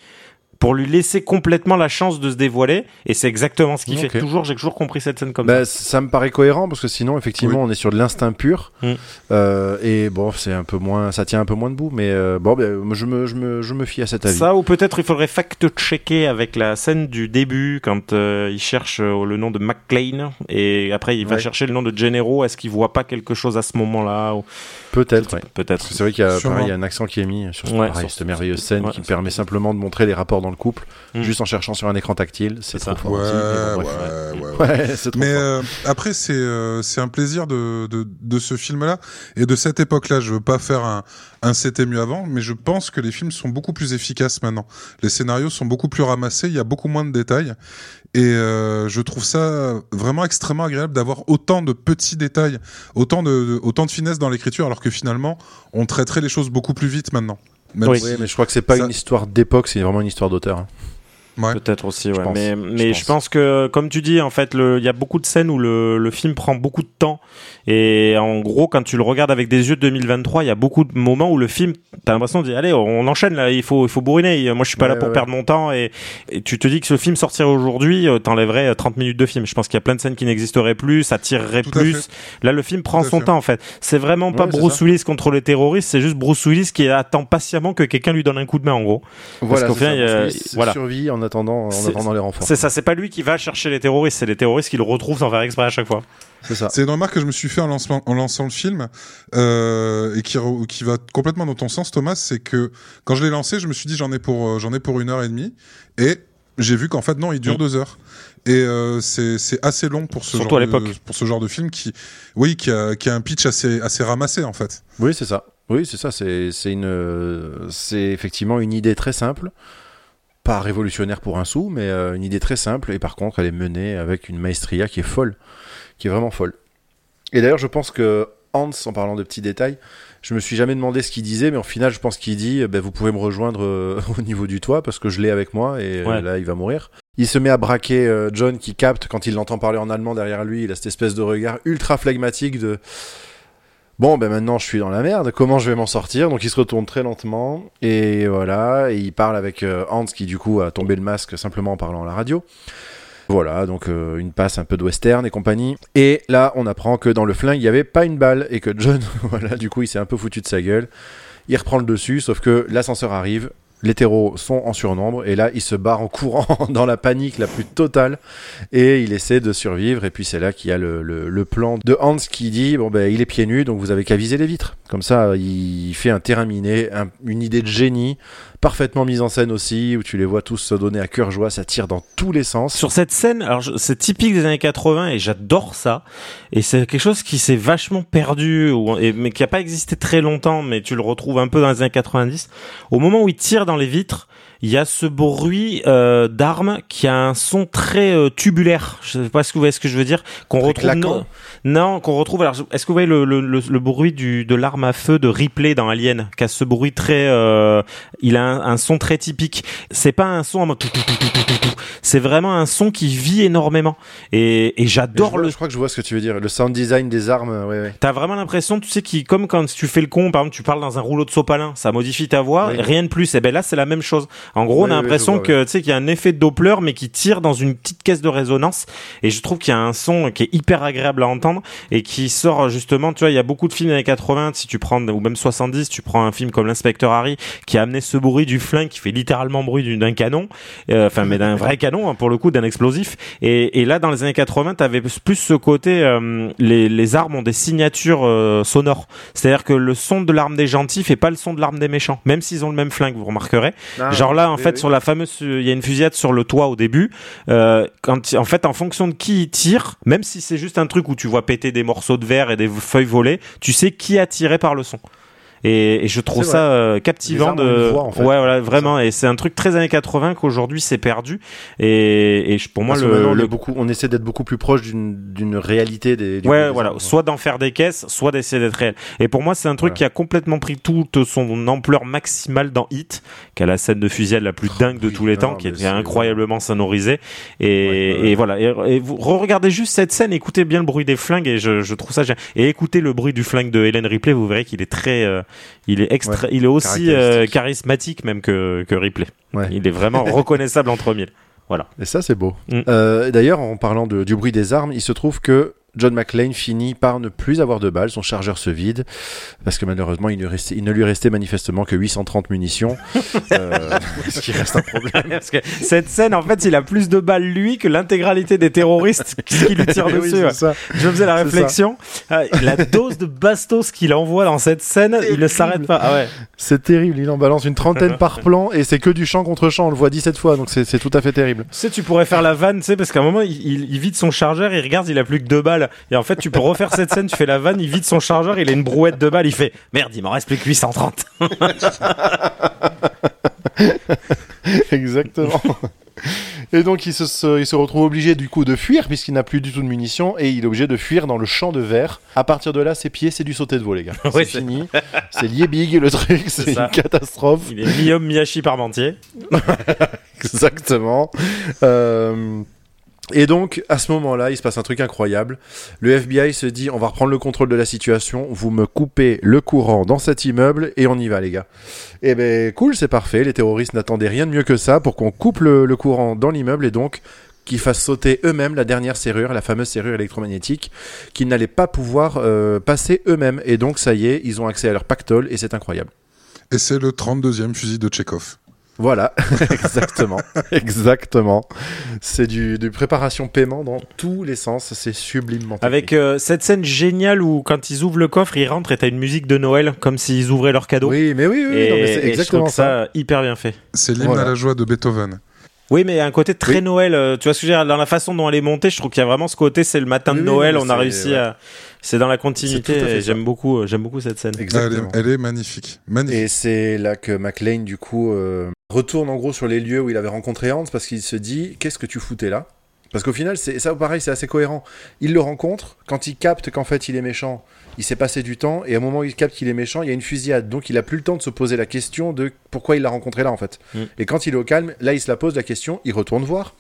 pour lui laisser complètement la chance de se dévoiler et c'est exactement ce qu'il fait toujours j'ai toujours compris cette scène comme Bah, ça me paraît cohérent parce que sinon, effectivement, on est sur de l'instinct pur. Mm. Euh, et bon, c'est un peu moins, ça tient un peu moins debout. Mais euh, bon, ben, je, me, je, me, je me fie à cet ça avis. Ça, ou peut-être il faudrait fact-checker avec la scène du début, quand euh, il cherche le nom de McClane, et après il va Ouais. chercher le nom de Gennaro. Est-ce qu'il voit pas quelque chose à ce moment-là ou... Peut-être, ouais. Peut-être. C'est vrai qu'il y, a- y un accent qui est mis sur, ce- Ouais, pareil, sur cette merveilleuse scène qui permet simplement de montrer les rapports dans le couple, Mm. juste en cherchant sur un écran tactile. C'est trop ça. fort Ouais, aussi, mais bon, ouais, bref. ouais, ouais. Ouais, c'est trop Mais fort. euh, après, c'est euh, c'est un plaisir de, de, de ce film-là et de cette époque-là. Je veux pas faire un, un c'était mieux avant, mais je pense que les films sont beaucoup plus efficaces maintenant. Les scénarios sont beaucoup plus ramassés, il y a beaucoup moins de détails. Et euh, je trouve ça vraiment extrêmement agréable d'avoir autant de petits détails, autant de, de- autant de finesse dans l'écriture, alors que finalement, on traiterait les choses beaucoup plus vite maintenant. Même Oui. si- mais je crois que c'est pas ça- une histoire d'époque, c'est vraiment une histoire d'auteur. Ouais. Peut-être aussi, ouais. mais je mais je pense. pense. que, comme tu dis, en fait, le- il y a beaucoup de scènes où le, le film prend beaucoup de temps. Et en gros, quand tu le regardes avec des yeux de 2023, il y a beaucoup de moments où le film, t'as l'impression de dire, allez, on enchaîne là, il faut, il faut bourriner. Moi, je suis pas Ouais, là pour ouais, perdre mon temps. Et, et tu te dis que ce film sortirait aujourd'hui, euh, t'enlèverais euh, 30 minutes de film. Je pense qu'il y a plein de scènes qui n'existeraient plus, ça tirerait Tout plus. Là, le film prend Tout son temps, en fait. C'est vraiment pas Bruce. Willis contre les terroristes, c'est juste Bruce Willis qui attend patiemment que quelqu'un lui donne un coup de main, en gros. Voilà, qu'au c'est final, il voilà. survit en attendant, en attendant les renforts. C'est ça, c'est pas lui qui va chercher les terroristes, c'est les terroristes qui le retrouvent sans faire exprès à chaque fois. C'est ça. C'est une remarque que je me suis fait en lançant, en lançant le film euh, et qui, va complètement dans ton sens, Thomas. C'est que quand je l'ai lancé, je me suis dit j'en ai pour euh, j'en ai pour une heure et demie et j'ai vu qu'en fait non, il dure Mm. deux heures. Et euh, c'est assez long pour ce Surtout genre à de, l'époque. pour ce genre de film qui oui qui a, qui a un pitch assez assez ramassé en fait. Oui, c'est ça. Oui, c'est ça. C'est c'est une, c'est effectivement une idée très simple, pas révolutionnaire pour un sou, mais euh, une idée très simple. Et par contre, elle est menée avec une maestria qui est folle, qui est vraiment folle. Et d'ailleurs, je pense que Hans, en parlant de petits détails, je me suis jamais demandé ce qu'il disait, mais au final, je pense qu'il dit, ben, vous pouvez me rejoindre euh, au niveau du toit parce que je l'ai avec moi et euh, Ouais. là, il va mourir. Il se met à braquer euh, John qui capte quand il l'entend parler en allemand derrière lui. Il a cette espèce de regard ultra phlegmatique de Bon, ben maintenant je suis dans la merde, comment je vais m'en sortir? Donc il se retourne très lentement, et voilà, et il parle avec euh, Hans qui du coup a tombé le masque simplement en parlant à la radio. Voilà, donc euh, une passe un peu de western et compagnie. Et là, on apprend que dans le flingue, il n'y avait pas une balle, et que John, voilà, du coup, il s'est un peu foutu de sa gueule. Il reprend le dessus, sauf que l'ascenseur arrive, les terreaux sont en surnombre, et là, il se barre en courant dans la panique la plus totale, et il essaie de survivre, et puis c'est là qu'il y a le, plan de Hans qui dit, bon ben, il est pieds nus, donc vous avez qu'à viser les vitres. Comme ça, il fait un terrain miné, un- une idée de génie, parfaitement mise en scène aussi, où tu les vois tous se donner à cœur joie, ça tire dans tous les sens. Sur cette scène, alors c'est typique des années 80 et j'adore ça. Et c'est quelque chose qui s'est vachement perdu, mais qui a pas existé très longtemps, mais tu le retrouves un peu dans les années 90. Au moment où il tire dans les vitres, il y a ce bruit euh, d'armes qui a un son très euh, tubulaire. Je sais pas si vous voyez ce que je veux dire. Qu'on retrouve non, non, qu'on retrouve. Alors, est-ce que vous voyez le, le, le, le bruit du de l'arme à feu de Ripley dans Alien, qui a ce bruit très, euh, il a un, un son très typique. C'est pas un son en mode tout, tout, tout, tout, tout, tout, tout. C'est vraiment un son qui vit énormément. Et, et j'adore le je crois que je vois ce que tu veux dire. Le sound design des armes, ouais, ouais. T'as vraiment l'impression, tu sais, qui comme quand tu fais le con, par exemple, tu parles dans un rouleau de sopalin, ça modifie ta voix, Oui. rien de plus. Et ben là, c'est la même chose. En gros, Oui, on a l'impression que tu sais qu'il y a un effet de Doppler, mais qui tire dans une petite caisse de résonance. Et je trouve qu'il y a un son qui est hyper agréable à entendre et qui sort justement. Tu vois, il y a beaucoup de films des années 80, si tu prends ou même 70, tu prends un film comme l'inspecteur Harry qui a amené ce bruit du flingue qui fait littéralement bruit du- d'un canon, euh, enfin mais d'un vrai canon hein, pour le coup, d'un explosif. Et, et là, dans les années 80, t'avais plus ce côté, euh, les, les armes ont des signatures euh, sonores. C'est-à-dire que le son de l'arme des gentils fait pas le son de l'arme des méchants, même s'ils ont le même flingue, vous remarquerez. Ah, Genre là, en oui, fait, oui. sur la fameuse, il y a une fusillade sur le toit au début. Euh, quand, en fait, en fonction de qui il tire, même si c'est juste un truc où tu vois péter des morceaux de verre et des feuilles volées, tu sais qui a tiré par le son. Et, et je trouve ça euh, captivant de une voix, en fait. ouais voilà vraiment et c'est un truc très années 80 qu'aujourd'hui c'est perdu et, et je- pour moi Parce le, on, beaucoup, on essaie d'être beaucoup plus proche d'une d'une réalité des. du- Ouais, voilà, soit d'en faire des caisses, soit d'essayer d'être réel. Et pour moi, c'est un truc Voilà. qui a complètement pris toute son ampleur maximale dans Hit, qui a la scène de fusillade la plus dingue de oui, tous les non, temps, qui mais est incroyablement sonorisée. Et, Ouais, ouais, ouais. et voilà. Et, et vous regardez juste cette scène, écoutez bien le bruit des flingues, et je, je trouve ça génial. Et écoutez le bruit du flingue de Helen Ripley, vous verrez qu'il est très, euh, il est extra, Ouais, il est aussi euh, charismatique même que, que Ripley. Ouais. Il est vraiment reconnaissable entre mille. Voilà. Et ça, c'est beau. Mm. Euh, D'ailleurs, en parlant de- du bruit des armes, il se trouve que John McClane finit par ne plus avoir de balles, son chargeur se vide, parce que malheureusement, il, ne restait- il ne lui restait manifestement que 830 munitions, euh, ce qui reste un problème. Parce que cette scène, en fait, il a plus de balles lui que l'intégralité des terroristes qui lui tirent dessus. ouais. ça. Je faisais la réflexion. Ah, la dose de bastos qu'il envoie dans cette scène, il ne s'arrête pas. Ah ouais. C'est terrible, il en balance une trentaine par plan, et c'est que du champ contre champ, on le voit 17 fois, donc c'est c'est tout à fait terrible. Tu sais, tu pourrais faire la vanne, tu sais, parce qu'à un moment, il, il- il vide son chargeur, il regarde, il a plus que deux balles. Et en fait, tu peux refaire cette scène, tu fais la vanne, il vide son chargeur, il a une brouette de balles, il fait merde, il m'en reste plus que 830. Exactement. Et donc il se, se- il se retrouve obligé du coup de fuir puisqu'il n'a plus du tout de munitions et il est obligé de fuir dans le champ de verre. À partir de là, ses pieds, c'est du sauter de veau les gars. C'est fini. C'est lié big le truc, c'est une catastrophe. Il est mi-homme, mi-hachi parmentier. Exactement. Euh, Et donc, à ce moment-là, il se passe un truc incroyable. Le FBI se dit, on va reprendre le contrôle de la situation, vous me coupez le courant dans cet immeuble et on y va, les gars. Et ben, cool, c'est parfait. Les terroristes n'attendaient rien de mieux que ça pour qu'on coupe le, le courant dans l'immeuble et donc qu'ils fassent sauter eux-mêmes la dernière serrure, la fameuse serrure électromagnétique, qu'ils n'allaient pas pouvoir euh, passer eux-mêmes. Et donc, ça y est, ils ont accès à leur pactole et c'est incroyable. Et c'est le 32e fusil de Tchekhov. Voilà, exactement, exactement. C'est du, du préparation-paiement dans tous les sens, c'est sublimement. Avec euh, cette scène géniale où quand ils ouvrent le coffre, ils rentrent et t'as une musique de Noël comme s'ils ouvraient leur cadeau. Oui, mais oui, oui, et, non, mais c'est et je exactement trouve ça. ça hyper bien fait. C'est l'hymne Voilà. à la joie de Beethoven. Oui, mais il y a un côté très Oui. Noël. euh, Tu vois ce que je veux dire Dans la façon dont elle est montée, je trouve qu'il y a vraiment ce côté, c'est le matin Oui, de Noël, on a réussi ouais. à. C'est dans la continuité. J'aime beaucoup, euh, j'aime beaucoup cette scène. Elle, est, Exactement. elle est magnifique. Magnifique. Et c'est là que McLean, du coup, euh, retourne en gros sur les lieux où il avait rencontré Hans parce qu'il se dit Qu'est-ce que tu foutais là? Parce qu'au final, c'est ça pareil, c'est assez cohérent. Il le rencontre, quand il capte qu'en fait il est méchant, il s'est passé du temps, et au moment où il capte qu'il est méchant, il y a une fusillade. Donc il a plus le temps de se poser la question de pourquoi il l'a rencontré là en fait. Mm. Et quand il est au calme, là il se la pose la question, il retourne voir.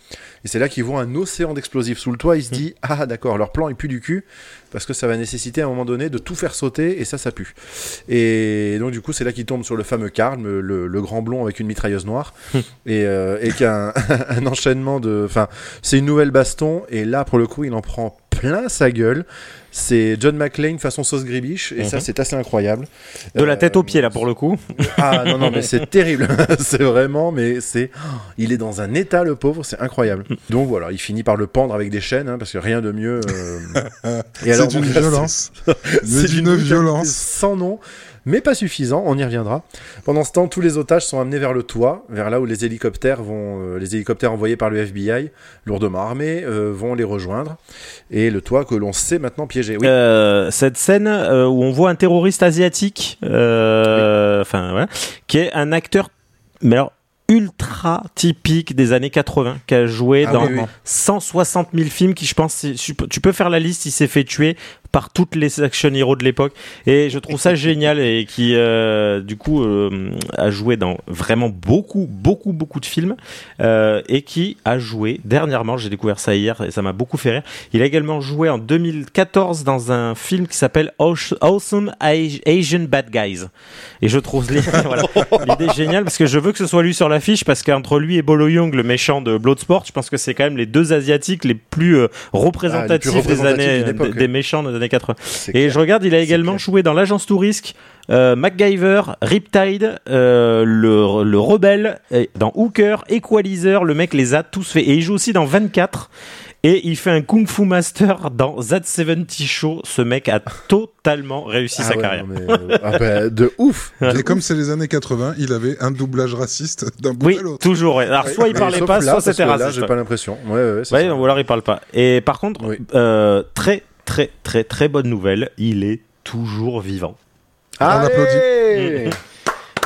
Et c'est là qu'il voit un océan d'explosifs sous le toit, il se dit Ah d'accord, leur plan il pue du cul, parce que ça va nécessiter à un moment donné de tout faire sauter, et ça, ça pue. Et donc du coup, c'est là qu'il tombe sur le fameux Karl, le, le grand blond avec une mitrailleuse noire, et, euh, et qui a un, un enchaînement de... Enfin, c'est une nouvelle baston, et là, pour le coup, il en prend plein sa gueule. C'est John McClane façon sauce gribiche, et ça, Mhm. c'est assez incroyable. De la Euh, tête aux pieds, là, pour le coup. ah non, non, mais c'est terrible. c'est vraiment, mais c'est. oh, Il est dans un état, le pauvre, c'est incroyable. Donc voilà, il finit par le pendre avec des chaînes, hein, parce que rien de mieux. euh, et alors, C'est d'une violence. c'est- d'une violence. Sans nom, mais pas suffisant, on y reviendra. Pendant ce temps, tous les otages sont amenés vers le toit, vers là où les hélicoptères vont. euh, les hélicoptères envoyés par le FBI, lourdement armés, euh, vont les rejoindre. Et le toit que l'on sait maintenant piégé. Oui. Euh, cette scène où on voit un terroriste asiatique, enfin voilà, qui est un acteur, mais alors ultra typique des années 80, qui a joué Ah dans oui, oui. 160 000 films, qui je pense, tu peux faire la liste, il s'est fait tuer par toutes les action heroes de l'époque, et je trouve ça génial, et qui euh, du coup euh, a joué dans vraiment beaucoup, beaucoup, beaucoup de films, euh, et qui a joué dernièrement, j'ai découvert ça hier, et ça m'a beaucoup fait rire, il a également joué en 2014 dans un film qui s'appelle Aw- Awesome Asi- Asian Bad Guys. Et je trouve l'idée voilà, géniale parce que je veux que ce soit lui sur l'affiche parce qu'entre lui et Bolo Young, le méchant de Bloodsport, je pense que c'est quand même les deux asiatiques les plus représentatifs, Ah, les plus représentatifs des années des, méchants des années 80. C'est Et clair. je regarde, il a également clair. joué dans l'agence Tourisque, euh, MacGyver, Riptide, euh, le, le rebelle, et dans Hooker, Equalizer, le mec les a tous fait. Et il joue aussi dans 24. Et il fait un Kung Fu Master dans That 70 Show. Ce mec a totalement réussi Ah sa ouais, carrière. mais, euh, ah bah, de ouf. Et comme c'est les années 80, il avait un doublage raciste d'un bout Oui, à l'autre. toujours. ouais. Alors, soit il Mais parlait pas, là, soit c'était que Là, raciste. j'ai ouais. pas l'impression. Ouais, ouais, ouais, Ouais, ou alors il parle pas. Et par contre, Oui. euh, très, très, très, très bonne nouvelle. Il est toujours vivant. On Allez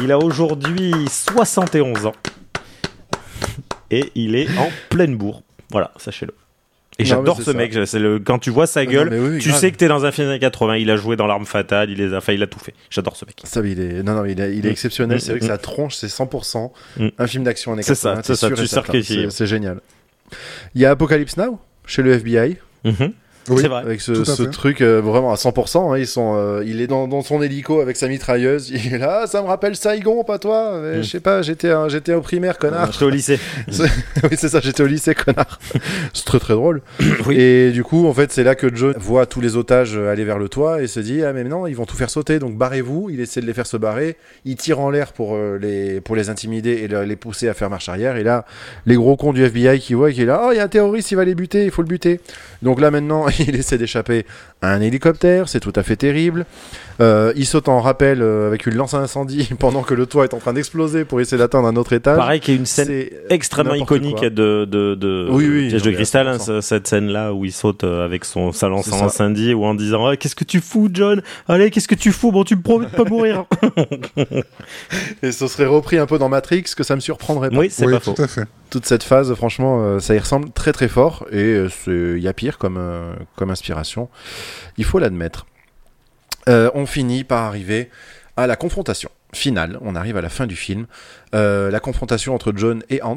Il a aujourd'hui 71 ans. Et il est en pleine bourre. Voilà, sachez-le. Et j'adore ce mec. C'est le quand tu vois sa Ah non, gueule, oui, tu grave. sais que t'es dans un film des années 80. Il a joué dans l'arme fatale. Il les a, enfin, il a tout fait. J'adore ce mec. Ça, il est, non, non, il est, il est Mm. exceptionnel. Mm, C'est vrai que mm. sa tronche, c'est 100% Mm. un film d'action années C'est ça, 80, c'est ça, tu. C'est génial. Il y a Apocalypse Now chez le FBI Mhm. Oui. C'est vrai. avec ce, truc euh, vraiment à 100%. hein, ils sont, euh, il est dans, dans son hélico avec sa mitrailleuse. Il est là, Ah, ça me rappelle Saigon, pas toi? Mais Mm. Je sais pas, j'étais, j'étais au primaire, connard. J'étais au lycée. oui, c'est ça, j'étais au lycée, connard. c'est très très drôle. Oui. Et du coup, en fait, c'est là que John voit tous les otages aller vers le toit et se dit Ah, mais non, ils vont tout faire sauter, donc barrez-vous. Il essaie de les faire se barrer. Il tire en l'air pour, euh, les, pour les intimider et le- les pousser à faire marche arrière. Et là, les gros cons du FBI qui voient qui est là Oh, il y a un terroriste, il va les buter, il faut le buter. Donc là, maintenant, il essaie d'échapper un hélicoptère, c'est tout à fait terrible. Euh, il saute en rappel euh, avec une lance à incendie pendant que le toit est en train d'exploser pour essayer d'atteindre un autre étage. Pareil, qui est une scène C'est extrêmement iconique quoi. de, de, de Oui, oui, Piège de à cristal, hein, 100%. ce- cette scène-là où il saute euh, avec son sa lance ça. incendie ou en disant Ah, Qu'est-ce que tu fous, John? Allez, qu'est-ce que tu fous? Bon, tu me promets de pas mourir. Et ce serait repris un peu dans Matrix, que ça me surprendrait pas. oui, c'est Oui, pas tout faux. à fait. Toute cette phase, franchement, euh, ça y ressemble très très fort. Et euh, il y a pire comme, euh, comme inspiration. Il faut l'admettre. Euh, on finit par arriver à la confrontation finale. On arrive à la fin du film. Euh, la confrontation entre John et Hans.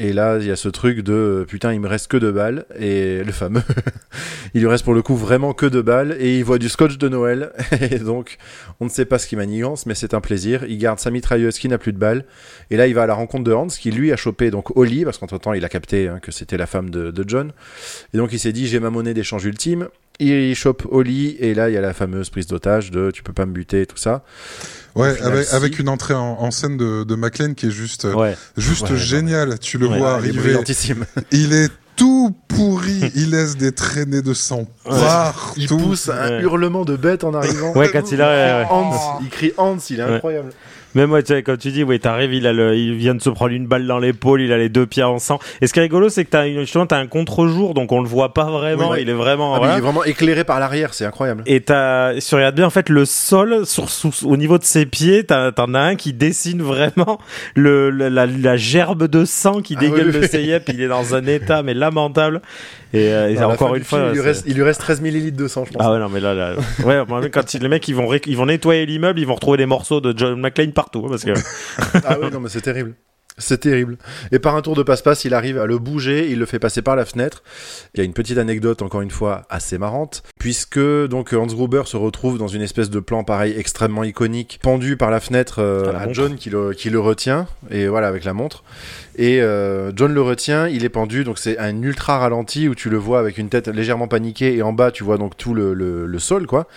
Et là, il y a ce truc de euh, putain, il me reste que deux balles. Et le fameux, il lui reste pour le coup vraiment que deux balles. Et il voit du scotch de Noël. Et donc, on ne sait pas ce qui manigance, mais c'est un plaisir. Il garde sa mitrailleuse qui n'a plus de balles. Et là, il va à la rencontre de Hans, qui lui a chopé donc Holly, parce qu'entre temps, il a capté hein, que c'était la femme de John. Et donc, il s'est dit, j'ai ma monnaie d'échange ultime. Il chope Holly, et là, il y a la fameuse prise d'otage de tu peux pas me buter, tout ça. Ouais, final, avec, si. avec une entrée en, en scène de, de McLean qui est juste, euh, Ouais. juste Ouais, géniale. Tu le Ouais, vois il est arriver. brillantissime. Il est tout pourri. il laisse des traînées de sang partout. Il pousse un Ouais. hurlement de bête en arrivant. Ouais, quand il a. ouais, ouais. Hans, il crie Hans, il est Ouais. incroyable. Même moi, tu sais, quand tu dis, oui, t'arrives, il a le, il vient de se prendre une balle dans l'épaule, il a les deux pieds en sang. Et ce qui est rigolo, c'est que t'as une, justement, t'as un contre-jour, donc on le voit pas vraiment. Oui, ouais. Il est vraiment, Ah, mais voilà. Il est vraiment éclairé par l'arrière, c'est incroyable. Et t'as, si tu regardes bien, en fait, le sol, sur, sous- au niveau de ses pieds, t'en as un qui dessine vraiment le, le- la, la gerbe de sang qui Ah dégueule oui, oui. ses yeux, il est dans un état, mais lamentable. Et, euh, et encore une fois. film, il lui, reste, il lui reste 13 millilitres de sang, je pense. Ah ouais, non, mais là, là. Ouais, quand les mecs, ils vont, ré- ils vont nettoyer l'immeuble, ils vont retrouver des morceaux de John McClane partout, hein, parce que. Ah oui, non, mais c'est terrible. C'est terrible. Et par un tour de passe-passe, il arrive à le bouger, il le fait passer par la fenêtre. Il y a une petite anecdote, encore une fois, assez marrante, puisque donc Hans Gruber se retrouve dans une espèce de plan pareil extrêmement iconique, pendu par la fenêtre euh, À la à, montre. John qui le, qui le retient, et voilà, avec la montre. Et euh, John le retient, il est pendu, donc c'est un ultra ralenti où tu le vois avec une tête légèrement paniquée, et en bas tu vois donc tout le, le, le sol, quoi.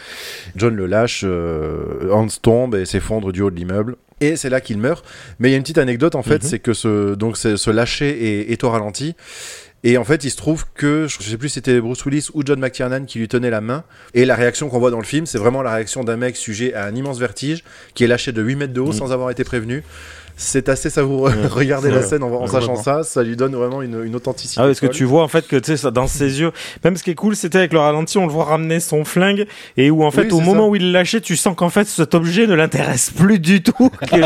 John le lâche, euh, Hans tombe et s'effondre du haut de l'immeuble. Et c'est là qu'il meurt. Mais il y a une petite anecdote en fait, Mhm. c'est que ce, donc c'est- ce lâcher est, est au ralenti. Et en fait, il se trouve que, je sais plus si c'était Bruce Willis ou John McTiernan qui lui tenait la main. Et la réaction qu'on voit dans le film, c'est vraiment la réaction d'un mec sujet à un immense vertige, qui est lâché de 8 mètres de haut Mhm. sans avoir été prévenu. C'est assez savoureux. Ouais. Regardez la scène en, sachant ça, ça lui donne vraiment une, une authenticité. Ah oui, parce que tu vois en fait que tu sais ça, dans ses yeux, même ce qui est cool, c'était avec le ralenti, on le voit ramener son flingue et où en fait Oui, au moment ça. où il lâchait, tu sens qu'en fait cet objet ne l'intéresse plus du tout.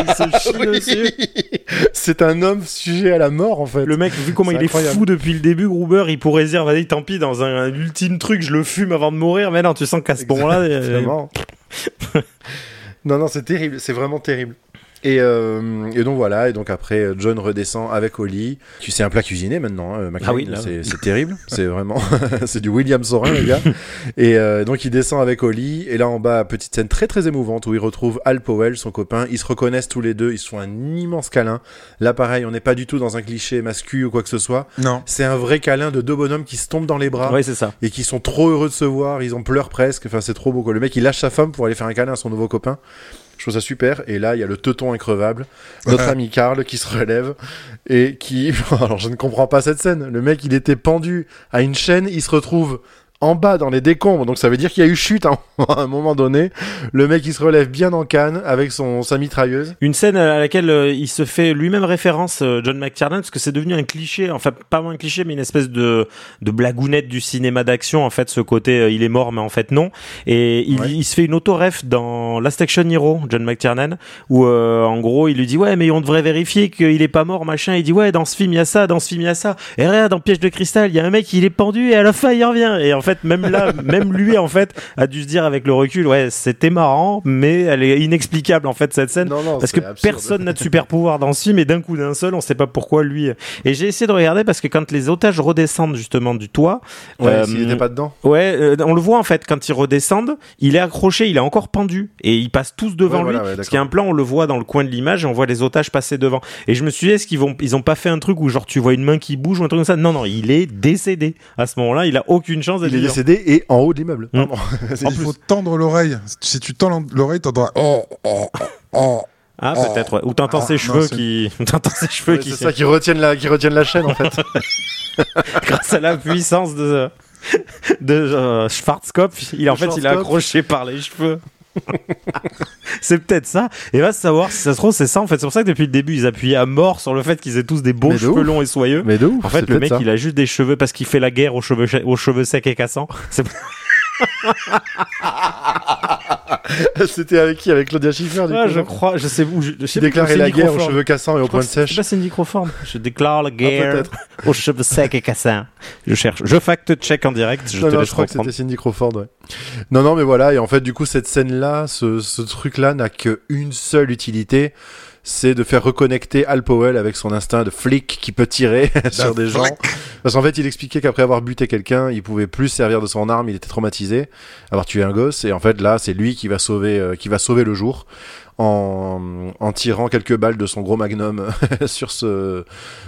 C'est un homme sujet à la mort en fait. Le mec, vu comment il est fou depuis le début, Gruber, il pourrait dire, vas-y, tant pis, dans un, un ultime truc, je le fume avant de mourir. Mais non, tu sens qu'à ce moment-là, euh, non, non, c'est terrible, c'est vraiment terrible. Et, euh, et donc voilà, et donc après John redescend avec Oli. Tu sais un plat cuisiné maintenant, hein, McLean. Ah oui, c'est c'est terrible, c'est vraiment, c'est du William Sorin les gars. Et euh, donc il descend avec Oli, et là en bas petite scène très très émouvante où il retrouve Al Powell, son copain. Ils se reconnaissent tous les deux, ils se font un immense câlin. Là pareil, on n'est pas du tout dans un cliché masculin ou quoi que ce soit. Non. C'est un vrai câlin de deux bonhommes qui se tombent dans les bras ouais, c'est ça. et qui sont trop heureux de se voir, ils en pleurent presque, enfin c'est trop beau quoi. Le mec il lâche sa femme pour aller faire un câlin à son nouveau copain. Je trouve ça super. Et là, il y a le teuton increvable, notre ami Karl qui se relève et qui. Alors, je ne comprends pas cette scène. Le mec, il était pendu à une chaîne, il se retrouve en bas dans les décombres. Donc, ça veut dire qu'il y a eu chute hein, à un moment donné. Le mec, il se relève bien en canne avec son, sa mitrailleuse. Une scène à laquelle euh, il se fait lui-même référence, euh, John McTiernan, parce que c'est devenu un cliché, enfin pas vraiment un cliché, mais une espèce de, de blagounette du cinéma d'action, en fait, ce côté euh, il est mort, mais en fait non. Et il, Ouais. il se fait une auto-ref dans Last Action Hero, John McTiernan, où euh, en gros il lui dit ouais mais on devrait vérifier qu'il est pas mort, machin. Il dit ouais dans ce film il y a ça, dans ce film il y a ça. Et regarde dans Piège de cristal, il y a un mec il est pendu et à la fin il revient. Et en fait même là, même lui en fait a dû se dire avec le recul ouais c'était marrant, mais elle est inexplicable en fait cette scène. Non, non, Parce que absurde. personne n'a de super pouvoir dans ce film et d'un coup d'un seul, on sait pas pourquoi lui. Et j'ai essayé de regarder parce que quand les otages redescendent justement du toit, Ouais, euh, s'il était pas dedans. ouais, euh, on le voit en fait quand ils redescendent, il est accroché, il est encore pendu et ils passent tous devant Ouais, lui. voilà, ouais, parce qu'il y a un plan, on le voit dans le coin de l'image et on voit les otages passer devant. Et je me suis dit, est-ce qu'ils vont, ils ont pas fait un truc où genre tu vois une main qui bouge ou un truc comme ça? Non, non, il est décédé. À ce moment-là, il a aucune chance d'être est décédé et en haut de l'immeuble. Mm. Il du faut tendre l'oreille. Si tu tends l'oreille, t'entends. Oh, oh, oh. Ah, Oh. peut-être, ouais. Ou t'entends Ah, ses cheveux qui, t'entends ses cheveux Ouais, qui, c'est ça qui retiennent la, qui retiennent la chaîne en fait. grâce à la puissance de de euh, Schwarzkopf, il en fait il est accroché par les cheveux. c'est peut-être ça. Et va savoir si ça se trouve c'est ça en fait. C'est pour ça que depuis le début ils appuyaient à mort sur le fait qu'ils aient tous des beaux cheveux ouf. longs et soyeux. Mais de ouf. En fait le mec ça. il a juste des cheveux parce qu'il fait la guerre aux cheveux aux cheveux secs et cassants. C'est C'était avec qui Avec Claudia Schiffer du Ah, coup, je non crois, je sais où je, je sais c'est la guerre aux cheveux cassants et Je aux pointes c'est- sèches. C'est pas Cindy Crawford. Je déclare la guerre peut-être. aux cheveux secs et cassants. Je cherche. Je fact-check en direct. Je non, te non, laisse je crois que c'était Cindy Crawford, ouais. Non, non, mais voilà, et en fait, du coup, cette scène-là, ce, ce truc-là n'a qu'une seule utilité, c'est de faire reconnecter Al Powell avec son instinct de flic qui peut tirer sur des gens. Parce qu'en fait, il expliquait qu'après avoir buté quelqu'un, il pouvait plus se servir de son arme, il était traumatisé, avoir tué un gosse, et en fait, là, c'est lui qui va sauver, euh, qui va sauver le jour. En, en tirant quelques balles de son gros magnum sur ce,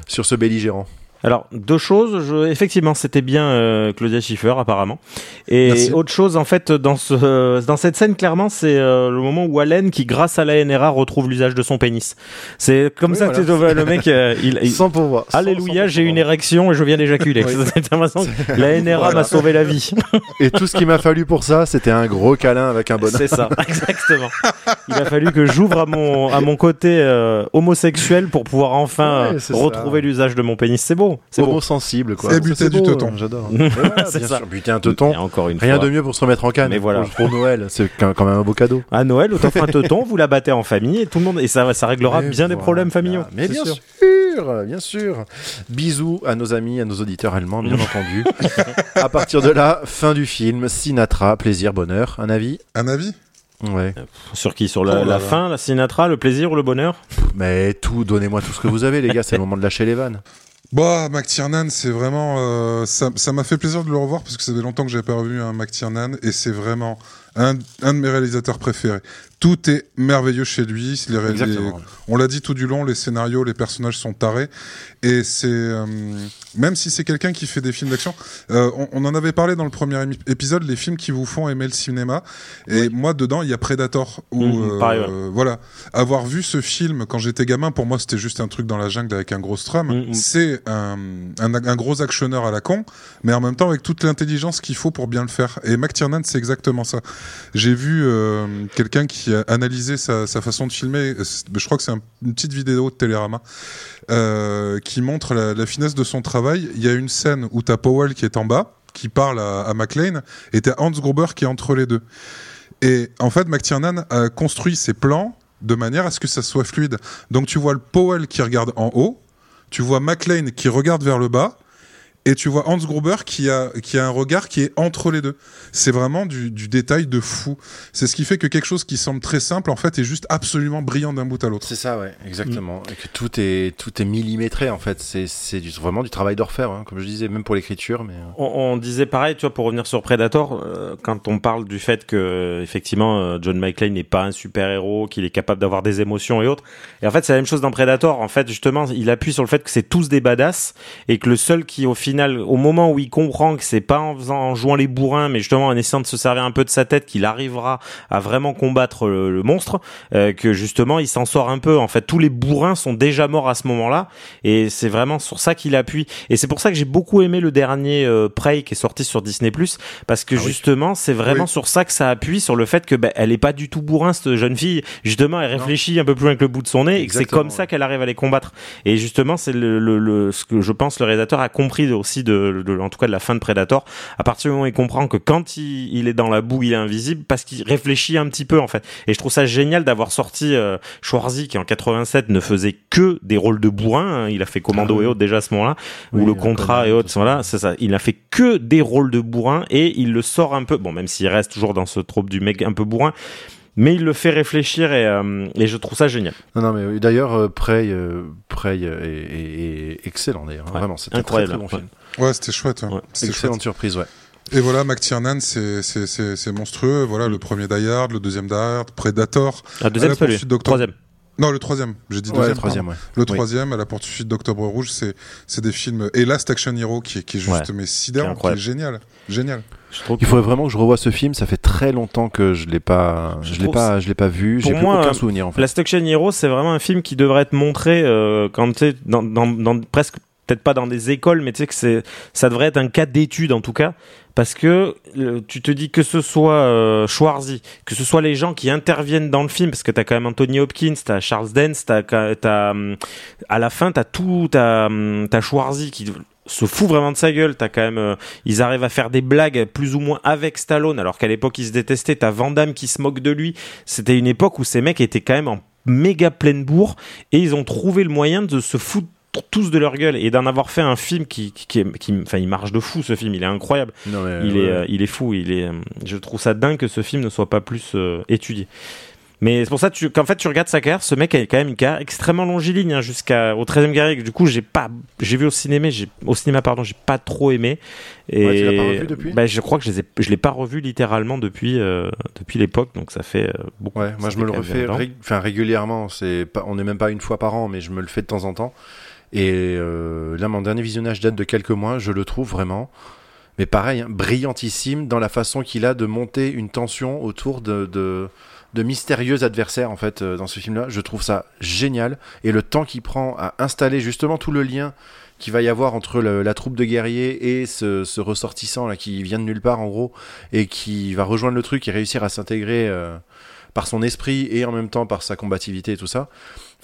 sur ce belligérant. Alors, deux choses. Je, effectivement, c'était bien euh, Claudia Schiffer, apparemment. Et Merci. autre chose, en fait, dans, ce, dans cette scène, clairement, c'est euh, le moment où Allen, qui grâce à la NRA, retrouve l'usage de son pénis. C'est comme Oui, ça voilà. que tu vois le mec, euh, il, il- Sans pouvoir. Alléluia, j'ai une érection et je viens d'éjaculer. Oui. La NRA Voilà. m'a sauvé la vie. Et tout ce qu'il m'a fallu pour ça, c'était un gros câlin avec un bonhomme. C'est ça, exactement. Il a fallu que j'ouvre à mon, à mon côté euh, homosexuel pour pouvoir enfin Ouais, euh, retrouver l'usage de mon pénis. C'est beau, c'est beau. Homo sensible, quoi. Et Ça, buter c'est du teuton. J'adore. C'est bien ça. sûr, buter un teuton. Encore une Rien de mieux pour se remettre en canne. Mais voilà. Pour, Noël, c'est quand même un beau cadeau. À Noël, on t'offre un teuton, vous la battez en famille et tout le monde et ça, ça réglera bien des problèmes familiaux. Mais c'est bien sûr. sûr. bien sûr. Bisous à nos amis, à nos auditeurs allemands, bien entendu. à partir de là, fin du film. Sinatra, plaisir, bonheur. Un avis Un avis Ouais. Sur qui? Sur la, Oh là la là. fin, la Sinatra, le plaisir ou le bonheur? Mais tout, donnez-moi tout ce que vous avez, les gars. C'est le moment de lâcher les vannes. Bah, McTiernan, c'est vraiment. euh, ça ça m'a fait plaisir de le revoir parce que ça fait longtemps que j'avais pas revu un McTiernan et c'est vraiment un, un de mes réalisateurs préférés. Tout est merveilleux chez lui. Les, les- on l'a dit tout du long, les scénarios, les personnages sont tarés. Et c'est. euh, même si c'est quelqu'un qui fait des films d'action, euh, on, on en avait parlé dans le premier épisode, les films qui vous font aimer le cinéma. Et moi, dedans, il y a Predator. Où, Mhm, euh, pareil, ouais. voilà. Avoir vu ce film quand j'étais gamin, pour moi, c'était juste un truc dans la jungle avec un gros strum. Mhm. C'est un, un, un gros actionneur à la con, mais en même temps avec toute l'intelligence qu'il faut pour bien le faire. Et McTiernan, c'est exactement ça. J'ai vu euh, quelqu'un qui a analysé sa, sa façon de filmer. C'est- Je crois que c'est un- une petite vidéo de Télérama. Euh, qui montre la, finesse de son travail. Il y a une scène où t'as Powell qui est en bas, qui parle à, à McLean, et t'as Hans Gruber qui est entre les deux. Et en fait, McTiernan a construit ses plans de manière à ce que ça soit fluide. Donc tu vois le Powell qui regarde en haut, tu vois McLean qui regarde vers le bas, et tu vois Hans Gruber qui a, qui a un regard qui est entre les deux. C'est vraiment du, du détail de fou. C'est ce qui fait que quelque chose qui semble très simple, en fait, est juste absolument brillant d'un bout à l'autre. C'est ça, ouais, exactement. Et que tout est, tout est millimétré, en fait. C'est, c'est du- vraiment du travail d'orfèvre, hein, comme je disais, même pour l'écriture. Mais... euh, On, on disait pareil, tu vois, pour revenir sur Predator, euh, quand on parle du fait que effectivement euh, John McClane n'est pas un super héros, qu'il est capable d'avoir des émotions et autres. Et en fait, c'est la même chose dans Predator. En fait, justement, il appuie sur le fait que c'est tous des badass et que le seul qui, au final, au moment où il comprend que c'est pas en faisant, en jouant les bourrins, mais justement en essayant de se servir un peu de sa tête, qu'il arrivera à vraiment combattre le, le monstre, euh, que justement il s'en sort un peu. En fait, tous les bourrins sont déjà morts à ce moment-là, et c'est vraiment sur ça qu'il appuie. Et c'est pour ça que j'ai beaucoup aimé le dernier euh, Prey qui est sorti sur Disney+, parce que justement c'est vraiment Oui. sur ça que ça appuie, sur le fait que bah, elle est pas du tout bourrin cette jeune fille. Justement, elle réfléchit un peu plus loin que le bout de son nez, et que c'est Exactement, comme ça qu'elle arrive à les combattre. Et justement, c'est le, le, le- ce que je pense le réalisateur a compris aussi de, de- en tout cas de la fin de Predator. À partir du moment où il comprend que quand il, il est dans la boue, il est invisible parce qu'il réfléchit un petit peu en fait. Et je trouve ça génial d'avoir sorti euh, Schwarzy qui en 87 ne faisait que des rôles de bourrin. hein. Il a fait Commando Ah et autres déjà à ce moment-là, Oui, ou le contrat et autres. ça. Voilà, c'est ça. Il a fait que des rôles de bourrin et il le sort un peu. Bon, même s'il reste toujours dans ce trope du mec un peu bourrin. Mais il le fait réfléchir et, euh, et je trouve ça génial. Non, non, mais d'ailleurs, euh, Prey, euh, Prey est, est- est excellent, d'ailleurs. Ouais, Vraiment, c'était un très, incroyable, très bon ouais. film. Ouais, c'était chouette. hein. Ouais. C'était Excellente chouette. surprise, ouais. Et voilà, McTiernan, c'est c'est- c'est- c'est monstrueux. Voilà, le premier Die Hard, le deuxième Die Hard, Predator. La deuxième, À la poursuite. Troisième. Non, le troisième. J'ai dit Ouais, deuxième. le troisième, ouais. Le Oui. troisième, à la poursuite d'Octobre Rouge, c'est c'est des films. Et Last Action Hero, qui est, qui est juste Ouais, mais sidérant, qui est incroyable. génial, génial. Je trouve Il faudrait vraiment que je revoie ce film. Ça fait très longtemps que je l'ai pas, Je je l'ai pas, je l'ai pas vu. J'ai plus aucun souvenir en fait. Last Action Hero, c'est vraiment un film qui devrait être montré euh, quand tu dans, dans presque peut-être pas dans des écoles, mais tu sais que c'est ça devrait être un cas d'étude en tout cas. Parce que tu te dis que ce soit euh, Schwarzy, que ce soit les gens qui interviennent dans le film, parce que t'as quand même Anthony Hopkins, t'as Charles Dance, t'as, t'as hum, à la fin t'as tout, hum, t'as Schwarzy qui se fout vraiment de sa gueule. T'as quand même, euh, ils arrivent à faire des blagues plus ou moins avec Stallone, alors qu'à l'époque ils se détestaient. T'as Van Damme qui se moque de lui. C'était une époque où ces mecs étaient quand même en méga pleine bourre et ils ont trouvé le moyen de se foutre tous de leur gueule et d'en avoir fait un film qui, qui, qui, enfin, il marche de fou ce film, il est incroyable. Non, Il ouais. est, euh, il est fou. Il est, euh, je trouve ça dingue que ce film ne soit pas plus euh, étudié. Mais c'est pour ça qu'en fait tu regardes sa carrière, ce mec a quand même une carrière extrêmement longiligne hein, jusqu'au 13e guerrier. Du coup, j'ai pas, j'ai vu au cinéma, j'ai au cinéma pardon, j'ai pas trop aimé. Et Ouais, tu l'as pas revu depuis? bah, je crois que je les ai, je l'ai pas revu littéralement depuis euh, depuis l'époque, donc ça fait euh, beaucoup. Ouais, moi je me le refais enfin, régulièrement. C'est on n'est même pas une fois par an, mais je me le fais de temps en temps. Et euh, là, mon dernier visionnage date de quelques mois, je le trouve vraiment, mais pareil, hein, brillantissime dans la façon qu'il a de monter une tension autour de, de, de mystérieux adversaires, en fait, euh, dans ce film-là. Je trouve ça génial. Et le temps qu'il prend à installer justement tout le lien qu'il va y avoir entre la troupe de guerriers et ce, ce ressortissant là qui vient de nulle part en gros et qui va rejoindre le truc et réussir à s'intégrer euh, par son esprit et en même temps par sa combativité et tout ça.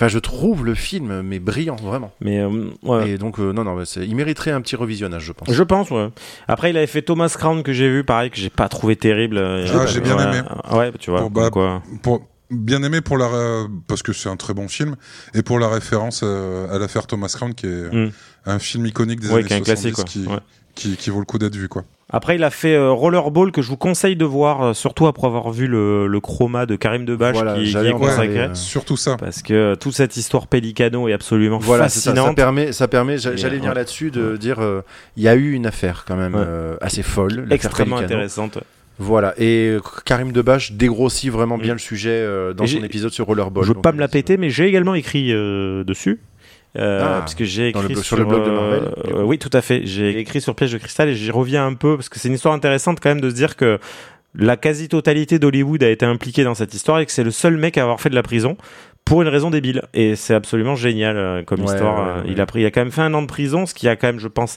Enfin, je trouve le film mais brillant vraiment. Mais euh, ouais. Et donc euh, non non, bah, il mériterait un petit revisionnage, je pense. Je pense, ouais. Après, il avait fait Thomas Crown que j'ai vu, pareil, que j'ai pas trouvé terrible. euh, Ah, j'ai bien ouais. aimé. Ouais, tu vois. Bon, bah, quoi. Pour, bien aimé pour la ré- parce que c'est un très bon film et pour la référence euh, à l'affaire Thomas Crown qui est Mm. un film iconique des Ouais, années qui est un 70 classique, quoi. qui, Ouais. Qui, qui vaut le coup d'être vu quoi. Après, il a fait euh, Rollerball que je vous conseille de voir, euh, surtout après avoir vu le, le chroma de Karim Debache Voilà, qui, est consacré. euh. Surtout ça. Parce que euh, toute cette histoire Pélicano est absolument Voilà, c'est ça, fascinante. ça permet, ça J'allais venir ouais. là-dessus de dire, euh, il y a eu une affaire quand même Ouais. euh, assez folle, Extrêmement Pelicano. intéressante. Voilà, et Karim Debache dégrossit vraiment bien le sujet euh, dans Et son épisode sur Rollerball. Je veux donc, pas me la péter, mais j'ai également écrit euh, dessus. Euh, Ah, parce que j'ai écrit sur le blog de Marvel, euh, oui, tout à fait. J'ai écrit sur Piège de cristal et j'y reviens un peu parce que c'est une histoire intéressante quand même de se dire que la quasi-totalité d'Hollywood a été impliquée dans cette histoire et que c'est le seul mec à avoir fait de la prison pour une raison débile. Et c'est absolument génial euh, comme Ouais, histoire. ouais, ouais. Il a pris, il a quand même fait un an de prison, ce qui a quand même, je pense,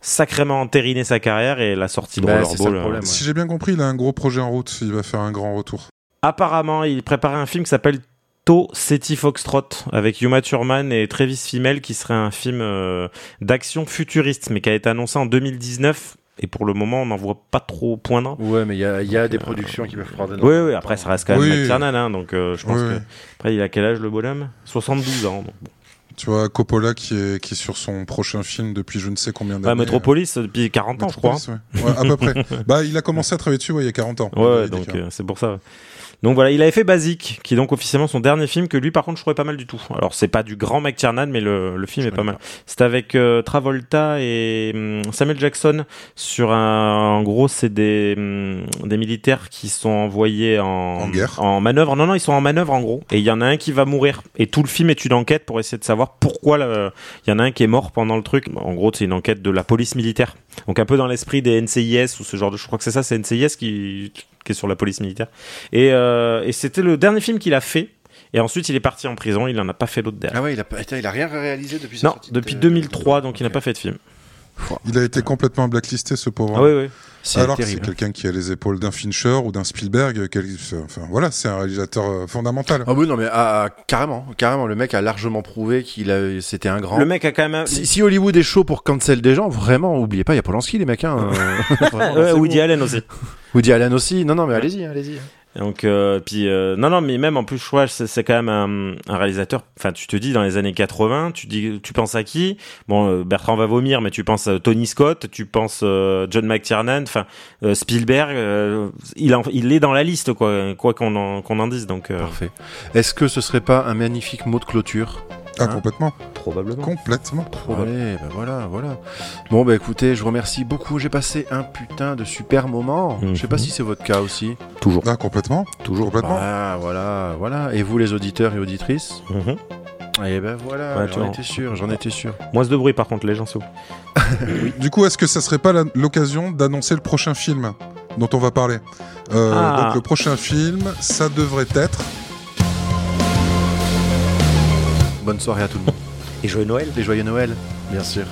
sacrément entériné sa carrière et la sortie de Bah, Rollerball. problème. Si j'ai bien compris, il a un gros projet en route. Il va faire un grand retour. Apparemment, il préparait un film qui s'appelle To City Foxtrot avec Yuma Thurman et Travis Fimmel qui serait un film euh, d'action futuriste mais qui a été annoncé en 2019 et pour le moment on n'en voit pas trop poindre. Ouais, mais il y a, il y a des euh, productions qui peuvent prendre. Oui, oui, après ça reste quand même Oui. Matt Tiernan, hein, donc euh, je pense Oui, que. Après, il a quel âge le bonhomme? 72 ans. donc. Tu vois, Coppola qui est, qui est sur son prochain film depuis je ne sais combien d'années. Ouais, Metropolis depuis 40 ans, je crois. Metropolis, ouais. Ouais, à peu près. Bah, il a commencé à travailler dessus ouais, il y a 40 ans. Ouais, donc euh, c'est pour ça. Donc voilà, il avait fait Basic, qui est donc officiellement son dernier film, que lui par contre je trouvais pas mal du tout. Alors c'est pas du grand McTiernan, mais le, le film Je est pas mal. C'est avec euh, Travolta et hum, Samuel Jackson sur un. En gros, c'est des hum, des militaires qui sont envoyés en En guerre. en manœuvre. Non, non, ils sont en manœuvre en gros. Et il y en a un qui va mourir. Et tout le film est une enquête pour essayer de savoir pourquoi le- il y en a un qui est mort pendant le truc. En gros, c'est une enquête de la police militaire. Donc un peu dans l'esprit des NCIS ou ce genre de. Je crois que c'est ça, c'est NCIS qui qui est sur la police militaire. Et, euh, et c'était le dernier film qu'il a fait. Et ensuite, il est parti en prison. Il en a pas fait d'autre derrière. Ah ouais, il a, il a rien réalisé depuis sa non, sortie depuis de- 2003, donc il n'a pas fait de film. Il a été complètement blacklisté, ce pauvre. Ah oui, oui. C'est Alors que c'est quelqu'un qui a les épaules d'un Fincher ou d'un Spielberg. quel- Enfin, voilà, c'est un réalisateur euh, fondamental. Ah oui, non, mais ah, ah, carrément, carrément, le mec a largement prouvé qu'il a, c'était un grand. Le mec a quand même. un- Si, si Hollywood est chaud pour cancel des gens, vraiment, oubliez pas, il y a Polanski, les mecs. Hein, euh, vraiment, Ouais, c'est Woody. Allen aussi. Woody Allen aussi. Non, non, mais allez-y, allez-y. Donc, euh, puis, euh, non, non, mais même en plus, je crois, c'est quand même un, réalisateur. Enfin, tu te dis dans les années 80, tu dis, tu penses à qui? Bon, euh, Bertrand va vomir, mais tu penses à Tony Scott, tu penses euh, John McTiernan, enfin euh, Spielberg. il, il est dans la liste, quoi, quoi qu'on en, qu'on en dise. Donc, Parfait. Est-ce que ce serait pas un magnifique mot de clôture? Ah, Hein complètement. probablement. Complètement. Allez, ben voilà, voilà. Bon, bah écoutez, je vous remercie beaucoup. J'ai passé un putain de super moment. Je sais pas Mhm. si c'est votre cas aussi. Toujours, Ah, complètement. toujours. Complètement. Ah, voilà, voilà. Et vous, les auditeurs et auditrices Mhm. Eh ben voilà, Ouais, j'en étais sûr, j'en étais sûr. Moins de bruit, par contre, les gens, plaît. Du coup, est-ce que ça serait pas l'occasion d'annoncer le prochain film dont on va parler? Euh, Ah. Donc, le prochain film, ça devrait être. Bonne soirée à tout le monde. Et joyeux Noël. Et joyeux Noël, bien sûr.